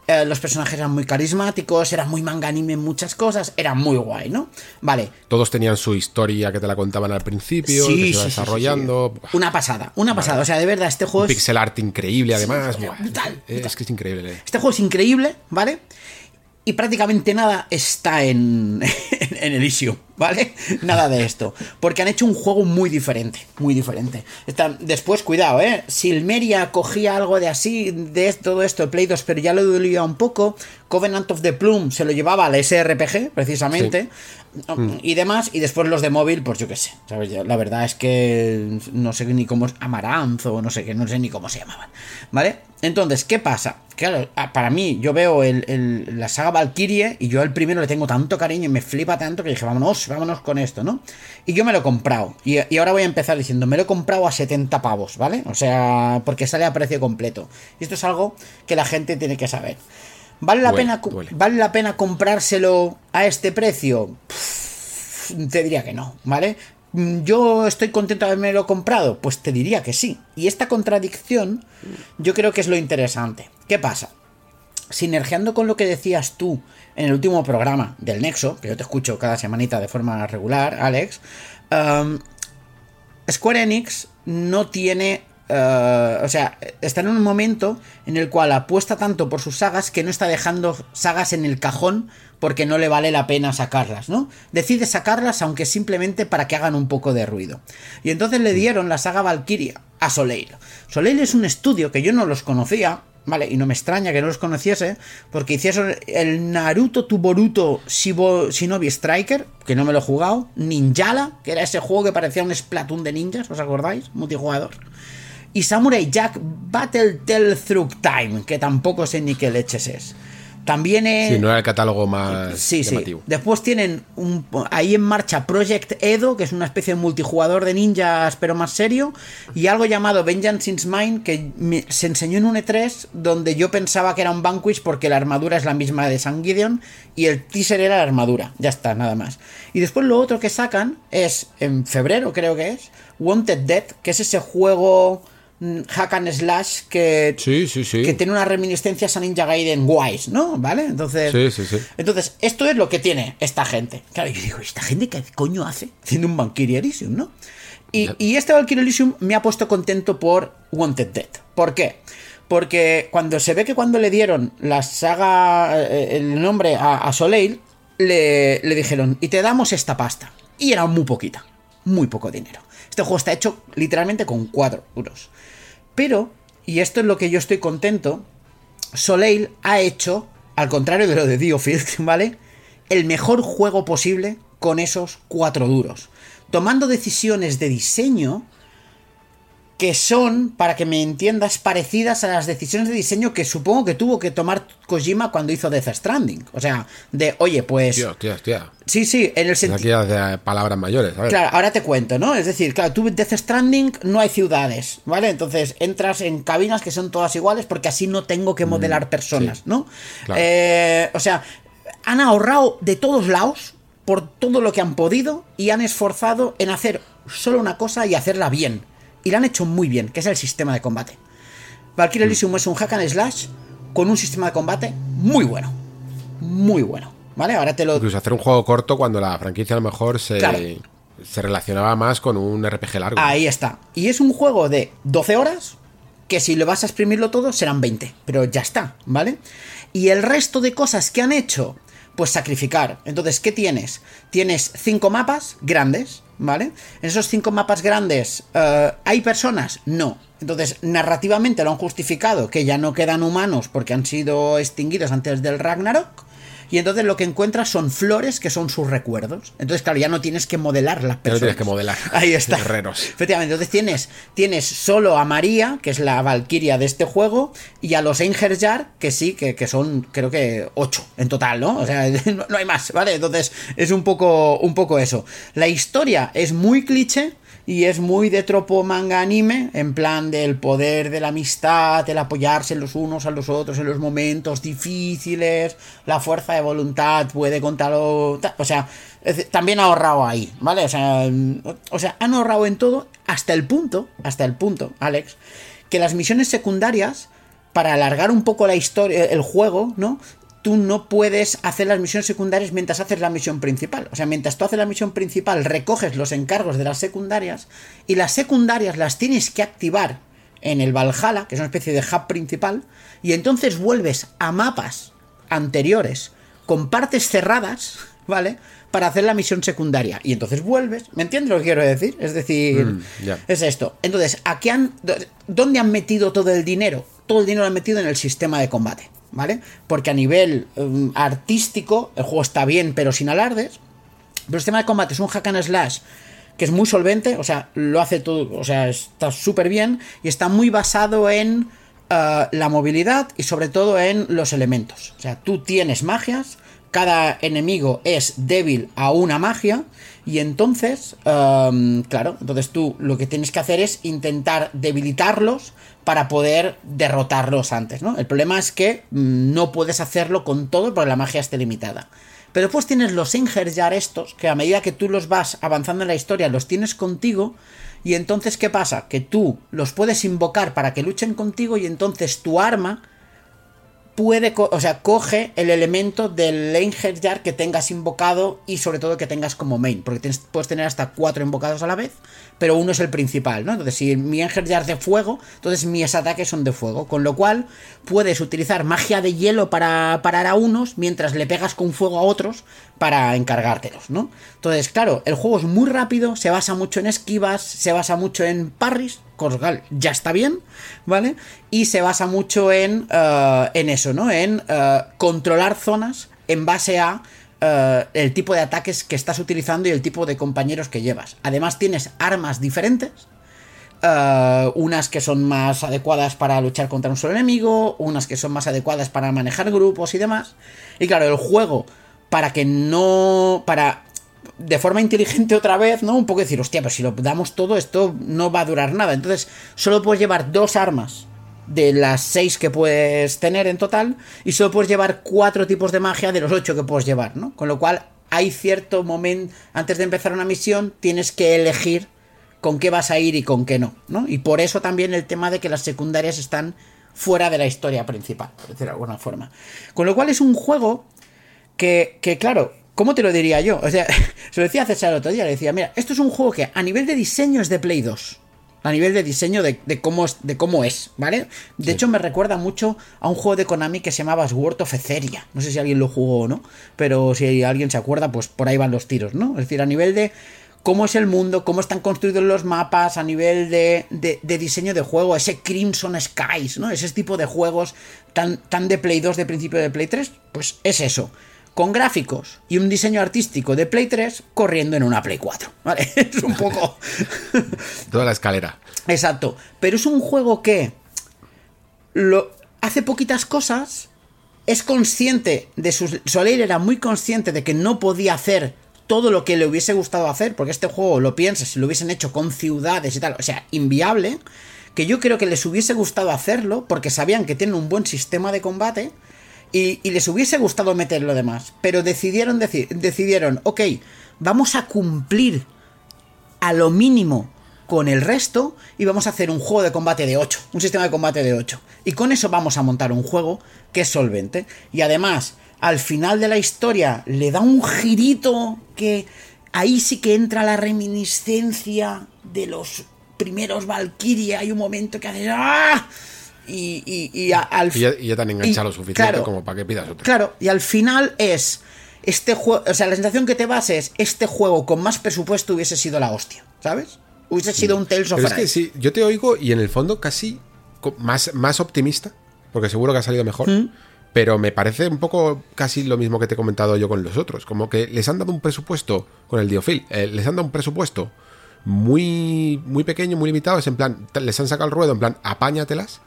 [SPEAKER 2] eh, los personajes eran muy carismáticos, era muy manga anime en muchas cosas, era muy guay, ¿no? Vale,
[SPEAKER 1] Todos tenían su historia que te la contaban al principio,
[SPEAKER 2] Sí,
[SPEAKER 1] que se iba
[SPEAKER 2] sí,
[SPEAKER 1] desarrollando.
[SPEAKER 2] sí. Una pasada, una pasada. O sea, de verdad, este juego
[SPEAKER 1] Un
[SPEAKER 2] es.
[SPEAKER 1] pixel art increíble, además. Buah,
[SPEAKER 2] brutal,
[SPEAKER 1] es,
[SPEAKER 2] brutal.
[SPEAKER 1] que es increíble. eh.
[SPEAKER 2] Este juego es increíble, ¿vale? Y prácticamente nada está en, en Elysium, ¿vale? Nada de esto. Porque han hecho un juego muy diferente, muy diferente. Está- después, cuidado, ¿eh? Silmeria cogía algo de así, de todo esto, de Play 2, pero ya lo dolía un poco. Covenant of the Plume se lo llevaba al SRPG, precisamente. Y demás. Y después los de móvil, pues yo qué sé. ¿sabes? La verdad es que no sé ni cómo es Amaranth o no sé qué, no sé ni cómo se llamaban. ¿Vale? Entonces, ¿qué pasa? Claro, ah, para mí, yo veo el- el- la saga Valkyrie y yo al primero le tengo tanto cariño y me flipa tanto que dije, vámonos, vámonos con esto, ¿no? Y yo me lo he comprado. Y, y ahora voy a empezar diciendo, me lo he comprado a 70 pavos, ¿vale? O sea, porque sale a precio completo. Y esto es algo que la gente tiene que saber. ¿Vale la,
[SPEAKER 1] Duele,
[SPEAKER 2] pena,
[SPEAKER 1] duele.
[SPEAKER 2] ¿Vale la pena comprárselo a este precio? Pff, te diría que no, ¿vale? Mm, ¿Yo estoy contento de haberme comprado? Pues te diría que sí. Y esta contradicción yo creo que es lo interesante. ¿Qué pasa? Sinergiando con lo que decías tú en el último programa del Nexo, que yo te escucho cada semanita de forma regular, Alex, um, Square Enix no tiene. eh, o sea, está en un momento en el cual apuesta tanto por sus sagas que no está dejando sagas en el cajón porque no le vale la pena sacarlas, ¿no? Decide sacarlas aunque simplemente para que hagan un poco de ruido. Y entonces le dieron la saga Valkyria a Soleil. Soleil es un estudio que yo no los conocía, ¿vale? Y no me extraña que no los conociese, porque hicieron el Naruto to Boruto Shinobi Striker, que no me lo he jugado, Ninjala, que era ese juego que parecía un Splatoon de ninjas, ¿os acordáis? Multijugador. Y Samurai Jack Battle Tell Through Time, que tampoco sé ni qué leches es. También he...
[SPEAKER 1] Sí, no era el catálogo más
[SPEAKER 2] Sí, sí.
[SPEAKER 1] llamativo.
[SPEAKER 2] Después tienen un- ahí en marcha Project Edo, que es una especie de multijugador de ninjas, pero más serio, y algo llamado Vengeance Since Mine, que me- se enseñó en un E3, donde yo pensaba que era un Vanquish porque la armadura es la misma de San Gideon, y el teaser era la armadura. Ya está, nada más. Y después lo otro que sacan es, en febrero creo que es, Wanted Dead, que es ese juego hack and slash que
[SPEAKER 1] Sí, sí, sí.
[SPEAKER 2] que tiene unas reminiscencias a Ninja Gaiden guays, ¿no? ¿Vale? Entonces,
[SPEAKER 1] Sí, sí, sí.
[SPEAKER 2] entonces esto es lo que tiene esta gente. Claro, yo digo, ¿esta gente qué coño hace haciendo un Valkyrie Elysium, no? Y, y este Valkyrie Elysium me ha puesto contento por Wanted Dead. ¿Por qué? Porque cuando se ve que cuando le dieron la saga, eh, el nombre a, a Soleil, le, le dijeron, y te damos esta pasta. Y era muy poquita, muy poco dinero. Este juego está hecho literalmente con 4 euros. Pero, y esto es lo que yo estoy contento, Soleil ha hecho, al contrario de lo de Diofield, ¿vale? El mejor juego posible con esos cuatro duros. Tomando decisiones de diseño que son, para que me entiendas, parecidas a las decisiones de diseño que supongo que tuvo que tomar Kojima cuando hizo Death Stranding. O sea, de, oye, pues...
[SPEAKER 1] Tío, tío, tío.
[SPEAKER 2] Sí, sí, en el sentido...
[SPEAKER 1] Aquí de palabras mayores, a ver.
[SPEAKER 2] Claro, ahora te cuento, ¿no? Es decir, claro, tú Death Stranding no hay ciudades, ¿vale? Entonces entras en cabinas que son todas iguales porque así no tengo que modelar personas,
[SPEAKER 1] sí.
[SPEAKER 2] ¿no?
[SPEAKER 1] Claro.
[SPEAKER 2] Eh, o sea, han ahorrado de todos lados por todo lo que han podido y han esforzado en hacer solo una cosa y hacerla bien. Y la han hecho muy bien, que es el sistema de combate. Valkyrie Elysium es un hack and slash con un sistema de combate muy bueno. Muy bueno. ¿Vale? Ahora te lo.
[SPEAKER 1] Incluso hacer un juego corto cuando la franquicia a lo mejor se,
[SPEAKER 2] Claro.
[SPEAKER 1] se relacionaba más con un RPG largo.
[SPEAKER 2] Ahí está. Y es un juego de 12 horas que si lo vas a exprimirlo todo serán 20. Pero ya está, ¿vale? Y el resto de cosas que han hecho, pues sacrificar. Entonces, ¿qué tienes? Tienes cinco mapas grandes, ¿vale? En esos cinco mapas grandes, eh, ¿hay personas? No. Entonces, narrativamente lo han justificado, que ya no quedan humanos porque han sido extinguidos antes del Ragnarok. Y entonces lo que encuentras son flores que son sus recuerdos. Entonces, claro, ya no tienes que modelar las personas.
[SPEAKER 1] no tienes que modelar.
[SPEAKER 2] Ahí está.
[SPEAKER 1] Guerreros.
[SPEAKER 2] Efectivamente, entonces tienes, tienes solo a María, que es la Valquiria de este juego, y a los Einherjar, que sí, que, que son, creo que, ocho en total, ¿no? O sea, no, no hay más, ¿vale? Entonces, es un poco, un poco eso. La historia es muy cliché. Y es muy de tropo manga anime, en plan del poder de la amistad, el apoyarse los unos a los otros en los momentos difíciles, la fuerza de voluntad puede contarlo. ta- O sea, también ha ahorrado ahí, ¿vale? O sea, mm, o sea, han ahorrado en todo hasta el punto, hasta el punto, Alex, que las misiones secundarias, para alargar un poco la historia, el juego, ¿no? Tú no puedes hacer las misiones secundarias mientras haces la misión principal. O sea, mientras tú haces la misión principal, recoges los encargos de las secundarias y las secundarias las tienes que activar en el Valhalla, que es una especie de hub principal, y entonces vuelves a mapas anteriores con partes cerradas, ¿vale? Para hacer la misión secundaria. Y entonces vuelves. ¿Me entiendes lo que quiero decir? Es decir,
[SPEAKER 1] Mm,
[SPEAKER 2] es esto. Entonces, ¿a qué han, ¿dónde han metido todo el dinero? Todo el dinero lo han metido en el sistema de combate, ¿vale? Porque a nivel um, artístico, el juego está bien, pero sin alardes. Pero el sistema de combate es un hack and slash que es muy solvente, o sea, lo hace todo, o sea, está súper bien y está muy basado en eh, la movilidad y sobre todo en los elementos. O sea, tú tienes magias, cada enemigo es débil a una magia y entonces, em, claro, entonces tú lo que tienes que hacer es intentar debilitarlos para poder derrotarlos antes, ¿no? El problema es que mm, no puedes hacerlo con todo porque la magia esté limitada. Pero después tienes los Ingerjar estos, que a medida que tú los vas avanzando en la historia, los tienes contigo. Y entonces, ¿qué pasa? Que tú los puedes invocar para que luchen contigo y entonces tu arma puede, o sea, coge el elemento del Einherjar que tengas invocado y sobre todo que tengas como main, porque puedes tener hasta cuatro invocados a la vez, pero uno es el principal, ¿no? Entonces, si mi Einherjar es de fuego, entonces mis ataques son de fuego, con lo cual puedes utilizar magia de hielo para parar a unos mientras le pegas con fuego a otros para encargártelos, ¿no? Entonces, claro, el juego es muy rápido, se basa mucho en esquivas, se basa mucho en parries, Corgal ya está bien, ¿vale? Y se basa mucho en, eh, en eso, ¿no? En eh, controlar zonas en base a eh, el tipo de ataques que estás utilizando y el tipo de compañeros que llevas. Además tienes armas diferentes, unas que son más adecuadas para luchar contra un solo enemigo, unas que son más adecuadas para manejar grupos y demás. Y claro, el juego, para que no... para de forma inteligente otra vez, ¿no? Un poco decir, hostia, pero si lo damos todo, esto no va a durar nada. Entonces, solo puedes llevar dos armas de las seis que puedes tener en total y solo puedes llevar cuatro tipos de magia de los ocho que puedes llevar, ¿no? Con lo cual, hay cierto momento, antes de empezar una misión, tienes que elegir con qué vas a ir y con qué no, ¿no? Y por eso también el tema de que las secundarias están fuera de la historia principal, por decirlo de alguna forma. Con lo cual es un juego que, que, claro, ¿cómo te lo diría yo? O sea, se lo decía a César el otro día, le decía, mira, esto es un juego que a nivel de diseño es de Play 2. A nivel de diseño de, de cómo, es, de cómo es, ¿vale? De hecho, me recuerda mucho a un juego de Konami que se llamaba Sword of Etheria. No sé si alguien lo jugó o no, pero si alguien se acuerda, pues por ahí van los tiros, ¿no? Es decir, a nivel de cómo es el mundo, cómo están construidos los mapas, a nivel de, de, de diseño de juego, ese Crimson Skies, ¿no? Ese tipo de juegos tan, tan de Play 2 de principio de Play 3, pues es eso con gráficos y un diseño artístico de Play 3 corriendo en una Play 4. ¿Vale? Es un poco.
[SPEAKER 1] toda la escalera.
[SPEAKER 2] Exacto. Pero es un juego que lo hace poquitas cosas, es consciente de sus. Soleil era muy consciente de que no podía hacer todo lo que le hubiese gustado hacer, porque este juego lo piensas, si lo hubiesen hecho con ciudades y tal, o sea, inviable, que yo creo que les hubiese gustado hacerlo, porque sabían que tienen un buen sistema de combate, y, les hubiese gustado meter lo demás, pero decidieron, decir, decidieron, ok, vamos a cumplir a lo mínimo con el resto y vamos a hacer un juego de combate de 8, un sistema de combate de 8. Y con eso vamos a montar un juego que es solvente. Y además, al final de la historia le da un girito que ahí sí que entra la reminiscencia de los primeros Valkyria. Hay un momento que hace ¡ah! Y, y, y a- al
[SPEAKER 1] Y ya, y ya te han enganchado lo suficiente
[SPEAKER 2] claro.
[SPEAKER 1] como para que pidas otro.
[SPEAKER 2] Claro, y al final es este juego, o sea, la sensación que te vas es este juego con más presupuesto hubiese sido la hostia, ¿sabes? Hubiese sido un Tales of
[SPEAKER 1] Pero es que sí, yo te oigo y en el fondo casi más, más optimista, porque seguro que ha salido mejor.
[SPEAKER 2] Mm.
[SPEAKER 1] Pero me parece un poco casi lo mismo que te he comentado yo con los otros. Como que les han dado un presupuesto con el Diofil, eh, les han dado un presupuesto muy, muy pequeño, muy limitado. Es en plan, les han sacado el ruedo, en plan, apáñatelas.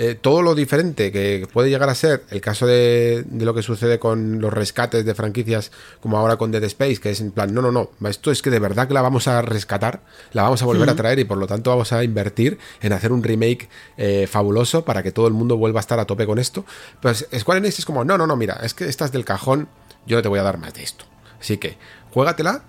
[SPEAKER 1] Eh, todo lo diferente que puede llegar a ser el caso de, de lo que sucede con los rescates de franquicias como ahora con Dead Space, que es en plan, no, no, no, esto es que de verdad que la vamos a rescatar, la vamos a volver a traer y por lo tanto vamos a invertir en hacer un remake eh, fabuloso para que todo el mundo vuelva a estar a tope con esto. Pues Square Enix es como, no, no, no, mira, es que estás del cajón, yo no te voy a dar más de esto. Así que, juégatela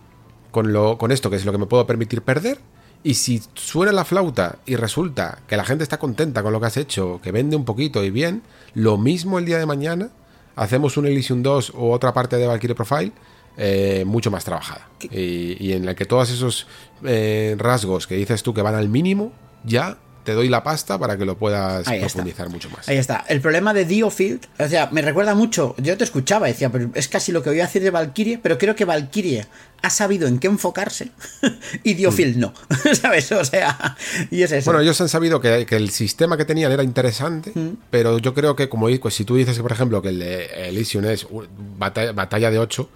[SPEAKER 1] con, lo, con esto, que es lo que me puedo permitir perder. Y si suena la flauta y resulta que la gente está contenta con lo que has hecho, que vende un poquito y bien, lo mismo el día de mañana, hacemos un Elysium 2 o otra parte de Valkyrie Profile eh, mucho más trabajada. Y, y en la que todos esos eh, rasgos que dices tú que van al mínimo, ya te doy la pasta para que lo puedas
[SPEAKER 2] Ahí está.
[SPEAKER 1] profundizar mucho más.
[SPEAKER 2] Ahí está. El problema de Diofield, o sea, me recuerda mucho. Yo te escuchaba, decía, pero es casi lo que voy a decir de Valkyrie, pero creo que Valkyrie ha sabido en qué enfocarse y Diofield no. ¿Sabes? O sea, y es eso.
[SPEAKER 1] Bueno, ellos han sabido que, que el sistema que tenían era interesante,
[SPEAKER 2] Mm.
[SPEAKER 1] pero yo creo que como pues, si tú dices que, por ejemplo, que el de Elysium es batalla, batalla de 8,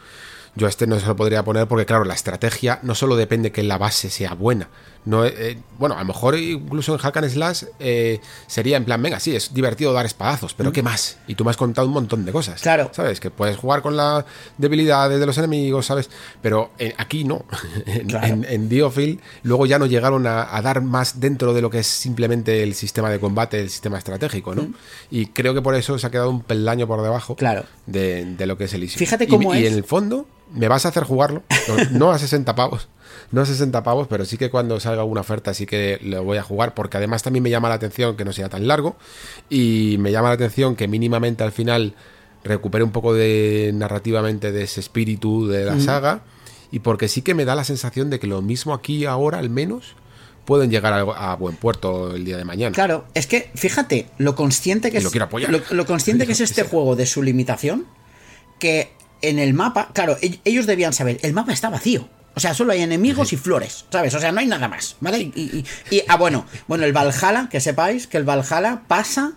[SPEAKER 1] yo a este no se lo podría poner porque, claro, la estrategia no solo depende que la base sea buena. No, eh, bueno, a lo mejor incluso en Hack and Slash eh, sería en plan, venga, sí, es divertido dar espadazos, pero ¿qué más? Y tú me has contado un montón de cosas.
[SPEAKER 2] Mm. Claro.
[SPEAKER 1] ¿Sabes? Que puedes jugar con las debilidades de los enemigos, ¿sabes? Pero eh, aquí no. en,
[SPEAKER 2] Claro.
[SPEAKER 1] en- en Diofield luego ya no llegaron a, a dar más dentro de lo que es simplemente el sistema de combate, el sistema estratégico, ¿no? Y creo que por eso se ha quedado un peldaño por debajo
[SPEAKER 2] Mm. Claro.
[SPEAKER 1] de, de lo que es el Elysium.
[SPEAKER 2] Fíjate
[SPEAKER 1] Y-
[SPEAKER 2] cómo
[SPEAKER 1] y,
[SPEAKER 2] es.
[SPEAKER 1] en el fondo me vas a hacer jugarlo, no, a 60 pavos. No a 60 pavos, pero sí que cuando salga alguna oferta sí que lo voy a jugar, porque además también me llama la atención que no sea tan largo y me llama la atención que mínimamente al final recupere un poco de narrativamente de ese espíritu de la saga y porque sí que me da la sensación de que lo mismo aquí ahora al menos pueden llegar a, a buen puerto el día de mañana.
[SPEAKER 2] Claro, es que fíjate lo consciente que
[SPEAKER 1] Y
[SPEAKER 2] es
[SPEAKER 1] lo quiero apoyar.
[SPEAKER 2] lo, lo consciente que es este juego de su limitación, que en el mapa, claro, ellos debían saber, el mapa está vacío. O sea, solo hay enemigos y flores, ¿sabes? O sea, no hay nada más, ¿vale? Y, y- y- ah, bueno, bueno, el Valhalla, que sepáis que el Valhalla pasa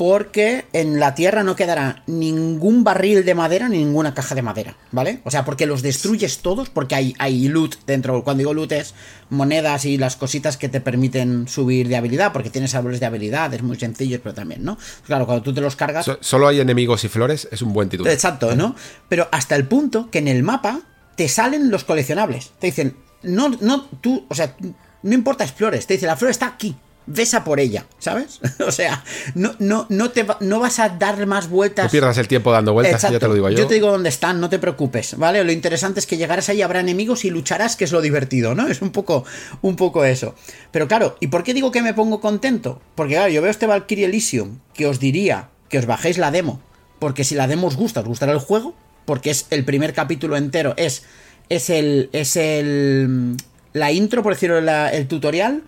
[SPEAKER 2] porque en la tierra no quedará ningún barril de madera ni ninguna caja de madera, ¿vale? O sea, porque los destruyes todos, porque hay, hay loot dentro. Cuando digo loot es monedas y las cositas que te permiten subir de habilidad, porque tienes árboles de habilidades muy sencillos, pero también, ¿no? Claro, cuando tú te los cargas.
[SPEAKER 1] So- solo hay enemigos y flores, es un buen título.
[SPEAKER 2] Exacto, ¿no? Pero hasta el punto que en el mapa te salen los coleccionables. Te dicen, no, no, tú, o sea, no importa explores, te dice, la flor está aquí. Ves a por ella, ¿sabes? o sea, no, no, no, te va- no vas a dar más vueltas.
[SPEAKER 1] No pierdas el tiempo dando vueltas,
[SPEAKER 2] Exacto.
[SPEAKER 1] ya te lo digo yo.
[SPEAKER 2] te digo dónde están, no te preocupes, ¿vale? Lo interesante es que llegarás ahí, habrá enemigos y lucharás, que es lo divertido, ¿no? Es un poco, un poco eso. Pero claro, ¿y por qué digo que me pongo contento? Porque claro, yo veo este Valkyrie Elysium, que os diría que os bajéis la demo, porque si la demo os gusta, os gustará el juego, porque es el primer capítulo entero, es, es el, es el, la intro, por decirlo, la- el tutorial,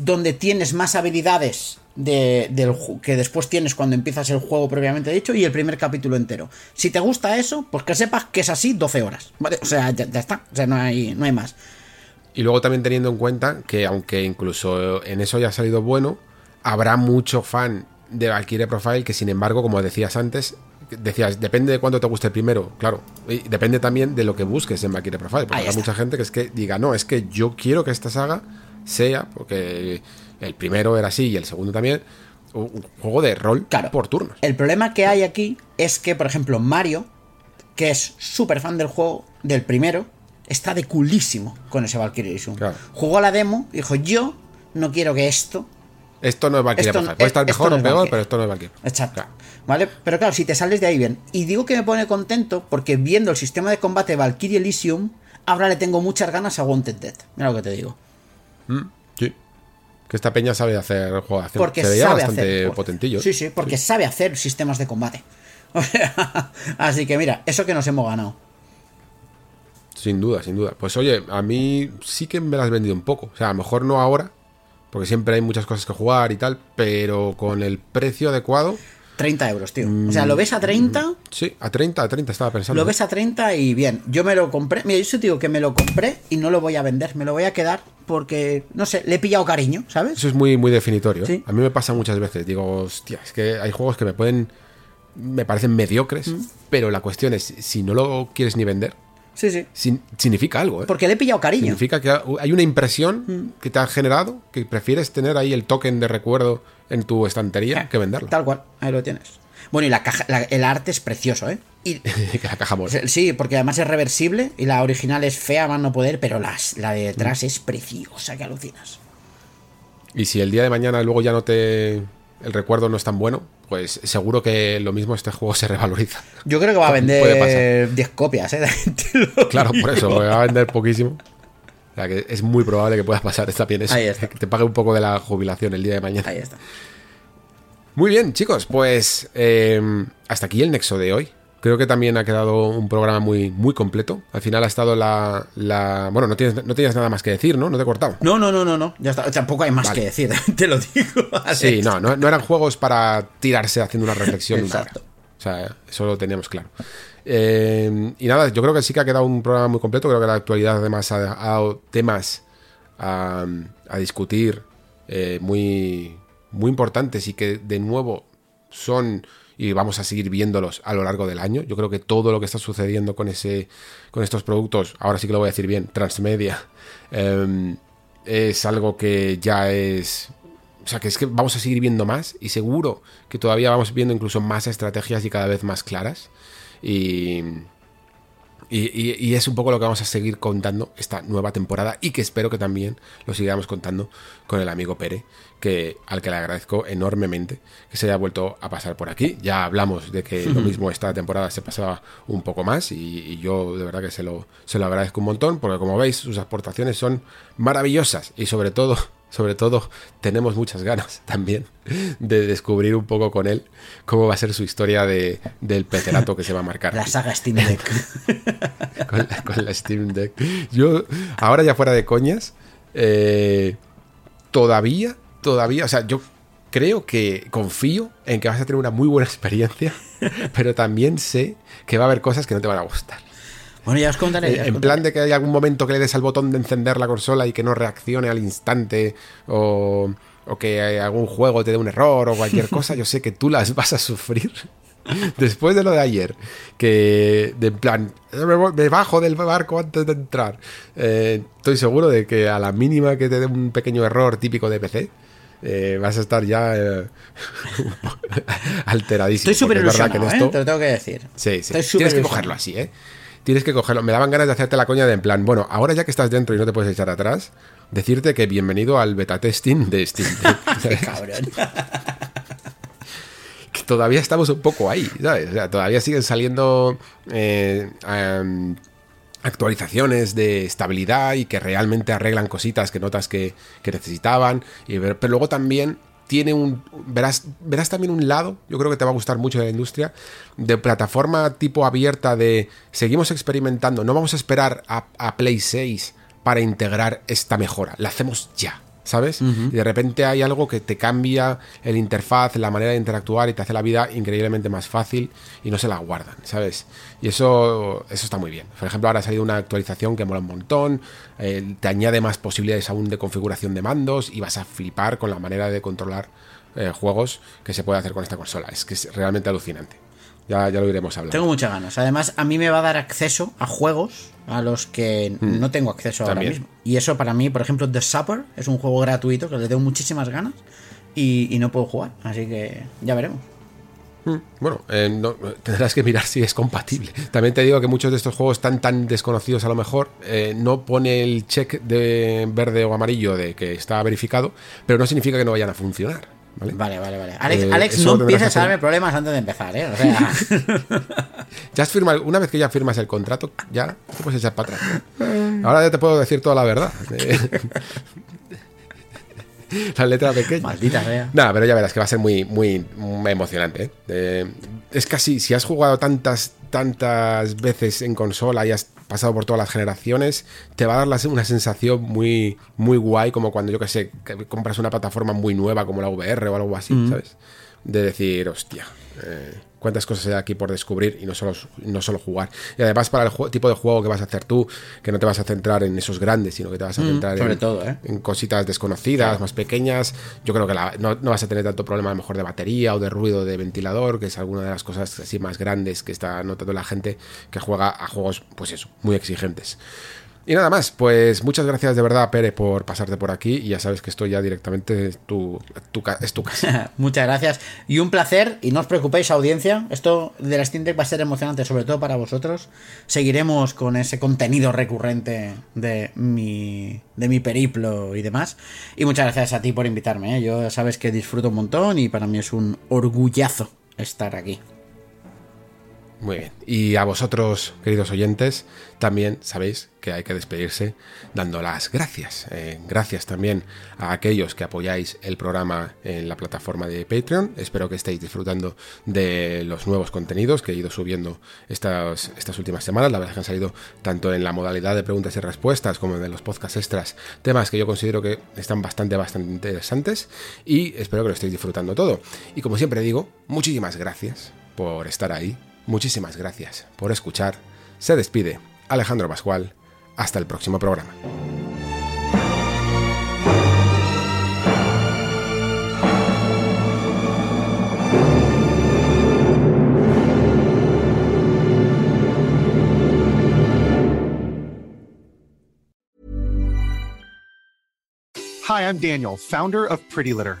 [SPEAKER 2] donde tienes más habilidades de, del, que después tienes cuando empiezas el juego propiamente dicho y el primer capítulo entero. Si te gusta eso, pues que sepas que es así 12 horas, ¿vale? O sea, ya, ya está, o sea, no hay, no hay más.
[SPEAKER 1] Y luego también teniendo en cuenta que aunque incluso en eso haya salido bueno, habrá mucho fan de Valkyrie Profile que sin embargo, como decías antes, decías, depende de cuánto te guste el primero, claro, y depende también de lo que busques en Valkyrie Profile, porque habrá mucha gente que es que diga, no, es que yo quiero que esta saga sea, porque el primero era así y el segundo también, un juego de rol
[SPEAKER 2] Claro.
[SPEAKER 1] por turnos.
[SPEAKER 2] El problema que hay aquí es que, por ejemplo, Mario, que es súper fan del juego, del primero, está de culísimo con ese Valkyrie.
[SPEAKER 1] Claro.
[SPEAKER 2] Jugó la demo y dijo, yo no quiero que esto...
[SPEAKER 1] Esto no es Profile. Puede estar
[SPEAKER 2] esto
[SPEAKER 1] mejor
[SPEAKER 2] no
[SPEAKER 1] o peor,
[SPEAKER 2] Valkyria.
[SPEAKER 1] pero esto no es Valkyria.
[SPEAKER 2] Exacto.
[SPEAKER 1] Claro.
[SPEAKER 2] ¿Vale? Pero claro, si te sales de ahí bien. Y digo que me pone contento porque viendo el sistema de combate de Valkyrie Elysium, ahora le tengo muchas ganas a Wanted Dead. Mira lo que te digo.
[SPEAKER 1] Sí. Que esta peña sabe hacer juego.
[SPEAKER 2] Porque
[SPEAKER 1] Se veía
[SPEAKER 2] sabe
[SPEAKER 1] bastante
[SPEAKER 2] hacer.
[SPEAKER 1] potentillo. ¿eh?
[SPEAKER 2] Sí, sí, porque sabe hacer sistemas de combate. O sea, Así que mira, eso que nos hemos ganado.
[SPEAKER 1] Sin duda, sin duda. Pues oye, a mí sí que me las has vendido un poco. O sea, a lo mejor no ahora, porque siempre hay muchas cosas que jugar y tal, pero con el precio adecuado,
[SPEAKER 2] 30 euros, tío. O sea, lo ves a 30,
[SPEAKER 1] sí, a 30, a 30 estaba pensando.
[SPEAKER 2] lo ves a 30 y bien. Yo me lo compré. Mira, yo te digo que me lo compré y no lo voy a vender. Me lo voy a quedar porque, no sé, le he pillado cariño, ¿sabes?
[SPEAKER 1] Eso es muy, muy definitorio. ¿eh?
[SPEAKER 2] Sí.
[SPEAKER 1] A mí me pasa muchas veces. Digo, hostia, es que hay juegos que me pueden. Me parecen mediocres,
[SPEAKER 2] Mm.
[SPEAKER 1] pero la cuestión es, si no lo quieres ni vender,
[SPEAKER 2] Sí, sí.
[SPEAKER 1] sin- significa algo, ¿eh?
[SPEAKER 2] Porque le he pillado cariño.
[SPEAKER 1] Significa que hay una impresión
[SPEAKER 2] Mm.
[SPEAKER 1] que te ha generado que prefieres tener ahí el token de recuerdo en tu estantería que venderlo.
[SPEAKER 2] Tal cual, ahí lo tienes. Bueno, y la caja, la- el arte es precioso, ¿eh? Y,
[SPEAKER 1] la caja mola.
[SPEAKER 2] sí, porque además es reversible y la original es fea, más no poder, pero las, la de detrás es preciosa, que alucinas.
[SPEAKER 1] Y si el día de mañana luego ya no te. El recuerdo no es tan bueno, pues seguro que lo mismo este juego se revaloriza.
[SPEAKER 2] Yo creo que va a vender
[SPEAKER 1] pasar.
[SPEAKER 2] 10 copias, ¿eh?
[SPEAKER 1] Claro, por eso, porque va a vender poquísimo. O sea que es muy probable que pueda pasar esta bien eso.
[SPEAKER 2] Ahí está.
[SPEAKER 1] Que te pague un poco de la jubilación el día de mañana.
[SPEAKER 2] Ahí está.
[SPEAKER 1] Muy bien, chicos, pues eh, hasta aquí el nexo de hoy. Creo que también ha quedado un programa muy, muy completo. Al final ha estado la. la- bueno, no tienes, no tienes nada más que decir, ¿no? No te he cortado.
[SPEAKER 2] No, no, no, no, no. Ya está. Tampoco hay más
[SPEAKER 1] Vale.
[SPEAKER 2] que decir, te lo digo.
[SPEAKER 1] Sí, no, no, no eran juegos para tirarse haciendo una reflexión.
[SPEAKER 2] Exacto.
[SPEAKER 1] O sea, eso lo teníamos claro. Eh, y nada, yo creo que sí que ha quedado un programa muy completo. Creo que la actualidad además ha, ha dado temas a, a discutir eh, muy, muy importantes y que de nuevo son y vamos a seguir viéndolos a lo largo del año. Yo creo que todo lo que está sucediendo con ese con estos productos, ahora sí que lo voy a decir bien, transmedia, eh, es algo que ya es o sea, que es que vamos a seguir viendo más y seguro que todavía vamos viendo incluso más estrategias y cada vez más claras. Y, y, y- y es un poco lo que vamos a seguir contando esta nueva temporada y que espero que también lo sigamos contando con el amigo Pere, que, al que le agradezco enormemente que se haya vuelto a pasar por aquí. Ya hablamos de que lo mismo esta temporada se pasaba un poco más y, y yo de verdad que se lo, se lo agradezco un montón porque como veis sus aportaciones son maravillosas y sobre todo... Sobre todo, tenemos muchas ganas también de descubrir un poco con él cómo va a ser su historia de, del pecerato que se va a marcar.
[SPEAKER 2] La saga Steam Deck.
[SPEAKER 1] con, la, con la Steam Deck. Yo, ahora ya fuera de coñas, eh, todavía, todavía, o sea, yo creo que confío en que vas a tener una muy buena experiencia, pero también sé que va a haber cosas que no te van a gustar.
[SPEAKER 2] Bueno, ya os contaré. ya
[SPEAKER 1] En,
[SPEAKER 2] os
[SPEAKER 1] en
[SPEAKER 2] contaré.
[SPEAKER 1] plan de que hay algún momento que le des al botón de encender la consola y que no reaccione al instante o, o que algún juego te dé un error o cualquier cosa, yo sé que tú las vas a sufrir. Después de lo de ayer, que de en plan, me, voy- me bajo del barco antes de entrar, eh, estoy seguro de que a la mínima que te dé un pequeño error típico de PC, eh, vas a estar ya eh, alteradísimo.
[SPEAKER 2] Estoy súper
[SPEAKER 1] es
[SPEAKER 2] ilusionado,
[SPEAKER 1] que en
[SPEAKER 2] ¿eh?
[SPEAKER 1] esto-
[SPEAKER 2] Te lo tengo que decir.
[SPEAKER 1] Sí, sí.
[SPEAKER 2] Estoy
[SPEAKER 1] Tienes que cogerlo así, ¿eh? Tienes que cogerlo. Me daban ganas de hacerte la coña de en plan, bueno, ahora ya que estás dentro y no te puedes echar atrás, decirte que bienvenido al beta testing de Steam. Que todavía estamos un poco ahí, ¿sabes? O sea, todavía siguen saliendo eh, em, actualizaciones de estabilidad y que realmente arreglan cositas que notas que, que necesitaban. Y, ver- pero luego también tiene un. Verás, verás también un lado, yo creo que te va a gustar mucho de la industria, de plataforma tipo abierta de seguimos experimentando, no vamos a esperar a, a Play 6 para integrar esta mejora, la hacemos ya. ¿Sabes? Y de repente hay algo que te cambia el interfaz, la manera de interactuar y te hace la vida increíblemente más fácil y no se la guardan, ¿sabes? Y eso, eso está muy bien. Por ejemplo, ahora ha salido una actualización que mola un montón, eh, te añade más posibilidades aún de configuración de mandos y vas a flipar con la manera de controlar eh, juegos que se puede hacer con esta consola. Es que es realmente alucinante. Ya, ya lo iremos hablando.
[SPEAKER 2] Tengo muchas ganas. Además, a mí me va a dar acceso a juegos a los que no tengo acceso ahora mismo. Y eso para mí, por ejemplo, The Supper es un juego gratuito que le tengo muchísimas ganas y, y no puedo jugar. Así que ya veremos.
[SPEAKER 1] Bueno, eh, no- tendrás que mirar si es compatible. También te digo que muchos de estos juegos están tan desconocidos a lo mejor, eh, no pone el check de verde o amarillo de que está verificado, pero no significa que no vayan a funcionar. ¿Vale?
[SPEAKER 2] Vale, vale, vale. Alex,
[SPEAKER 1] Eh,
[SPEAKER 2] Alex no empieces a darme problemas antes de empezar, ¿eh? O sea,
[SPEAKER 1] Ya has firmado, una vez que ya firmas el contrato, ya te puedes echar para atrás. Ahora ya te puedo decir toda la verdad. La letra pequeña.
[SPEAKER 2] maldita sea.
[SPEAKER 1] Nada, pero ya verás que va a ser muy, muy, muy emocionante. ¿eh? Eh, es casi, si has jugado tantas, tantas veces en consola y has pasado por todas las generaciones, te va a dar la- una sensación muy, muy guay, como cuando yo que sé, que compras una plataforma muy nueva como la VR o algo así, ¿sabes? De decir, hostia, eh, cuántas cosas hay aquí por descubrir y no solo, no solo jugar. Y además para el tipo de juego que vas a hacer tú, que no te vas a centrar en esos grandes, sino que te vas a centrar
[SPEAKER 2] sobre
[SPEAKER 1] en,
[SPEAKER 2] todo, ¿eh?
[SPEAKER 1] en cositas desconocidas, más pequeñas. Yo creo que la- no, no vas a tener tanto problema a lo mejor de batería o de ruido de ventilador, que es alguna de las cosas así más grandes que está notando la gente que juega a juegos, pues eso, muy exigentes. Y nada más, pues muchas gracias de verdad, Pere, por pasarte por aquí. Y ya sabes que estoy ya directamente, tu, tu ca- es tu casa.
[SPEAKER 2] Muchas gracias y un placer. Y no os preocupéis, audiencia. Esto de la Steam Deck va a ser emocionante, sobre todo para vosotros. Seguiremos con ese contenido recurrente de mi, de mi periplo y demás. Y muchas gracias a ti por invitarme. ¿eh? Yo sabes que disfruto un montón y para mí es un orgullazo estar aquí.
[SPEAKER 1] Muy bien. Y a vosotros, queridos oyentes, también sabéis que hay que despedirse dando las gracias. Eh, gracias también a aquellos que apoyáis el programa en la plataforma de Patreon. Espero que estéis disfrutando de los nuevos contenidos que he ido subiendo estas, estas últimas semanas. La verdad es que han salido tanto en la modalidad de preguntas y respuestas como en los podcasts extras, temas que yo considero que están bastante, bastante interesantes. Y espero que lo estéis disfrutando todo. Y como siempre digo, muchísimas gracias por estar ahí. Muchísimas gracias por escuchar. Se despide Alejandro Pascual. Hasta el próximo programa.
[SPEAKER 4] Hi, I'm Daniel, founder of Pretty Litter.